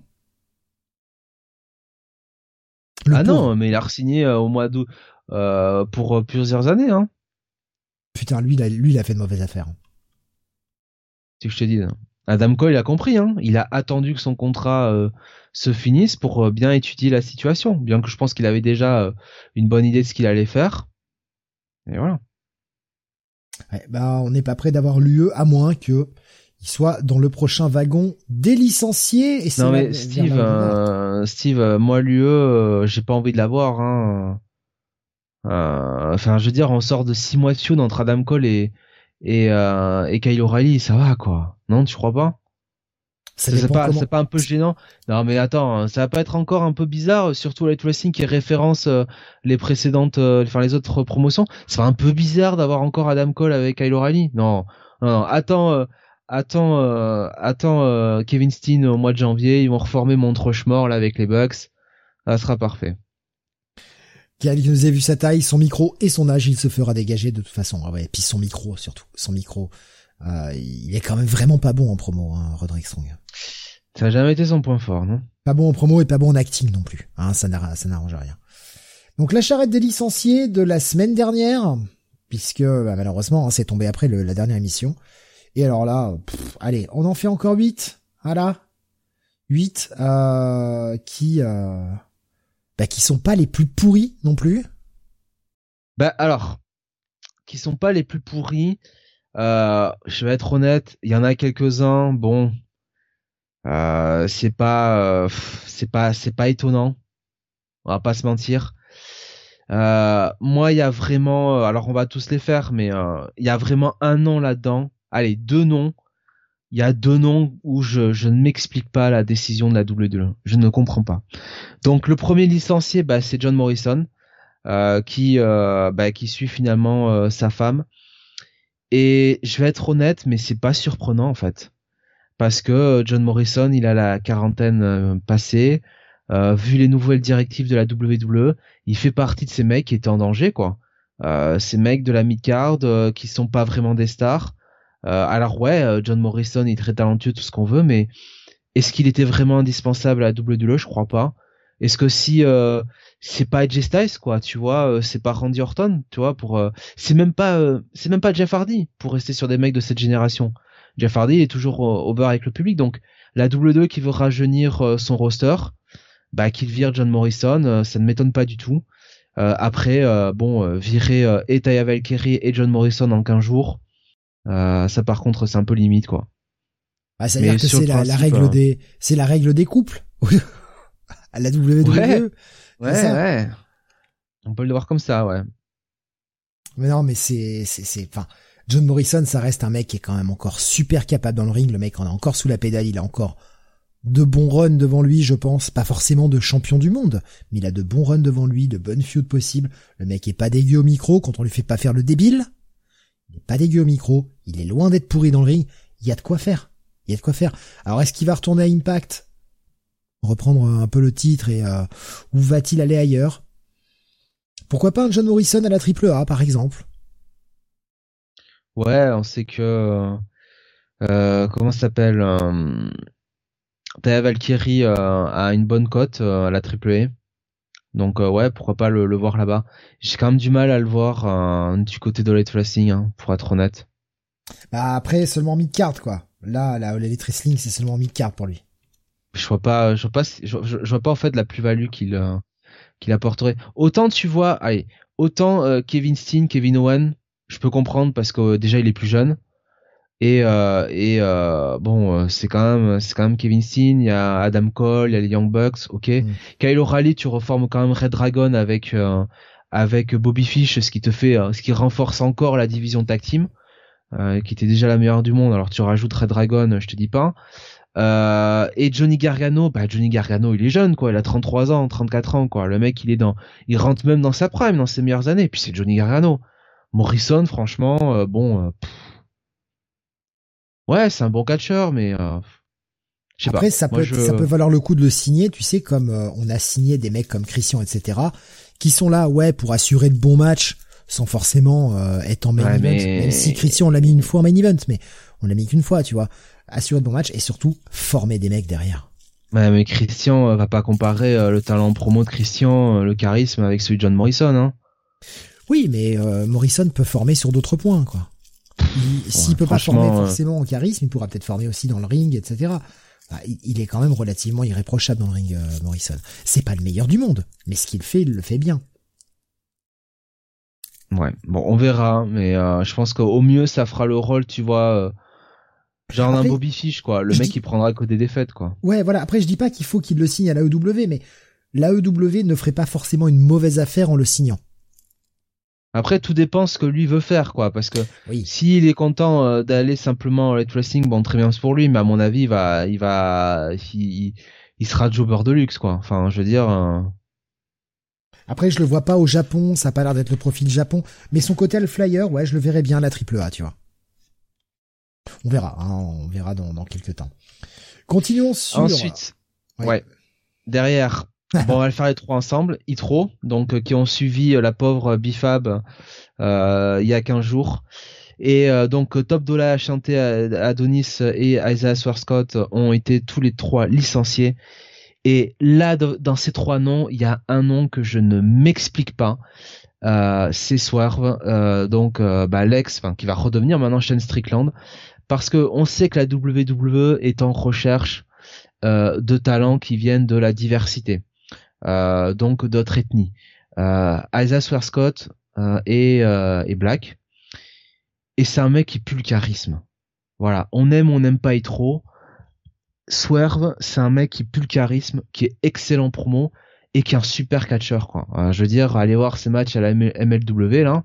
Ah non, mais il a signé euh, au mois d'août euh, pour plusieurs années. Hein. Putain, lui, il a, lui, il a fait de mauvaises affaires. C'est ce que je te dis. Hein. Adam Cole a compris, hein. il a attendu que son contrat euh, se finisse pour euh, bien étudier la situation, bien que je pense qu'il avait déjà euh, une bonne idée de ce qu'il allait faire. Et voilà. bah, on n'est pas prêt d'avoir l'UE à moins que il soit dans le prochain wagon des licenciés. Et non mais Steve, Steve, moi l'UE, j'ai pas envie de l'avoir. Hein. enfin, je veux dire, on sort de six mois de feud entre Adam Cole et et, euh, et Kyle O'Reilly, ça va quoi Non, tu crois pas? C'est pas, pas un peu gênant. Non, mais attends, hein, ça va pas être encore un peu bizarre, surtout Light Wrestling qui référence euh, les précédentes, euh, enfin les autres promotions. C'est un peu bizarre d'avoir encore Adam Cole avec Kyle O'Reilly. Non, non, attends, euh, attends, attends Kevin Steen au mois de janvier, ils vont reformer Montreux là avec les Bucks. Ça sera parfait. Qui nous a vu sa taille, son micro et son âge, il se fera dégager de toute façon. Ah ouais, et puis son micro surtout, son micro. Euh, il est quand même vraiment pas bon en promo, hein, Roderick Strong. Ça a jamais été son point fort, non? Pas bon en promo et pas bon en acting non plus. Hein, ça n'arrange rien. Donc la charrette des licenciés de la semaine dernière, puisque bah, malheureusement hein, c'est tombé après la dernière émission. Et alors là, allez, on en fait encore 8. Voilà. 8 euh, qui euh, bah, qui sont pas les plus pourris non plus. Bah alors, qui sont pas les plus pourris. Euh, je vais être honnête, il y en a quelques-uns. Bon, euh, c'est pas, euh, c'est pas, c'est pas étonnant. On va pas se mentir. Moi, il y a vraiment, alors on va tous les faire, mais il y a vraiment un nom là-dedans. Allez, deux noms. Il y a deux noms où je, je ne m'explique pas la décision de la WWE. Je ne comprends pas. Donc le premier licencié, bah, c'est John Morrison, qui, bah, qui suit finalement sa femme. Et je vais être honnête, mais c'est pas surprenant en fait parce que euh, John Morrison, il a la quarantaine euh, passée. Euh, vu les nouvelles directives de la WWE, il fait partie de ces mecs qui étaient en danger, quoi. ces mecs de la mid-card qui sont pas vraiment des stars. Alors ouais, John Morrison il est très talentueux, tout ce qu'on veut, mais est-ce qu'il était vraiment indispensable à la WWE Je crois pas. Est-ce que si c'est pas AJ Styles quoi, tu vois, c'est pas Randy Orton, tu vois, pour c'est même pas c'est même pas Jeff Hardy pour rester sur des mecs de cette génération. Jeff Hardy est toujours au, beurre avec le public. Donc la W2 qui veut rajeunir euh, son roster, bah qu'il vire John Morrison, euh, ça ne m'étonne pas du tout. Euh, après, bon, virer et Taya Valkyrie et John Morrison en 15 jours, ça par contre c'est un peu limite quoi. Ah, c'est-à-dire que c'est la, règle des, c'est la règle des couples à la WWE. Ouais, ouais, ouais. On peut le voir comme ça, ouais. Mais non, mais c'est, c'est, c'est, enfin, John Morrison, ça reste un mec qui est quand même encore super capable dans le ring. Le mec en a encore sous la pédale. Il a encore de bons runs devant lui, je pense. Pas forcément de champion du monde, mais il a de bons runs devant lui, de bonnes feuds possibles. Le mec est pas dégueu au micro quand on lui fait pas faire le débile. Il est pas dégueu au micro. Il est loin d'être pourri dans le ring. Il y a de quoi faire. Y a de quoi faire. Alors est-ce qu'il va retourner à Impact? Reprendre un peu le titre et euh, où va-t-il aller ailleurs? Pourquoi pas un John Morrison à la triple A par exemple? Ouais, on sait que euh, comment ça s'appelle euh, Valkyrie euh, a une bonne cote euh, à la AAA. Donc ouais, pourquoi pas le, voir là-bas. J'ai quand même du mal à le voir du côté de l'Elite Wrestling, hein, pour être honnête. Bah après seulement mid-card quoi. Là, la l'Elite Wrestling c'est seulement mid-card pour lui. Je vois pas, je vois pas, je, vois pas en fait la plus-value qu'il qu'il apporterait. Autant tu vois, allez, autant Kevin Steen, Kevin Owen, je peux comprendre parce que déjà il est plus jeune et euh, et euh, bon euh, c'est quand même c'est quand même Kevin Steen il y a Adam Cole il y a les Young Bucks ok mm. Kyle O'Reilly tu reformes quand même Red Dragon avec avec Bobby Fish ce qui te fait ce qui renforce encore la division tag team qui était déjà la meilleure du monde alors tu rajoutes Red Dragon je te dis pas et Johnny Gargano, bah Johnny Gargano, il est jeune quoi, il a 33 ans, 34 ans quoi. Le mec, il est dans, il rentre même dans sa prime, dans ses meilleures années. Puis c'est Johnny Gargano. Morrison, franchement, euh, bon, euh, ouais, c'est un bon catcheur, mais euh, après ça peut ça peut valoir le coup de le signer, tu sais, comme on a signé des mecs comme Christian, etc., qui sont là, ouais, pour assurer de bons matchs sans forcément être en main event. Même si Christian on l'a mis une fois en main event, mais on l'a mis qu'une fois, tu vois. Assurer de bons matchs et surtout former des mecs derrière. Ouais, mais Christian va pas comparer le talent promo de Christian, le charisme avec celui de John Morrison, hein. Oui, mais euh, Morrison peut former sur d'autres points, quoi. S'il peut pas former euh, forcément au charisme, il pourra peut-être former aussi dans le ring, etc. Il est quand même relativement irréprochable dans le ring, euh, Morrison. C'est pas le meilleur du monde, mais ce qu'il fait, il le fait bien. Ouais, bon, on verra, mais je pense qu'au mieux, ça fera le rôle, tu vois, genre un Bobby Fish, quoi. Le mec, qui il prendra que des défaites, quoi. Ouais, voilà. Après, je dis pas qu'il faut qu'il le signe à l'AEW, mais l'AEW ne ferait pas forcément une mauvaise affaire en le signant. Après, tout dépend ce que lui veut faire, quoi. Parce que s'il est content euh, d'aller simplement au Wrestling, bon, très bien pour lui, mais à mon avis, il va, il va, il, sera jobber de luxe, quoi. Enfin, je veux dire. Euh, Après, je le vois pas au Japon, ça a pas l'air d'être le profil Japon, mais son côté le flyer, ouais, je le verrais bien à la triple A, tu vois. On verra, hein, on verra dans, dans quelques temps. Continuons sur. Ensuite, ouais. Derrière, bon, on va faire les trois ensemble. Itro, donc qui ont suivi la pauvre Bifab il y a 15 jours. Et donc Top Dollar, Chanté, Adonis et Isaiah Swarscott ont été tous les trois licenciés. Et là, dans ces trois noms, il y a un nom que je ne m'explique pas. Euh, c'est Swerve, euh, donc euh, bah, Lex, qui va redevenir maintenant Shane Strickland, parce que on sait que la WWE est en recherche euh, de talents qui viennent de la diversité, donc d'autres ethnies. Isaiah Swearscott et, et Black, et c'est un mec qui pue le charisme. Voilà, on aime, on n'aime pas y trop. Swerve, c'est un mec qui pue le charisme, qui est excellent promo et qui est un super catcheur quoi. Euh, je veux dire, aller voir ses matchs à la MLW là,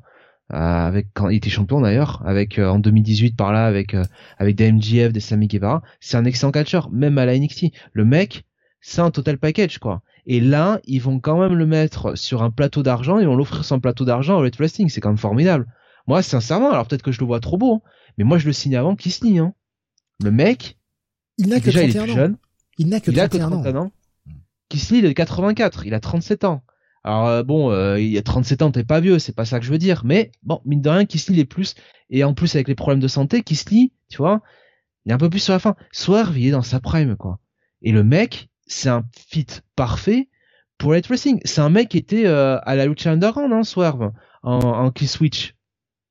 euh, avec quand il était champion d'ailleurs, avec euh, en 2018 par là avec avec des MGF, des Sammy Guevara, c'est un excellent catcheur, même à la NXT. Le mec, c'est un total package quoi. Et là, ils vont quand même le mettre sur un plateau d'argent, ils vont l'offrir un plateau d'argent au Red Wrestling, c'est quand même formidable. Moi, sincèrement, alors peut-être que je le vois trop beau, hein, mais moi je le signe avant qu'il se hein. Le mec, il n'a que déjà, 31 il est ans. Jeune. Il n'a que, il 31 a que 31 ans. Kisly, il est de 84, il a 37 ans. Alors euh, bon, euh, il a 37 ans, t'es pas vieux, c'est pas ça que je veux dire, mais bon, mine de rien, Kisly est plus, et en plus avec les problèmes de santé, Kisly, tu vois, il est un peu plus sur la fin. Swerve, il est dans sa prime, quoi. Et le mec, c'est un fit parfait pour Light Racing. C'est un mec qui était euh, à la Lucha Underground, hein, Swerve, en, en Kill Switch.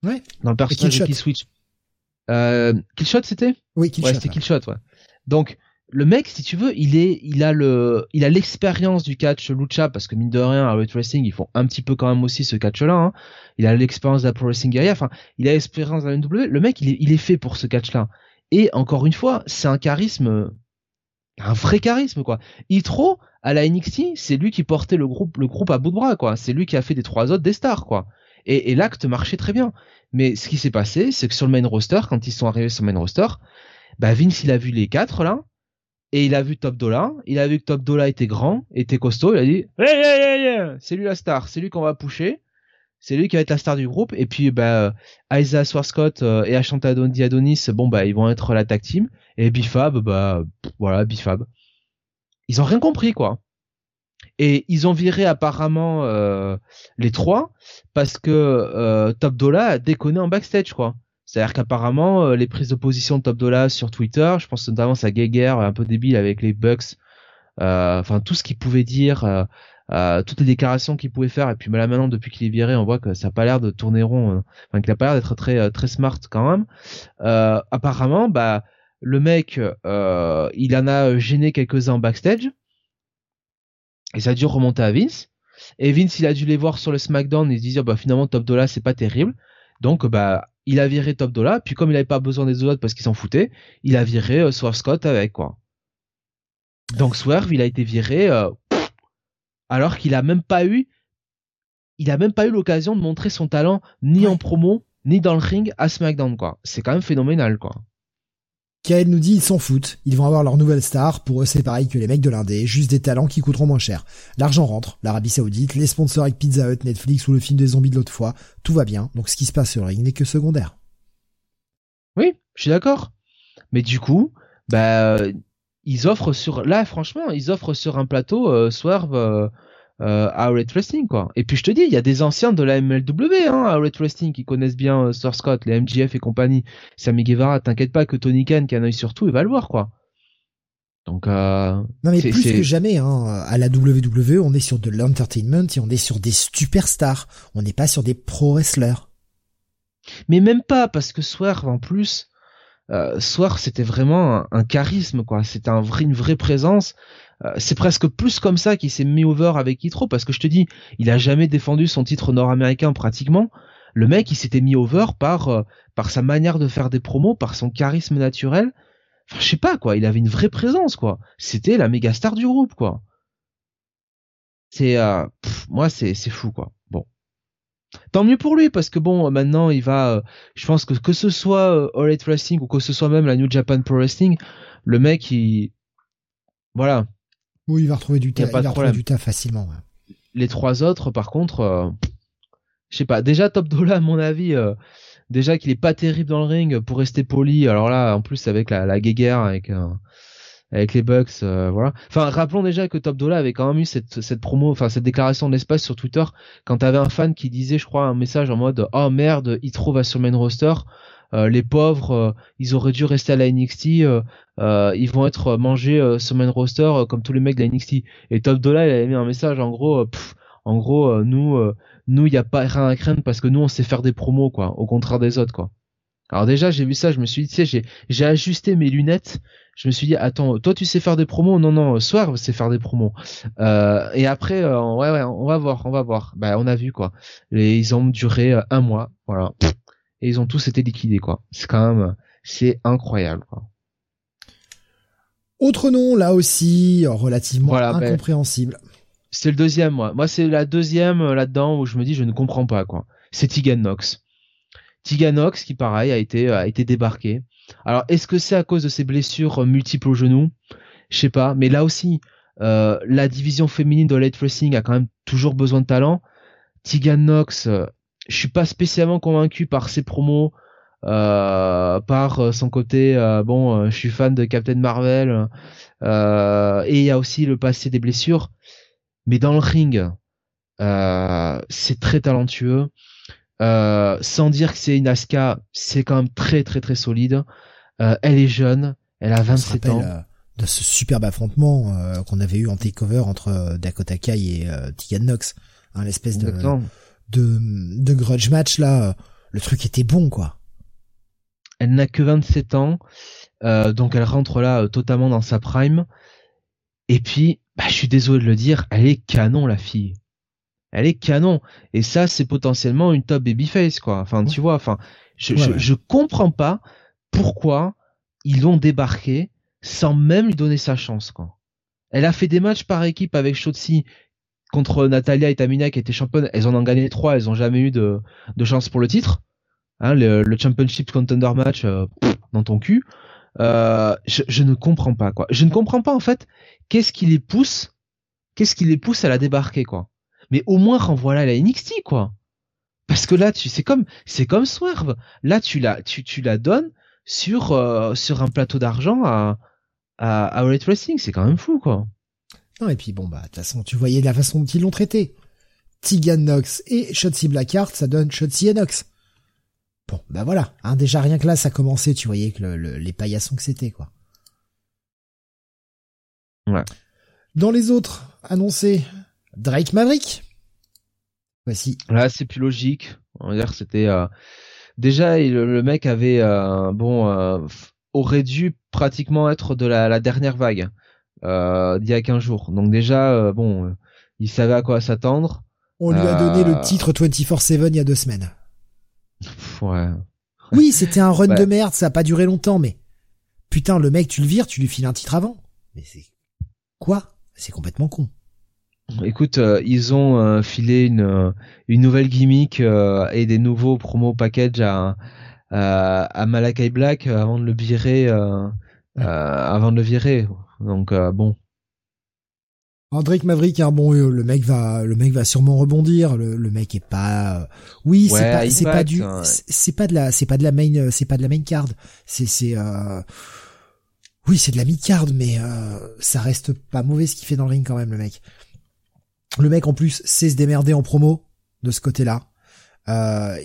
Ouais. Dans le personnage de Kill Switch. Euh, Killshot, c'était? Oui, Killshot. Ouais, c'était Killshot, ouais. Donc, le mec, si tu veux, il est, il a le, il a l'expérience du catch lucha parce que mine de rien, à Red Wrestling, ils font un petit peu quand même aussi ce catch-là. Hein. Il a l'expérience de la Pro Wrestling guerrier. Enfin, il a l'expérience de la NW. Le mec, il est, il est fait pour ce catch-là. Et encore une fois, c'est un charisme, un vrai charisme quoi. Itro à la NXT, c'est lui qui portait le groupe, le groupe à bout de bras quoi. C'est lui qui a fait des trois autres des stars quoi. Et, et l'acte marchait très bien. Mais ce qui s'est passé, c'est que sur le main roster, quand ils sont arrivés sur le main roster, bah Vince il a vu les quatre là et il a vu Top Dollar, il a vu que Top Dollar était grand, était costaud, il a dit c'est lui la star, c'est lui qu'on va pousser, c'est lui qui va être la star du groupe et puis bah Isaiah Swarscott euh, et Ashanta Adonis, bon bah ils vont être la tag team et Bifab bah voilà Bifab. Ils ont rien compris quoi. Et ils ont viré apparemment euh, les trois parce que euh, Top Dollar a déconné en backstage quoi. C'est-à-dire qu'apparemment, euh, les prises de position de Top Dollar sur Twitter, je pense notamment à Geiger, un peu débile avec les Bucks, euh, enfin tout ce qu'il pouvait dire, euh, toutes les déclarations qu'il pouvait faire, et puis là maintenant, depuis qu'il est viré, on voit que ça a pas l'air de tourner rond, enfin qu'il a pas l'air d'être très très smart quand même. apparemment, bah le mec, il en a gêné quelques-uns en backstage, et ça a dû remonter à Vince. Et Vince, il a dû les voir sur le SmackDown et se dire, bah finalement Top Dollar c'est pas terrible. Donc bah il a viré Top Dollar, puis comme il avait pas besoin des autres parce qu'il s'en foutait, il a viré euh, Swerve Scott avec quoi. Donc Swerve, il a été viré euh, alors qu'il a même pas eu il a même pas eu l'occasion de montrer son talent ni en promo ni dans le ring à SmackDown quoi. C'est quand même phénoménal quoi. Kael nous dit ils s'en foutent, ils vont avoir leur nouvelle star, pour eux c'est pareil que les mecs de l'Indé, juste des talents qui coûteront moins cher. L'argent rentre, l'Arabie Saoudite, les sponsors avec Pizza Hut, Netflix ou le film des zombies de l'autre fois, tout va bien, donc ce qui se passe sur le ring n'est que secondaire. Oui, je suis d'accord. Mais du coup, bah ils offrent sur là franchement, ils offrent sur un plateau euh, Swerve euh, euh, à Red Wrestling quoi. Et puis je te dis, il y a des anciens de la MLW hein, à Red Wrestling qui connaissent bien euh, Sir Scott, les MGF et compagnie. Sammy Guevara, t'inquiète pas que Tony Khan qui a un œil sur tout, il va le voir quoi. Donc euh, non mais plus que jamais hein, à la WWE, on est sur de l'entertainment et on est sur des superstars. On n'est pas sur des pro wrestlers. Mais même pas parce que Swerve en plus, euh, Swerve c'était vraiment un, charisme quoi. C'était un vrai, une vraie présence. Euh, c'est presque plus comme ça qu'il s'est mis over avec Itro parce que je te dis, il a jamais défendu son titre nord-américain pratiquement. Le mec, il s'était mis over par euh, par sa manière de faire des promos, par son charisme naturel. Enfin, je sais pas quoi, il avait une vraie présence quoi. C'était la méga star du groupe quoi. C'est euh, moi c'est c'est fou quoi. Tant mieux pour lui parce que bon maintenant il va je pense que que ce soit All Elite Wrestling ou que ce soit même la New Japan Pro Wrestling, le mec il voilà, oui, il va retrouver du taf, il va retrouver du taf facilement. Les trois autres, par contre, euh, je sais pas. Déjà Top Dollar, à mon avis, euh, déjà qu'il est pas terrible dans le ring pour rester poli. Alors là, en plus avec la, la guéguerre, avec euh, avec les Bucks, voilà. Enfin, rappelons déjà que Top Dollar avait quand même eu cette, cette promo, enfin cette déclaration d'espace sur Twitter quand t'avais un fan qui disait, je crois, un message en mode oh merde, il trouve sur main roster. les pauvres, ils auraient dû rester à la NXT, ils vont être mangés sur main roster comme tous les mecs de la NXT. Et Top Dollar, il avait mis un message en gros, en gros, nous, nous, il y a pas rien à craindre parce que nous, on sait faire des promos, quoi, au contraire des autres, quoi. Alors déjà, j'ai vu ça, je me suis dit, tu sais, j'ai ajusté mes lunettes. Je me suis dit, attends, toi, tu sais faire des promos? Non, non, Swerve sait faire des promos. Euh, et après, euh, ouais, ouais, on va voir, on va voir. Bah, on a vu quoi. Et ils ont duré euh, un mois, voilà. Et ils ont tous été liquidés, quoi. C'est quand même, c'est incroyable, quoi. Autre nom, là aussi, relativement bah, incompréhensible. c'est le deuxième, moi. Moi, c'est la deuxième là-dedans où je me dis, je ne comprends pas, quoi. C'est Tegan Knox. Tiganox qui pareil a été a été débarqué. Alors est-ce que c'est à cause de ses blessures euh, multiples au genou Je sais pas, mais là aussi euh, la division féminine de Light Racing a quand même toujours besoin de talent. Tiganox, euh, je suis pas spécialement convaincu par ses promos, par son côté bon, je suis fan de Captain Marvel et il y a aussi le passé des blessures, mais dans le ring, c'est très talentueux. Euh, sans dire que c'est une Asuka, c'est quand même très très très solide. Euh, elle est jeune, elle a 27 ans. Euh, de ce superbe affrontement qu'on avait eu en takeover entre Dakota Kai et Tegan Nox, hein, l'espèce de, de de grudge match là, le truc était bon quoi. Elle n'a que 27 ans, donc elle rentre là totalement dans sa prime. Et puis, bah, je suis désolé de le dire, elle est canon la fille elle est canon. Et ça, c'est potentiellement une top babyface, quoi. Enfin, tu vois, enfin, je, je, comprends pas pourquoi ils l'ont débarqué sans même lui donner sa chance, quoi. Elle a fait des matchs par équipe avec Shotzi contre Natalia et Tamina qui étaient championnes. Elles en ont gagné trois, elles ont jamais eu de, de chance pour le titre. Hein, le, Championship Contender Match euh, dans ton cul. Euh, je, je ne comprends pas, quoi. Je ne comprends pas, en fait, qu'est-ce qui les pousse, qu'est-ce qui les pousse à la débarquer, quoi mais au moins renvoie-la à la NXT quoi. Parce que là, tu c'est comme c'est comme Swerve. Là, tu la tu tu la donnes sur euh, sur un plateau d'argent à à, à Wrestling, c'est quand même fou quoi. Non et puis bon bah de toute façon, tu voyais la façon dont ils l'ont traité. Tigan Nox et Shotzi Blackheart, ça donne Shotzi et Nox. Bon, bah voilà, hein, déjà rien que là, ça commençait, tu voyais que le, les paillassons que c'était, quoi. Ouais. Dans les autres annoncés, Drake Maverick. Voici. Là, c'est plus logique. On va dire que c'était euh, déjà le, mec avait euh, bon euh, aurait dû pratiquement être de la, dernière vague d'il y a 15 jours. Donc déjà bon, il savait à quoi s'attendre. On lui a donné le titre 24/7 il y a deux semaines. Ouais. Oui, c'était un run de merde, ça a pas duré longtemps, mais putain, le mec, tu le vires, tu lui files un titre avant. Mais c'est quoi? C'est complètement con. Écoute, euh, ils ont euh, filé une, euh, une nouvelle gimmick et des nouveaux promo packages à, à, Malakai Black avant de le virer, avant de le virer. Donc bon. Drake Maverick, hein, bon, le mec va, le mec va sûrement rebondir. Le, le mec est pas, oui, c'est pas, c'est pas du, hein, c'est pas de la, c'est pas de la main, c'est pas de la main card. C'est, c'est, oui, c'est de la mid card, mais ça reste pas mauvais ce qu'il fait dans le ring quand même, le mec. Le mec en plus sait se démerder en promo de ce côté-là. Euh,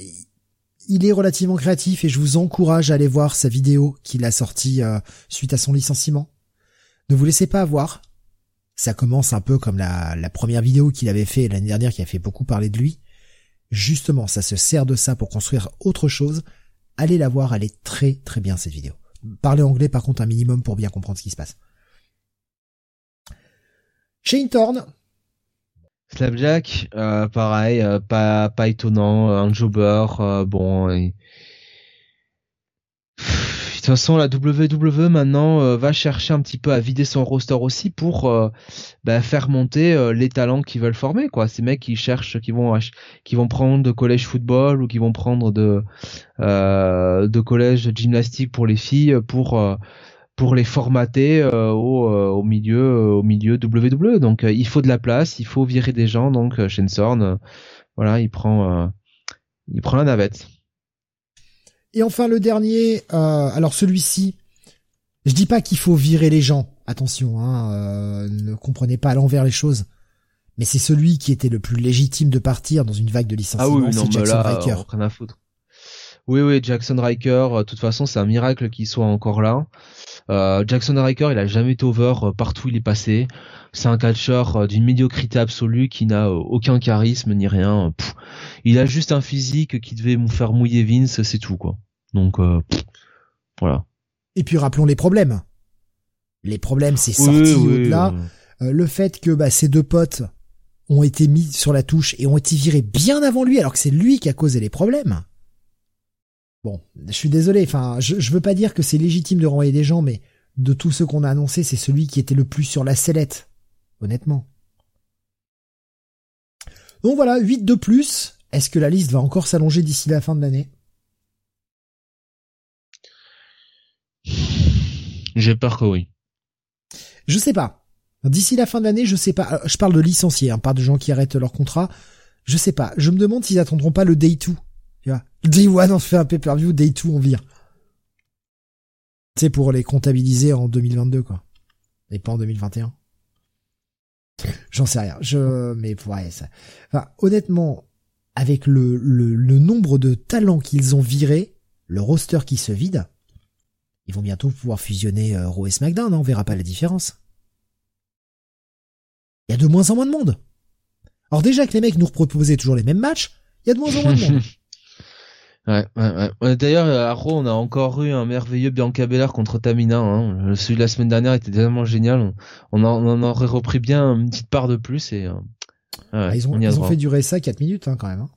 il est relativement créatif et je vous encourage à aller voir sa vidéo qu'il a sortie euh, suite à son licenciement. Ne vous laissez pas avoir. Ça commence un peu comme la, première vidéo qu'il avait fait l'année dernière qui a fait beaucoup parler de lui. Justement, ça se sert de ça pour construire autre chose. Allez la voir, elle est très très bien cette vidéo. Parlez anglais par contre un minimum pour bien comprendre ce qui se passe. Shane Thorne, Slapjack, euh, pareil, euh, pas pas étonnant, un jobber, euh, bon. De toute façon, la WWE maintenant va chercher un petit peu à vider son roster aussi pour bah, faire monter les talents qu'ils veulent former, quoi. Ces mecs qui cherchent, qui vont qui vont prendre de collège football ou qui vont prendre de de collège gymnastique pour les filles pour pour les formater euh, au, euh, au, milieu euh, au milieu WWE. Donc il faut de la place, il faut virer des gens. Donc Shensorn, voilà, il prend il prend la navette. Et enfin le dernier, alors celui-ci, Je dis pas qu'il faut virer les gens. Attention, hein, ne comprenez pas à l'envers les choses. Mais c'est celui qui était le plus légitime de partir dans une vague de licenciements, ah oui, c'est Jackson là, Riker. Rien à foutre. Oui, oui, Jackson Riker. euh, De toute façon, c'est un miracle qu'il soit encore là. Euh, Jackson Riker, il a jamais été over euh, partout où il est passé. C'est un catcheur euh, d'une médiocrité absolue qui n'a aucun charisme ni rien. Pff, il a juste un physique qui devait nous faire mouiller Vince, c'est tout quoi. Donc euh, pff, voilà. Et puis rappelons les problèmes. Les problèmes, c'est sorti oui, au-delà. le fait que bah, ces deux potes ont été mis sur la touche et ont été virés bien avant lui, alors que c'est lui qui a causé les problèmes. Bon, je suis désolé. Enfin, je, je veux pas dire que c'est légitime de renvoyer des gens, mais de tous ceux qu'on a annoncés, c'est celui qui était le plus sur la sellette, honnêtement. Donc voilà, 8 de plus. Est-ce que la liste va encore s'allonger d'ici la fin de l'année? J'ai peur que oui. Je sais pas. D'ici la fin de l'année, je sais pas. Euh, Je parle de licenciés, hein, pas de gens qui arrêtent leur contrat. Je sais pas. Je me demande s'ils attendront pas le day 2. Tu vois. Day 1, on fait un pay-per-view, day 2, on vire. C'est pour les comptabiliser en 2022, quoi. Et pas en 2021. J'en sais rien. Je, mais ouais, ça. Enfin, honnêtement, avec le, le, le nombre de talents qu'ils ont virés, le roster qui se vide, ils vont bientôt pouvoir fusionner euh, Raw et SmackDown, hein, on verra pas la différence. Il y a de moins en moins de monde. Alors déjà que les mecs nous proposaient toujours les mêmes matchs, il y a de moins en moins de monde. Ouais, ouais, ouais. Ouais, D'ailleurs, à Raw, on a encore eu un merveilleux Bianca Belair contre Tamina. Hein. Celui de la semaine dernière était tellement génial. On, en, on en aurait repris bien une petite part de plus et. euh, Ah, ils ont, on ils fait durer ça 4 minutes hein, quand même. hein.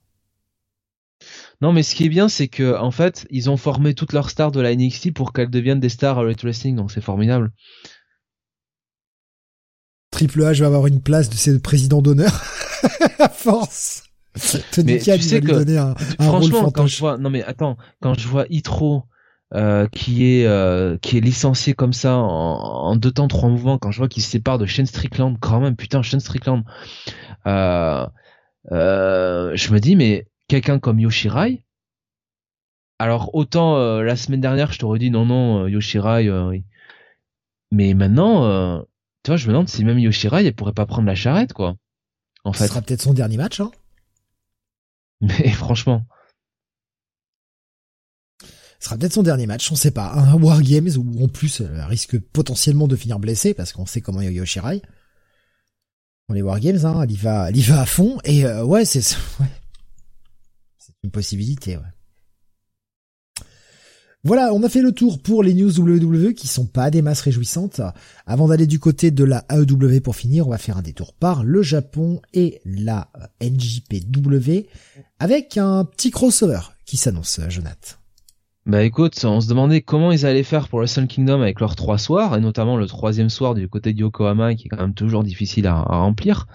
Non, mais ce qui est bien, c'est que en fait, ils ont formé toutes leurs stars de la NXT pour qu'elles deviennent des stars à Wrestling, donc c'est formidable. Triple H va avoir une place de ses présidents d'honneur à force. Tony Mais Khan, tu sais que- donner un, un rôle Franchement, quand je vois, non mais attends, quand je vois Hitro euh, qui est euh, qui est licencié comme ça en, en deux temps trois mouvements, quand je vois qu'il se sépare de Shane Strickland, quand même, putain, Shane Strickland, euh, je me dis mais quelqu'un comme Yoshirai, alors autant la semaine dernière je t'aurais dit non non Yoshirai, oui. mais maintenant, tu vois, je me demande si même Yoshirai elle pourrait pas prendre la charrette quoi. En Ce fait, sera peut-être son dernier match. Hein. Mais franchement. Ce sera peut-être son dernier match, on sait pas. Un War Games où en plus elle risque potentiellement de finir blessée parce qu'on sait comment est Io Shirai. Dans les War Games, hein, elle y va, elle à fond et euh, ouais, c'est ouais. une possibilité. Ouais. Voilà, on a fait le tour pour les news WWE qui sont pas des masses réjouissantes. Avant d'aller du côté de la AEW pour finir, on va faire un détour par le Japon et la NJPW avec un petit crossover qui s'annonce, Jonathan. Bah écoute, on se demandait comment ils allaient faire pour le Sun Kingdom avec leurs trois soirs, et notamment le troisième soir du côté de Yokohama, qui est quand même toujours difficile à, à remplir.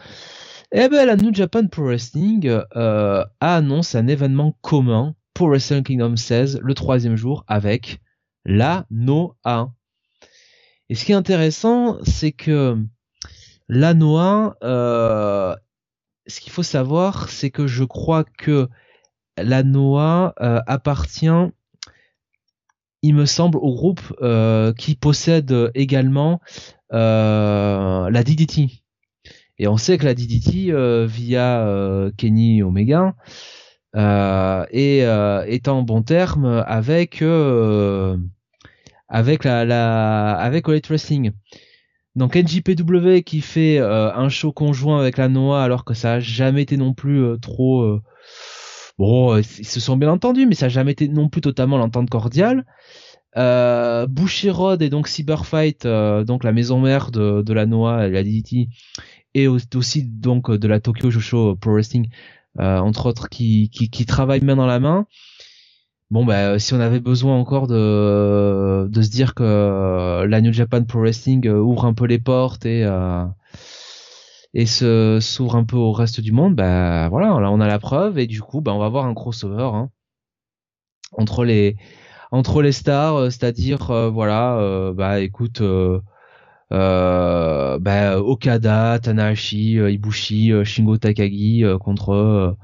Eh ben la New Japan Pro Wrestling euh, annonce un événement commun pour Kingdom 16 le troisième jour avec la Noah. Et ce qui est intéressant, c'est que la Noah, euh, ce qu'il faut savoir, c'est que je crois que la Noah euh, appartient il me semble, au groupe euh, qui possède également la DDT. Et on sait que la DDT, via Kenny Omega, euh, est, euh, est en bon terme avec euh, avec la, avec Elite Wrestling. Donc NJPW qui fait un show conjoint avec la Noah alors que ça a jamais été non plus trop bon ils se sont bien entendus mais ça a jamais été non plus totalement l'entente cordiale. Euh, et donc Cyberfight, donc la maison mère de, la Noah et la DDT, et au- aussi donc de la Tokyo Josho Pro Wrestling, entre autres, qui, qui, qui travaillent main dans la main. Bon bah euh, si on avait besoin encore de, de se dire que euh, la New Japan Pro Wrestling euh, ouvre un peu les portes et euh, et se s'ouvre un peu au reste du monde, bah voilà, là on a la preuve et du coup bah on va avoir un crossover hein, entre les entre les stars, euh, c'est-à-dire euh, voilà, euh, bah écoute, euh, euh, bah, Okada, Tanahashi, euh, Ibushi, euh, Shingo Takagi contre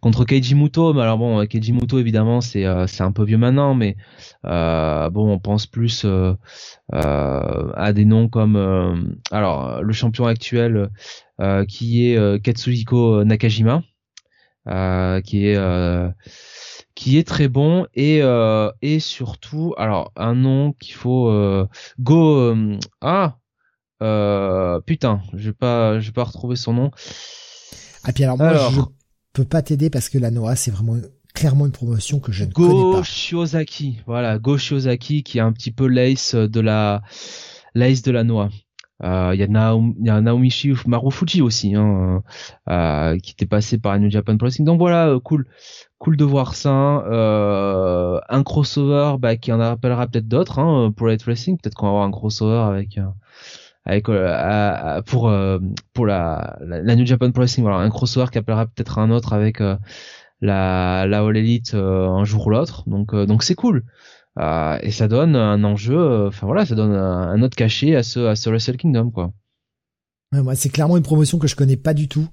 contre Keiji Muto. Mais alors bon, Keiji Muto évidemment c'est c'est un peu vieux maintenant, mais bon on pense plus à des noms comme alors le champion actuel qui est Katsuhiko Nakajima, qui est qui est très bon et euh, et surtout alors un nom qu'il faut euh, go euh, ah euh, putain je vais pas je vais pas retrouver son nom. Ah puis alors moi je peux pas t'aider parce que la Noah c'est vraiment clairement une promotion que je ne connais pas. Shiozaki voilà Go Shiozaki qui est un petit peu l'ace de la l'ace de la Noah. Il y a Naomi, y a Naomichi Marufuji aussi hein, qui était passé par New Japan Pro donc voilà cool cool de voir ça. Euh, un crossover bah, qui en rappellera peut-être d'autres hein, pour Light Racing. Peut-être qu'on va avoir un crossover avec euh, avec euh, pour euh, pour la, la, New Japan Pro Wrestling. Voilà, un crossover qui appellera peut-être un autre avec la la All Elite un jour ou l'autre. Donc donc c'est cool. et ça donne un enjeu. Enfin voilà, ça donne un, autre cachet à ce à ce Wrestle Kingdom quoi. Ouais, moi, c'est clairement une promotion que je connais pas du tout.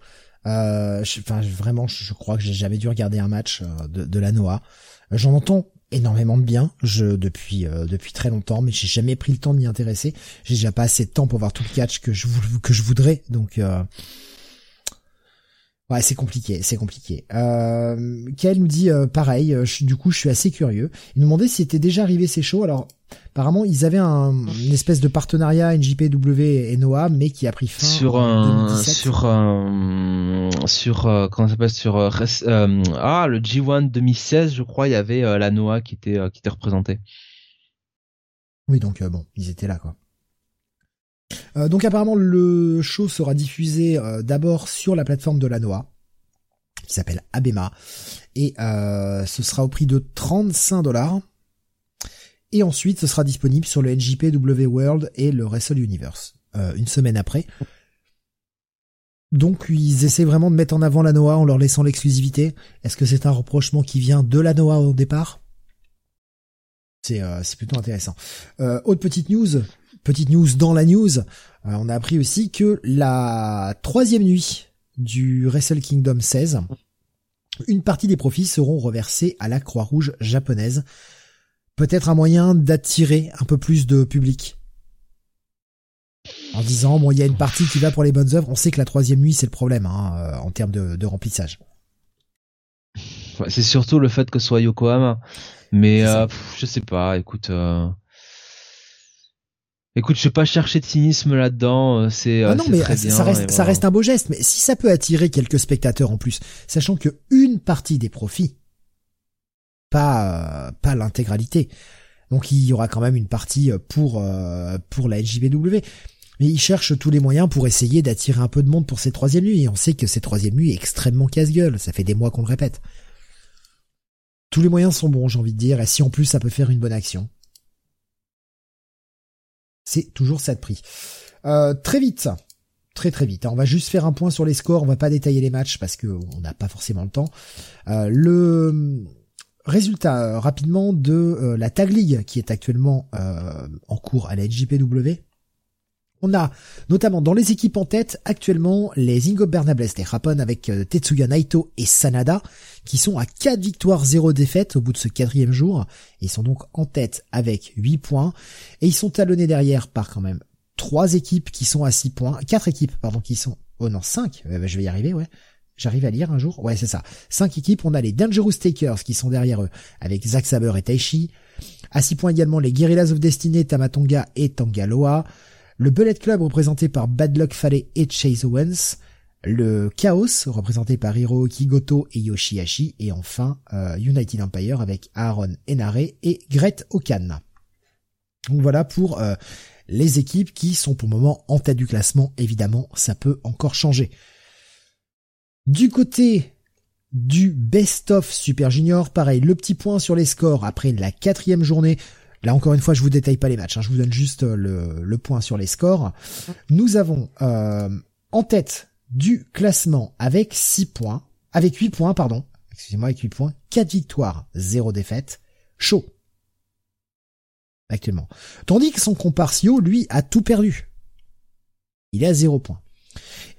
Euh, enfin, vraiment, je crois que j'ai jamais dû regarder un match euh, de, de la Noah. J'en entends énormément de bien je depuis euh, depuis très longtemps mais j'ai jamais pris le temps de m'y intéresser j'ai déjà pas assez de temps pour voir tout le catch que je que je voudrais donc euh, Ouais, c'est compliqué, c'est compliqué. Euh, nous dit euh, pareil, euh, du coup je suis assez curieux. Il nous demandait si c'était déjà arrivé ces shows. Alors apparemment ils avaient un, une espèce de partenariat NJPW et Noah, mais qui a pris fin sur un sur un sur euh, comment ça s'appelle sur ah le G1 2016 je crois il y avait la Noah qui était qui était représentée. Oui donc bon ils étaient là quoi. Euh, donc apparemment le show sera diffusé euh, d'abord sur la plateforme de la Noah qui s'appelle Abema et euh, ce sera au prix de 35 dollars et ensuite ce sera disponible sur le NJPW World et le Wrestle Universe une semaine après. Donc ils essaient vraiment de mettre en avant la Noah en leur laissant l'exclusivité. Est-ce que c'est un reprochement qui vient de la Noah au départ? C'est plutôt intéressant. autre petite news, petite news dans la news, euh, on a appris aussi que la troisième nuit du Wrestle Kingdom 16, une partie des profits seront reversés à la Croix-Rouge japonaise. Peut-être un moyen d'attirer un peu plus de public. En disant, bon, il y a une partie qui va pour les bonnes œuvres. On sait que la troisième nuit, c'est le problème hein, euh, en termes de, remplissage. c'est surtout le fait que ce soit Yokohama. Mais euh, je sais pas, écoute. Écoute, je vais pas chercher de cynisme là-dedans. Euh, c'est ah non, mais ça, reste, ça reste un beau geste. Mais si ça peut attirer quelques spectateurs en plus, sachant que une partie des profits, pas pas l'intégralité, donc il y aura quand même une partie pour pour la NJBW. Mais ils cherchent tous les moyens pour essayer d'attirer un peu de monde pour ces troisième nuits. Et on sait que ces troisième nuits est extrêmement casse-gueule. Ça fait des mois qu'on le répète. Tous les moyens sont bons, j'ai envie de dire. Et si en plus ça peut faire une bonne action, c'est toujours ça de prix. Euh, très vite, très très vite. Hein. On va juste faire un point sur les scores. On va pas détailler les matchs parce que on n'a pas forcément le temps. Euh, le résultat euh, rapidement de la Tag League qui est actuellement en cours à la NJPW. On a notamment dans les équipes en tête actuellement les Ingo Bernables des Japon avec Tetsuya Naito et Sanada qui sont à 4 victoires 0 défaites au bout de ce quatrième jour. Ils sont donc en tête avec 8 points et ils sont talonnés derrière par quand même trois équipes qui sont à 6 points, quatre équipes pardon qui sont oh non 5, eh ben, je vais y arriver ouais. J'arrive à lire un jour. Ouais, c'est ça. Cinq équipes. On a les Dangerous Takers qui sont derrière eux, avec Zack Saber et Taishi. À six points également les Guerrillas of Destiny, Tamatonga et Tangaloa. Le Bullet Club représenté par Bad Luck Fale et Chase Owens le Chaos, représenté par Hiroki Goto et Yoshihashi, et enfin euh, United Empire avec Aaron Enare et Gret Okan. Donc voilà pour euh, les équipes qui sont pour le moment en tête du classement, évidemment ça peut encore changer. Du côté du Best of Super Junior, pareil, le petit point sur les scores après la quatrième journée. Là encore une fois, je vous détaille pas les matchs, hein, je vous donne juste euh, le, le, point sur les scores. Nous avons en tête du classement avec 6 points, avec 8 points, pardon, excusez-moi, avec 8 points, 4 victoires, 0 défaite, chaud. Actuellement. Tandis que son comparsio, lui, a tout perdu. il est à 0 points.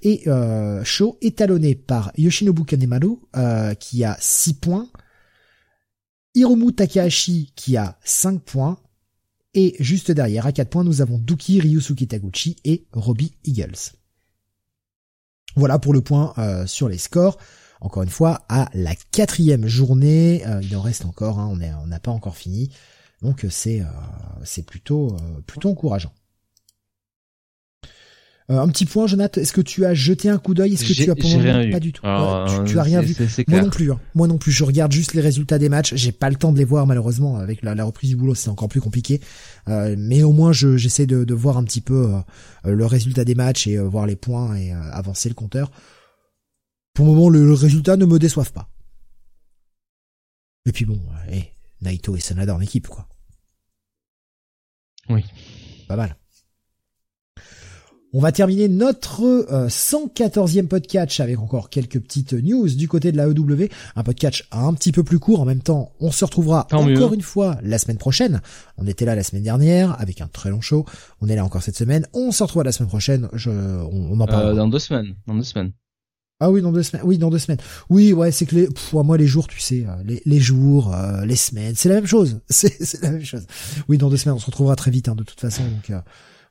Et euh, Sho est talonné par Yoshinobu Kanemaru euh, qui a 6 points, Hiromu Takahashi qui a 5 points, et juste derrière, à 4 points, nous avons Duki, Ryusuke Taguchi et Robbie Eagles. Voilà pour le point euh, sur les scores. Encore une fois, à la quatrième journée, euh, il en reste encore, hein, on n'a pas encore fini. Donc c'est c'est plutôt plutôt encourageant. Euh, un petit point, Jonathan, est-ce que tu as jeté un coup d'œil? Est-ce que tu as pour rien pas du tout? Tu, as rien vu Moi non plus. Hein. Moi non plus. Je regarde juste les résultats des matchs. J'ai pas le temps de les voir malheureusement. Avec la, reprise du boulot, c'est encore plus compliqué. Euh, mais au moins, j'essaie de, de, voir un petit peu euh, le résultat des matchs et voir les points et avancer le compteur. Pour le moment, le, résultat ne me déçoive pas. Et puis bon, hey, Naito et Sanada en équipe, quoi. Oui. Pas mal. On va terminer notre 114e euh, podcast avec encore quelques petites news du côté de la EW. Un podcast un petit peu plus court. En même temps, on se retrouvera encore une fois la semaine prochaine. On était là la semaine dernière avec un très long show. On est là encore cette semaine. On se retrouve la semaine prochaine. Je, on, en parle. Euh, dans deux semaines. Dans deux semaines. Ah oui, dans deux semaines. Oui, dans deux semaines. Oui, ouais, c'est que les, moi, les jours, tu sais, euh, les, les jours, les semaines, c'est la même chose. C'est la même chose. Oui, dans deux semaines, on se retrouvera très vite, hein, de toute façon. Donc,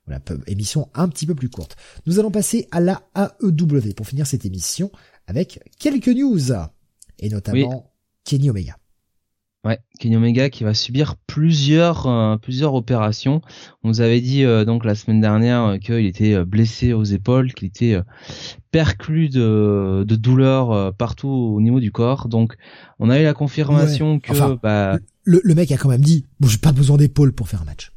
voilà, émission un petit peu plus courte. Nous allons passer à la AEW pour finir cette émission avec quelques news et notamment Kenny Omega. Ouais, Kenny Omega qui va subir plusieurs euh, plusieurs opérations. On nous avait dit euh, donc la semaine dernière euh, qu'il était blessé aux épaules, qu'il était perclus de, de douleurs partout au niveau du corps. Donc on a eu la confirmation que bah, le, le, mec a quand même dit bon j'ai pas besoin d'épaules pour faire un match.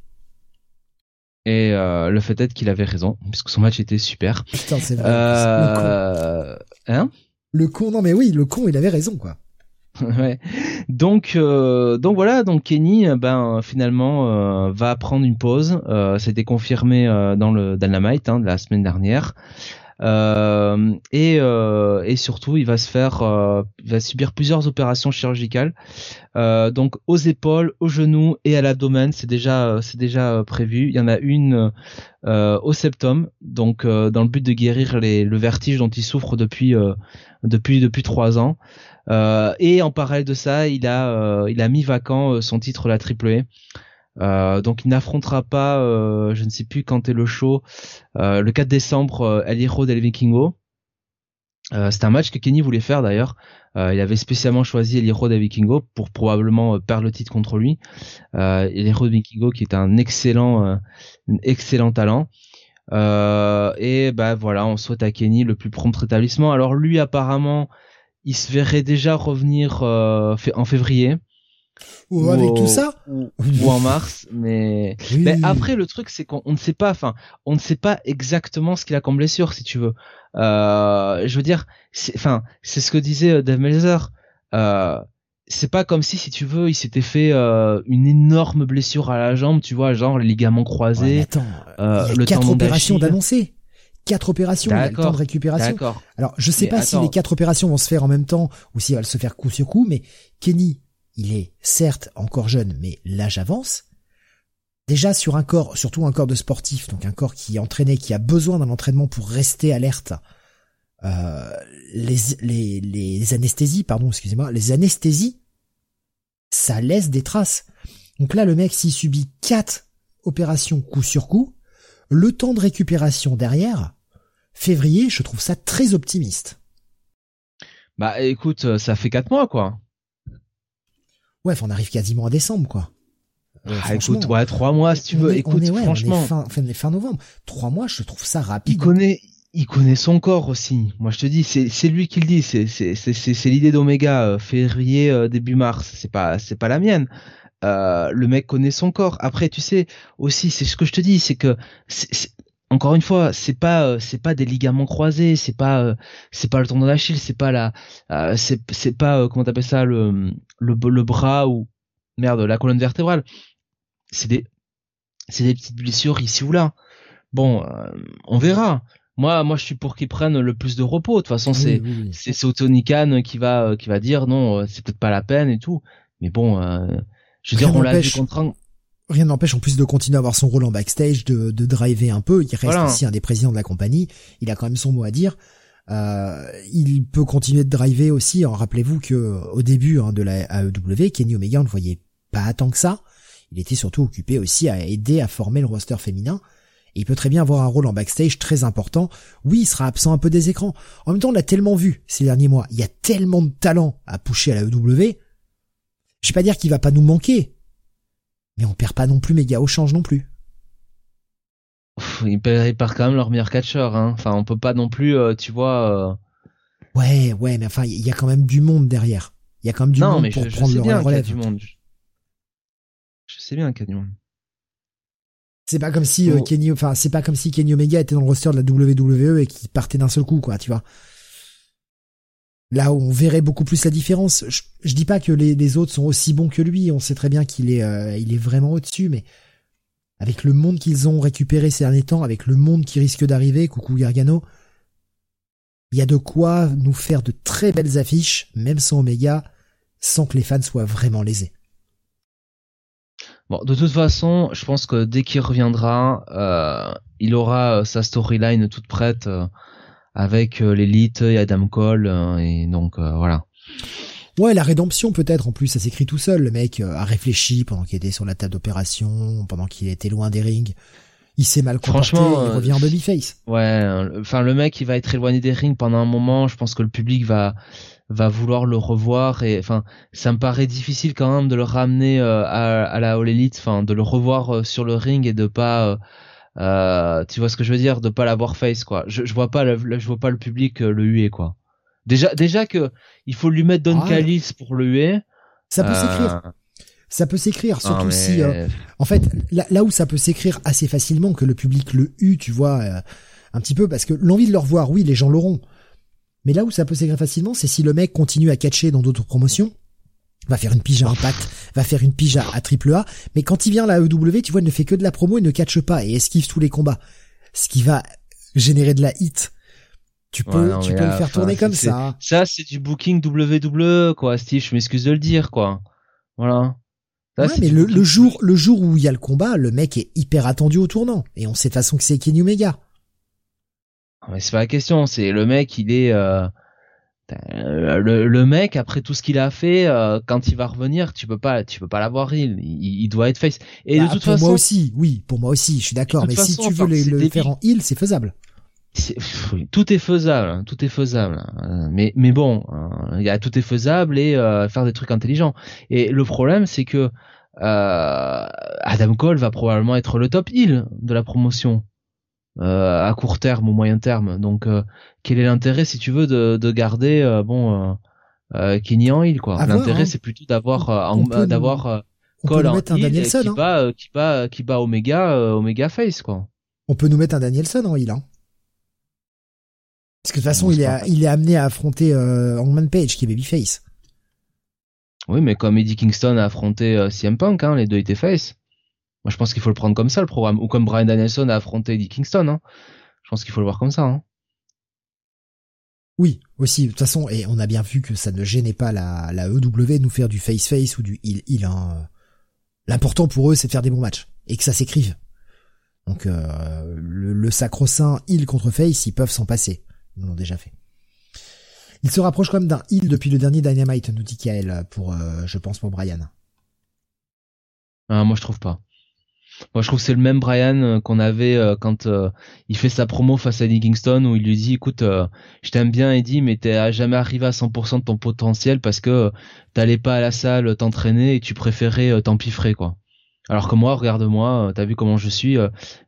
Et euh, le fait est qu'il avait raison, puisque son match était super. Putain, c'est vrai. Euh... Le con. Hein Le con, non mais oui, le con, il avait raison, quoi. ouais. Donc, euh, donc voilà, donc Kenny, ben finalement va prendre une pause. C'était confirmé dans le Dynamite hein, de la semaine dernière. Euh, et, euh, et surtout, il va se faire, euh, il va subir plusieurs opérations chirurgicales, donc aux épaules, aux genoux et à l'abdomen. C'est déjà, c'est déjà prévu. Il y en a une au septum, donc dans le but de guérir les, le vertige dont il souffre depuis, depuis, depuis trois ans. et en parallèle de ça, il a, il a mis vacant son titre la AAA. Euh, donc il n'affrontera pas, euh, je ne sais plus quand est le show, euh, le 4 décembre, El del Vikingo. c'est un match que Kenny voulait faire d'ailleurs. il avait spécialement choisi El Hijo del Vikingo pour probablement perdre le titre contre lui. El Hijo del Vikingo qui est un excellent, excellent talent. et bah voilà, on souhaite à Kenny le plus prompt rétablissement. Alors lui apparemment, il se verrait déjà revenir en février. Ou, avec tout ça ou, en mars mais mais après le truc c'est qu'on ne sait pas enfin on ne sait pas exactement ce qu'il a comme blessure si tu veux. Euh, je veux dire enfin c'est ce que disait euh, Dave Melzer euh, c'est pas comme si si tu veux il s'était fait euh, une énorme blessure à la jambe tu vois genre les ligaments croisés attends, euh, il y a le quatre opérations d'annoncer. Quatre opérations, il y a le temps de récupération. Alors, je sais pas si les quatre opérations vont se faire en même temps ou si elles vont se faire coup sur coup, mais Kenny, il est certes encore jeune, mais l'âge avance. Déjà sur un corps, surtout un corps de sportif, donc un corps qui est entraîné, qui a besoin d'un entraînement pour rester alerte. Euh, les, les, les anesthésies, pardon, excusez-moi, les anesthésies, ça laisse des traces. Donc là, le mec, s'il subit quatre opérations coup sur coup, le temps de récupération derrière, février, je trouve ça très optimiste. Bah écoute, ça fait quatre mois quoi. Ouais, on arrive quasiment à décembre, quoi. Euh, ah, écoute, ouais, trois mois si tu veux. écoute, franchement, fin, fin, novembre, trois mois, je trouve ça rapide. Il connaît, il connaît son corps aussi. Moi, je te dis, c'est lui qui le dit. C'est l'idée d'Omega, euh, février euh, début mars. C'est pas c'est pas la mienne. Le mec connaît son corps. Après, tu sais aussi, c'est ce que je te dis, c'est que encore une fois, c'est pas euh, c'est pas des ligaments croisés, c'est pas euh, c'est pas le tendon d'Achille, c'est pas la euh, c'est c'est pas comment t'appelles ça le, le le bras ou merde la colonne vertébrale. C'est des c'est des petites blessures ici ou là. Bon, on verra. Moi, moi, je suis pour qu'ils prennent le plus de repos. De toute façon, c'est c'est Tony Khan qui va qui va dire non, c'est peut-être pas la peine et tout. Mais bon, je veux dire, on l'a vu contre Rien n'empêche en plus de continuer à avoir son rôle en backstage, de, de driver un peu. Il reste aussi un des présidents de la compagnie. Il a quand même son mot à dire. Euh, il peut continuer de driver aussi. Rappelez-vous que au début hein, de la AEW, Kenny Omega on ne voyait pas tant que ça. Il était surtout occupé aussi à aider à former le roster féminin. Et il peut très bien avoir un rôle en backstage très important. Oui, il sera absent un peu des écrans. En même temps, on l'a tellement vu ces derniers mois. Il y a tellement de talent à pousser à la AEW. Je vais pas dire qu'il va pas nous manquer. Mais on perd pas non plus méga au change non plus. Ils perdent quand même leur meilleur catcheur. Hein. Enfin, on peut pas non plus, euh, tu vois. Euh, ouais, ouais, mais enfin, il y a quand même du monde derrière. Il y a quand même du monde pour prendre le relève. Du monde. Je sais bien qu'il y a du monde. C'est pas comme si euh, Kenny, enfin, c'est pas comme si Kenny Omega était dans le roster de la WWE et qu'il partait d'un seul coup, quoi, tu vois. Là où on verrait beaucoup plus la différence. Je, dis pas que les, autres sont aussi bons que lui. On sait très bien qu'il est, euh, il est vraiment au-dessus, mais avec le monde qu'ils ont récupéré ces derniers temps, avec le monde qui risque d'arriver, coucou Gargano, il y a de quoi nous faire de très belles affiches, même sans Omega, sans que les fans soient vraiment lésés. Bon, de toute façon, je pense que dès qu'il reviendra, euh, il aura euh, sa storyline toute prête euh, avec l'élite et Adam Cole, et donc voilà. Ouais, la rédemption peut-être en plus, ça s'écrit tout seul. Le mec a réfléchi pendant qu'il était sur la table d'opération, pendant qu'il était loin des rings. Il s'est mal comporté, Franchement, il revient en babyface. Ouais, enfin le mec il va être éloigné des rings pendant un moment. Je pense que le public va va vouloir le revoir et enfin ça me paraît difficile quand même de le ramener euh, à, à, la All Elite enfin de le revoir euh, sur le ring et de pas euh, euh, tu vois ce que je veux dire? De pas l'avoir face quoi je, je vois pas le, je vois pas le public le huer quoi déjà déjà que il faut lui mettre Don ah, pour le huer ça peut s'écrire ça peut s'écrire surtout si en fait là, là, où ça peut s'écrire assez facilement que le public le hue tu vois un petit peu parce que l'envie de le revoir oui les gens l'auront mais là où ça peut s'écrire facilement, c'est si le mec continue à catcher dans d'autres promotions, va faire une pige à Impact, va faire une pige à, AAA, mais quand il vient à la EW, tu vois, il ne fait que de la promo, il ne catche pas et esquive tous les combats. Ce qui va générer de la hit. Tu peux, tu peux le faire tourner comme ça. Ça, c'est du booking WWE, quoi, Steve, je m'excuse de le dire, quoi. Voilà. ouais, mais le, le, jour, le jour où il y a le combat, le mec est hyper attendu au tournant. Et on sait de façon que c'est Kenny Omega. Mais c'est pas la question, c'est le mec, il est euh, le, le, mec après tout ce qu'il a fait, euh, quand il va revenir, tu peux pas, tu peux pas l'avoir il, il, doit être face. Et de bah, toute pour moi aussi, oui, pour moi aussi, je suis d'accord. Mais si tu veux le faire en heal, c'est faisable. Tout est faisable, hein, tout est faisable. Hein. Mais mais bon, hein, il y a tout est faisable et euh, faire des trucs intelligents. Et le problème, c'est que Adam Cole va probablement être le top heal de la promotion. Euh, à court terme ou moyen terme. Donc euh, quel est l'intérêt si tu veux de, de garder euh, bon Kenny en heal quoi? L'intérêt hein. c'est plutôt d'avoir d'avoir Cole en heal qui hein. bat qui bat qui bat Omega Omega face quoi. On peut nous mettre un Danielson en heal hein. Parce que de toute façon, il est, il est amené à affronter euh, Hangman Page, qui est babyface. Oui, mais comme Eddie Kingston a affronté CM Punk, hein, les deux étaient face. Moi, je pense qu'il faut le prendre comme ça, le programme. Ou comme Brian Danielson a affronté Eddie Kingston. Hein. Je pense qu'il faut le voir comme ça. Hein. Oui, aussi. De toute façon, et on a bien vu que ça ne gênait pas la, la EW de nous faire du face-face ou du heal-heal. Hein. L'important pour eux, c'est de faire des bons matchs. Et que ça s'écrive. Donc, euh, le, le sacro-saint heal contre face, ils peuvent s'en passer. L'ont déjà fait. Il se rapproche quand même d'un heal depuis le dernier Dynamite, nous dit Kael, pour, euh, je pense, pour Brian. Ah, moi, je trouve pas. Moi, je trouve que c'est le même Brian euh, qu'on avait euh, quand il fait sa promo face à Eddie Kingston où il lui dit, écoute, je t'aime bien Eddie, mais t'es jamais arrivé à 100% de ton potentiel parce que t'allais pas à la salle t'entraîner et tu préférais t'empiffrer, quoi. Alors que moi, regarde-moi, t'as vu comment je suis,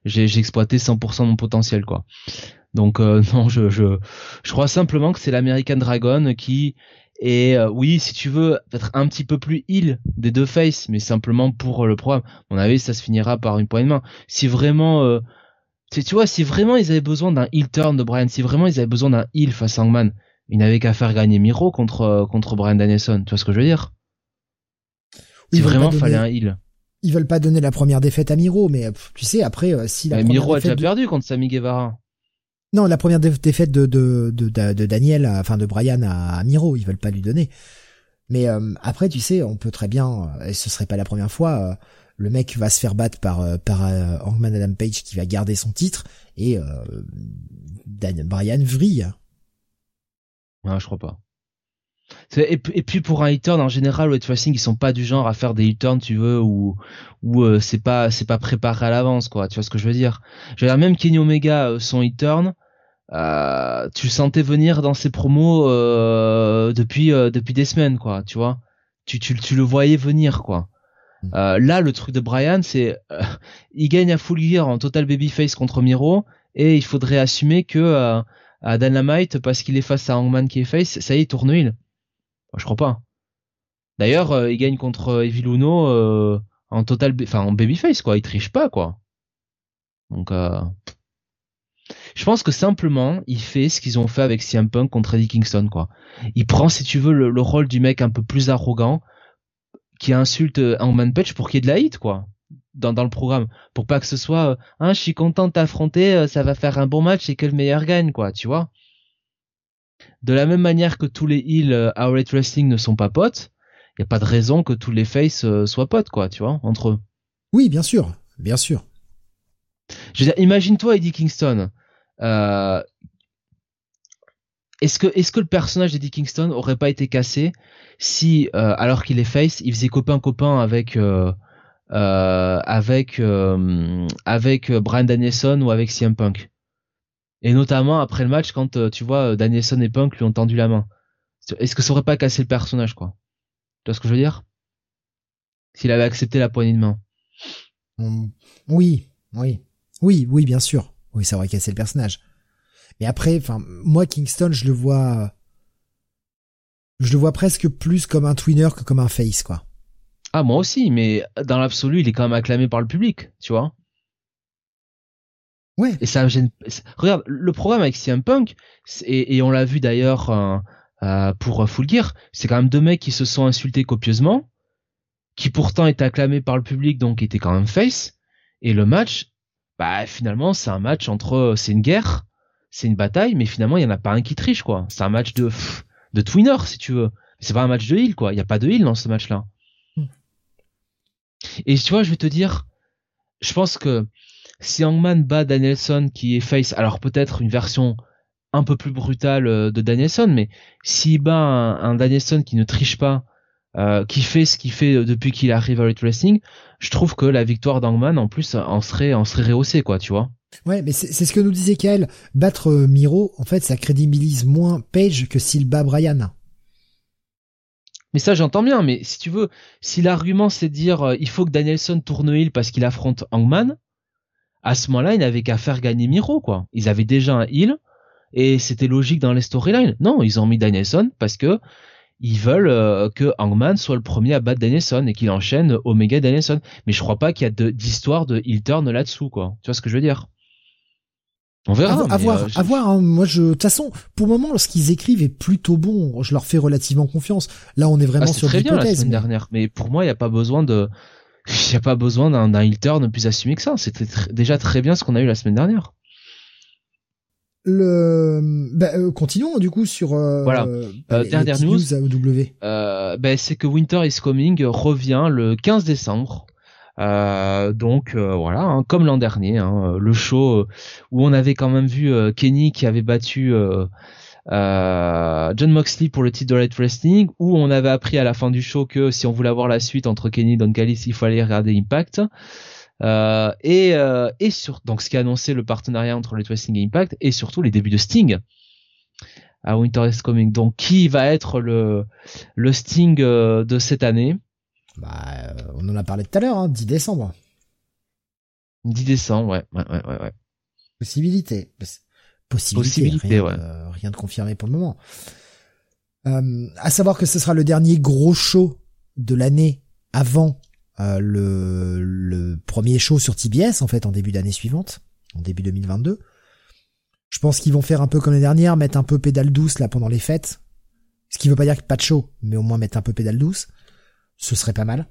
j'ai exploité 100% de mon potentiel, quoi. Donc non, je, je, je crois simplement que c'est l'American Dragon qui et euh, oui, si tu veux, peut-être un petit peu plus heal des deux faces, mais simplement pour le programme. mon avis, ça se finira par une poignée de main. Si vraiment, euh, tu vois, si vraiment ils avaient besoin d'un heal turn de Brian, si vraiment ils avaient besoin d'un heal face à Hangman, ils n'avaient qu'à faire gagner Miro contre euh, contre Brian Danielson. Tu vois ce que je veux dire? Si vraiment fallait un heal. Ils veulent pas donner la première défaite à Miro, mais tu sais après si la Miro a déjà perdu contre Sami Guevara. Non, la première défaite de, de, de, de, Daniel, enfin de Brian à, Miro, ils veulent pas lui donner. Mais euh, après, tu sais, on peut très bien, et ce serait pas la première fois, euh, le mec va se faire battre par par Hangman Adam Page qui va garder son titre et Dan Bryan vrille. Ouais, je crois pas. Et, puis pour un hit turn en général, White Racing ils sont pas du genre à faire des hit turns, tu veux, ou ou euh, c'est pas c'est pas préparé à l'avance, quoi. Tu vois ce que je veux dire? Je veux dire même Kenny Omega euh, son hit turn, euh, tu le sentais venir dans ses promos euh, depuis euh, depuis des semaines, quoi. Tu vois tu, tu tu le voyais venir, quoi. Mm. là, le truc de Brian, c'est il gagne à full gear en total babyface contre Miro, et il faudrait assumer que à Dynamite parce qu'il est face à Hangman qui est face, ça y est, tourne il je crois pas. D'ailleurs, euh, il gagne contre euh, Evil Uno euh, en total, enfin en babyface quoi. Il triche pas quoi. Donc, je pense que simplement, il fait ce qu'ils ont fait avec CM Punk contre Eddie Kingston quoi. Il prend, si tu veux, le, rôle du mec un peu plus arrogant qui insulte Hangman Page pour qu'il y ait de la hit quoi. Dans, dans le programme pour pas que ce soit hein, je suis content de t'affronter ça va faire un bon match et que le meilleur gagne quoi tu vois de la même manière que tous les heals euh, à Rate Wrestling ne sont pas potes, il y a pas de raison que tous les faces euh, soient potes, quoi, tu vois, entre eux. Oui, bien sûr, bien sûr. Je veux dire, imagine-toi Eddie Kingston. Euh, est-ce que est-ce que le personnage d'Eddie Kingston aurait pas été cassé si alors qu'il est face, il faisait copain copain avec avec avec Brian Danielson ou avec CM Punk? Et notamment après le match, quand euh, tu vois euh, Danielson et Punk lui ont tendu la main. Est-ce que ça aurait pas cassé le personnage, quoi? Tu vois ce que je veux dire? S'il avait accepté la poignée de main. Oui, oui, oui, oui, bien sûr. Oui, ça aurait cassé le personnage. Mais après, enfin, moi Kingston, je le vois, je le vois presque plus comme un twinner que comme un face, quoi. Ah, moi aussi, mais dans l'absolu, il est quand même acclamé par le public, tu vois. Ouais. Et ça gêne. Regarde, le problème avec CM Punk, et, on l'a vu d'ailleurs euh, euh, pour Full Gear, c'est quand même deux mecs qui se sont insultés copieusement, qui pourtant étaient acclamés par le public, donc étaient quand même face. Et le match, bah finalement, c'est un match entre, c'est une guerre, c'est une bataille, mais finalement, il y en a pas un qui triche, quoi. C'est un match de de twinner, si tu veux. C'est pas un match de heal, quoi. Il y a pas de heal dans ce match-là. Hmm. Et tu vois, je vais te dire, je pense que si Hangman bat Danielson qui est face, alors peut-être une version un peu plus brutale euh, de Danielson, mais s'il bat un, Danielson qui ne triche pas, euh, qui fait ce qu'il fait depuis qu'il arrive à Elite Wrestling, je trouve que la victoire d'Hangman en plus en serait en serait rehaussée quoi, tu vois. Ouais, mais c'est ce que nous disait Kael. Battre euh, Miro, en fait, ça crédibilise moins Page que s'il bat Brian. Mais ça, j'entends bien. Mais si tu veux, si l'argument c'est dire il faut que Danielson tourne heel parce qu'il affronte Hangman, à ce moment-là, ils n'avaient qu'à faire gagner Miro, quoi. Ils avaient déjà un heal et c'était logique dans les storylines. Non, ils ont mis Danielson parce que ils veulent euh, que Hangman soit le premier à battre Danielson et qu'il enchaîne Omega Danielson. Mais je crois pas qu'il y a d'histoire de, heel turn là-dessous, quoi. Tu vois ce que je veux dire? On verra. À, voir, à voir. Hein. Moi, je, de toute façon, pour le moment, lorsqu'ils écrivent est plutôt bon. Je leur fais relativement confiance. Là, on est vraiment ah, sur très bien la semaine dernière. Mais pour moi, il n'y a pas besoin de, il n'y a pas besoin d'un heel turn plus assumé que ça. C'était déjà très bien ce qu'on a eu la semaine dernière. Le bah, euh, continuons du coup sur euh, voilà. euh, dernière news, euh, bah, c'est que Winter is Coming revient le 15 décembre. Donc voilà hein, comme l'an dernier hein, le show où on avait quand même vu Kenny qui avait battu John Moxley pour le titre de Light Wrestling, où on avait appris à la fin du show que si on voulait avoir la suite entre Kenny et Don Callis, il fallait regarder Impact. Euh, et, euh, et sur donc ce qui a annoncé le partenariat entre Light Wrestling et Impact, et surtout les débuts de Sting à Winter is Coming. Donc qui va être le le Sting de cette année? Bah, on en a parlé tout à l'heure, hein, 10 décembre. 10 décembre, ouais, ouais, ouais, ouais. Possibilité possibilité, rien, de, confirmé pour le moment. Euh, à savoir que ce sera le dernier gros show de l'année avant euh, le, le premier show sur TBS en fait en début d'année suivante, en début 2022. Je pense qu'ils vont faire un peu comme les dernières, mettre un peu pédale douce là pendant les fêtes. Ce qui veut pas dire que pas de show, mais au moins mettre un peu pédale douce. Ce serait pas mal.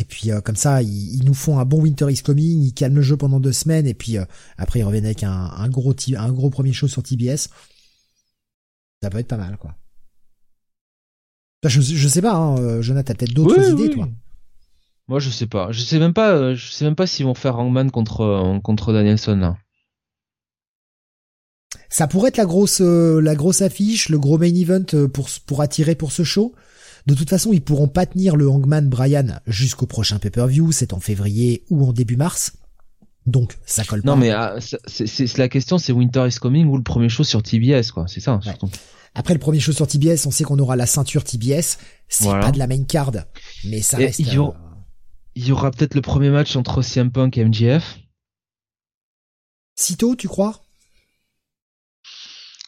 Et puis euh, comme ça, ils, nous font un bon Winter is Coming, ils calment le jeu pendant deux semaines, et puis euh, après ils reviennent avec un, un, gros un gros premier show sur TBS. Ça peut être pas mal, quoi. Je, je sais pas, hein, euh, Jonathan, t'as peut-être d'autres idées, toi? Moi, je sais pas. Je sais même pas. Euh, je sais même pas s'ils vont faire Hangman contre euh, contre Danielson là. Ça pourrait être la grosse euh, la grosse affiche, le gros main event pour pour attirer pour ce show. De toute façon, ils pourront pas tenir le Hangman Brian jusqu'au prochain pay-per-view, c'est en février ou en début mars. Donc ça colle pas. Non mais ah, c'est la question, c'est Winter is Coming ou le premier show sur TBS quoi, c'est ça. Après le premier show sur TBS, on sait qu'on aura la ceinture TBS. C'est pas de la main card, mais ça reste. Il y, aura, peut-être le premier match entre CM Punk et MJF. Sitôt, tu crois?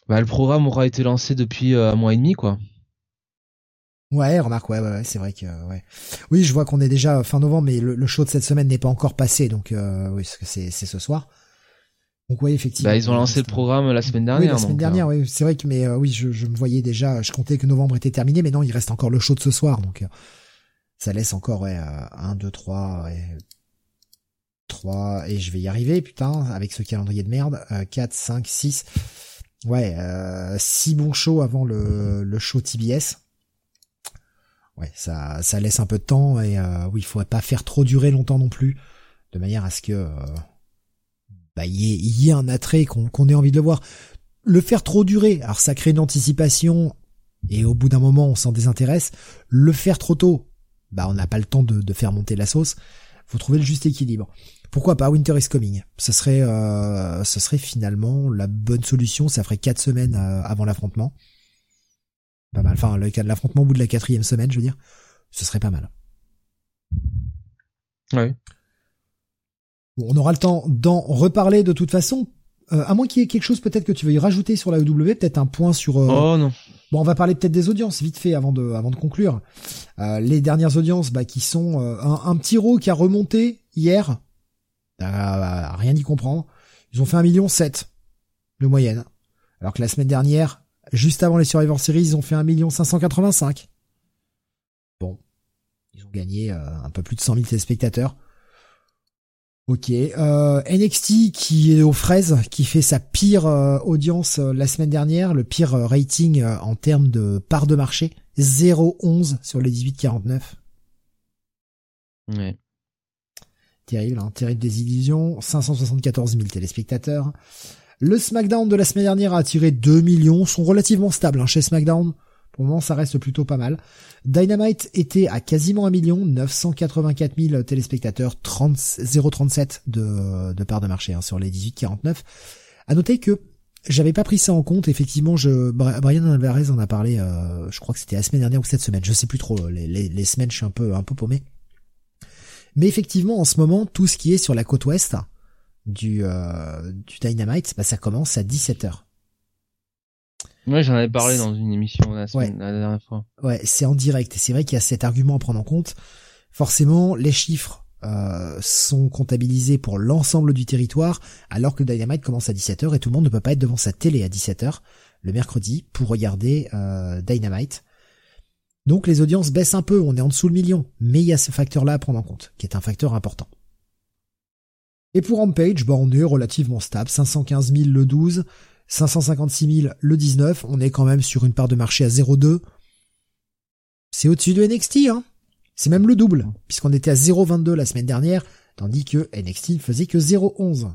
Bah le programme aura été lancé depuis euh, un mois et demi quoi. Ouais, remarque, ouais, ouais, c'est vrai que, ouais. Oui, je vois qu'on est déjà fin novembre, mais le, show de cette semaine n'est pas encore passé, donc euh, oui, c'est c'est ce soir. Donc oui, effectivement. Bah, ils ont lancé le programme la semaine dernière. Oui, la semaine dernière, euh. oui, c'est vrai que mais euh, oui, je, je, me voyais déjà, je comptais que novembre était terminé, mais non, il reste encore le show de ce soir, donc euh, ça laisse encore ouais, 1, 2, 3, ouais, 3, et je vais y arriver, putain, avec ce calendrier de merde, 4, 5, 6, ouais, euh, 6 bons shows avant le, show TBS. Ouais, ça, ça laisse un peu de temps, et oui, il faudrait pas faire trop durer longtemps non plus, de manière à ce que bah, il y, ait, un attrait qu'on ait envie de le voir. Le faire trop durer, alors ça crée une anticipation et au bout d'un moment on s'en désintéresse. Le faire trop tôt, bah on n'a pas le temps de, faire monter la sauce. Faut trouver le juste équilibre. Pourquoi pas Winter is Coming? Ce serait, euh, ce serait finalement la bonne solution. Ça ferait quatre semaines euh, avant l'affrontement. Pas mal. Enfin, le cas de l'affrontement au bout de la quatrième semaine, je veux dire, ce serait pas mal. Ouais on aura le temps d'en reparler de toute façon. Euh, à moins qu'il y ait quelque chose peut-être que tu veuilles rajouter sur la EW, peut-être un point sur. Euh, oh non. Bon, on va parler peut-être des audiences vite fait avant de avant de conclure. Euh, les dernières audiences, bah, qui sont un, petit row qui a remonté hier. rien d'y comprendre. Ils ont fait un million sept de moyenne, alors que la semaine dernière, juste avant les Survivor Series, ils ont fait un million cinq cent quatre-vingt-cinq. Bon, ils ont gagné un peu plus de 100 000 téléspectateurs. Ok, euh, NXT qui est aux fraises, qui fait sa pire euh, audience euh, la semaine dernière, le pire euh, rating en termes de part de marché, 0,11 sur les 18-49. Ouais. Terrible, hein, terrible des illusions, 574 000 téléspectateurs. Le SmackDown de la semaine dernière a attiré 2 millions, sont relativement stables hein, chez SmackDown. Pour le moment, ça reste plutôt pas mal. Dynamite était à quasiment un million, 984 000 téléspectateurs, 30, 0,37 de, de part de marché hein, sur les 18-49. À noter que j'avais pas pris ça en compte. Effectivement, je, Brian Alvarez en a parlé. Euh, je crois que c'était la semaine dernière ou cette semaine. Je sais plus trop. Les, semaines, je suis un peu un peu paumé. Mais effectivement, en ce moment, tout ce qui est sur la côte ouest du euh, du Dynamite, bah, ça commence à 17 h Ouais, j'en avais parlé dans une émission la, semaine, la dernière fois. Ouais, c'est en direct. Et c'est vrai qu'il y a cet argument à prendre en compte. Forcément, les chiffres euh, sont comptabilisés pour l'ensemble du territoire, alors que le Dynamite commence à 17h et tout le monde ne peut pas être devant sa télé à 17h le mercredi pour regarder euh, Dynamite. Donc les audiences baissent un peu, on est en dessous le million, mais il y a ce facteur-là à prendre en compte, qui est un facteur important. Et pour Rampage, bah on est relativement stable, 515 000 le 12, 556 000 le 19, on est quand même sur une part de marché à 0,2. C'est au-dessus de NXT, hein. C'est même le double, puisqu'on était à 0,22 la semaine dernière, tandis que NXT ne faisait que 0,11.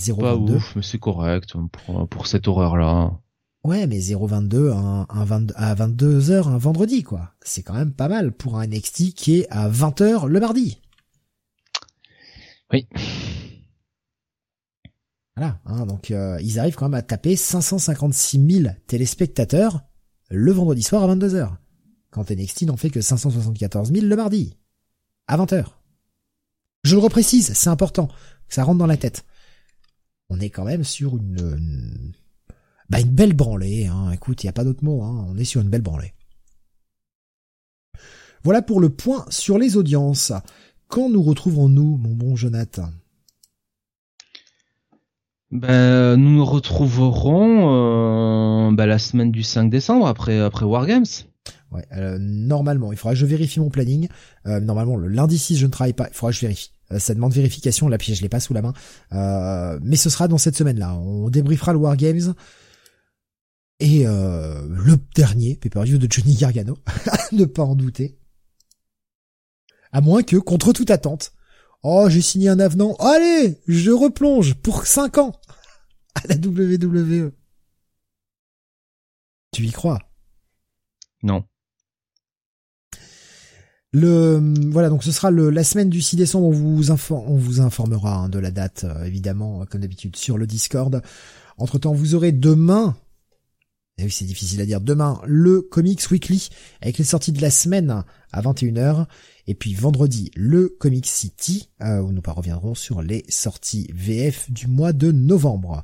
0,22. Pas ouf, mais c'est correct pour, pour cette horreur-là. Ouais, mais 0,22 un, un à 22 heures un vendredi, quoi. C'est quand même pas mal pour un NXT qui est à 20 heures le mardi. Oui. Voilà, hein, donc euh, ils arrivent quand même à taper 556 000 téléspectateurs le vendredi soir à 22h. Quand NXT n'en fait que 574 000 le mardi. À 20h. Je le reprécise, c'est important, ça rentre dans la tête. On est quand même sur une... bah une belle branlée, hein. écoute, il n'y a pas d'autre mot, hein. on est sur une belle branlée. Voilà pour le point sur les audiences. Quand nous retrouverons-nous, mon bon Jonathan? Ben, nous nous retrouverons euh, ben, la semaine du 5 décembre après après Wargames. Ouais, euh, normalement, il faudra que je vérifie mon planning. Euh, normalement, le lundi 6, je ne travaille pas. Il faudra que je vérifie. ça demande vérification. Là, puis je l'ai pas sous la main. mais ce sera dans cette semaine-là. On débriefera le Wargames. Et le dernier pay-per-view de Johnny Gargano, ne pas en douter. À moins que, contre toute attente, oh, j'ai signé un avenant, allez, je replonge pour 5 ans à la WWE. Tu y crois? Non. Le voilà donc ce sera le la semaine du 6 décembre on vous on vous informera hein, de la date euh, évidemment comme d'habitude sur le Discord. Entre temps vous aurez demain et eh oui, c'est difficile à dire. Demain, le Comics Weekly, avec les sorties de la semaine à 21h. Et puis vendredi, le Comic City, euh, où nous reviendrons sur les sorties VF du mois de novembre.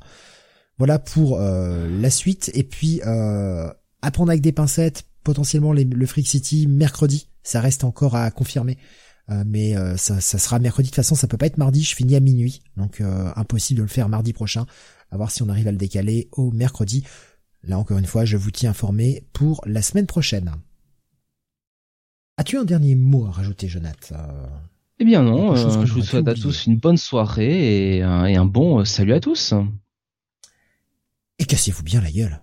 Voilà pour euh, la suite. Et puis, euh, apprendre avec des pincettes, potentiellement le Freak City mercredi. Ça reste encore à confirmer. Euh, mais ça, ça, sera mercredi. De toute façon, ça peut pas être mardi. Je finis à minuit. Donc, impossible de le faire mardi prochain. À voir si on arrive à le décaler au mercredi. Là encore une fois, je vous tiens informé pour la semaine prochaine. As-tu un dernier mot à rajouter, Jonathan? Eh bien non, euh, je vous souhaite à tous une bonne soirée et euh, un, bon euh, salut à tous. Et cassez-vous bien la gueule.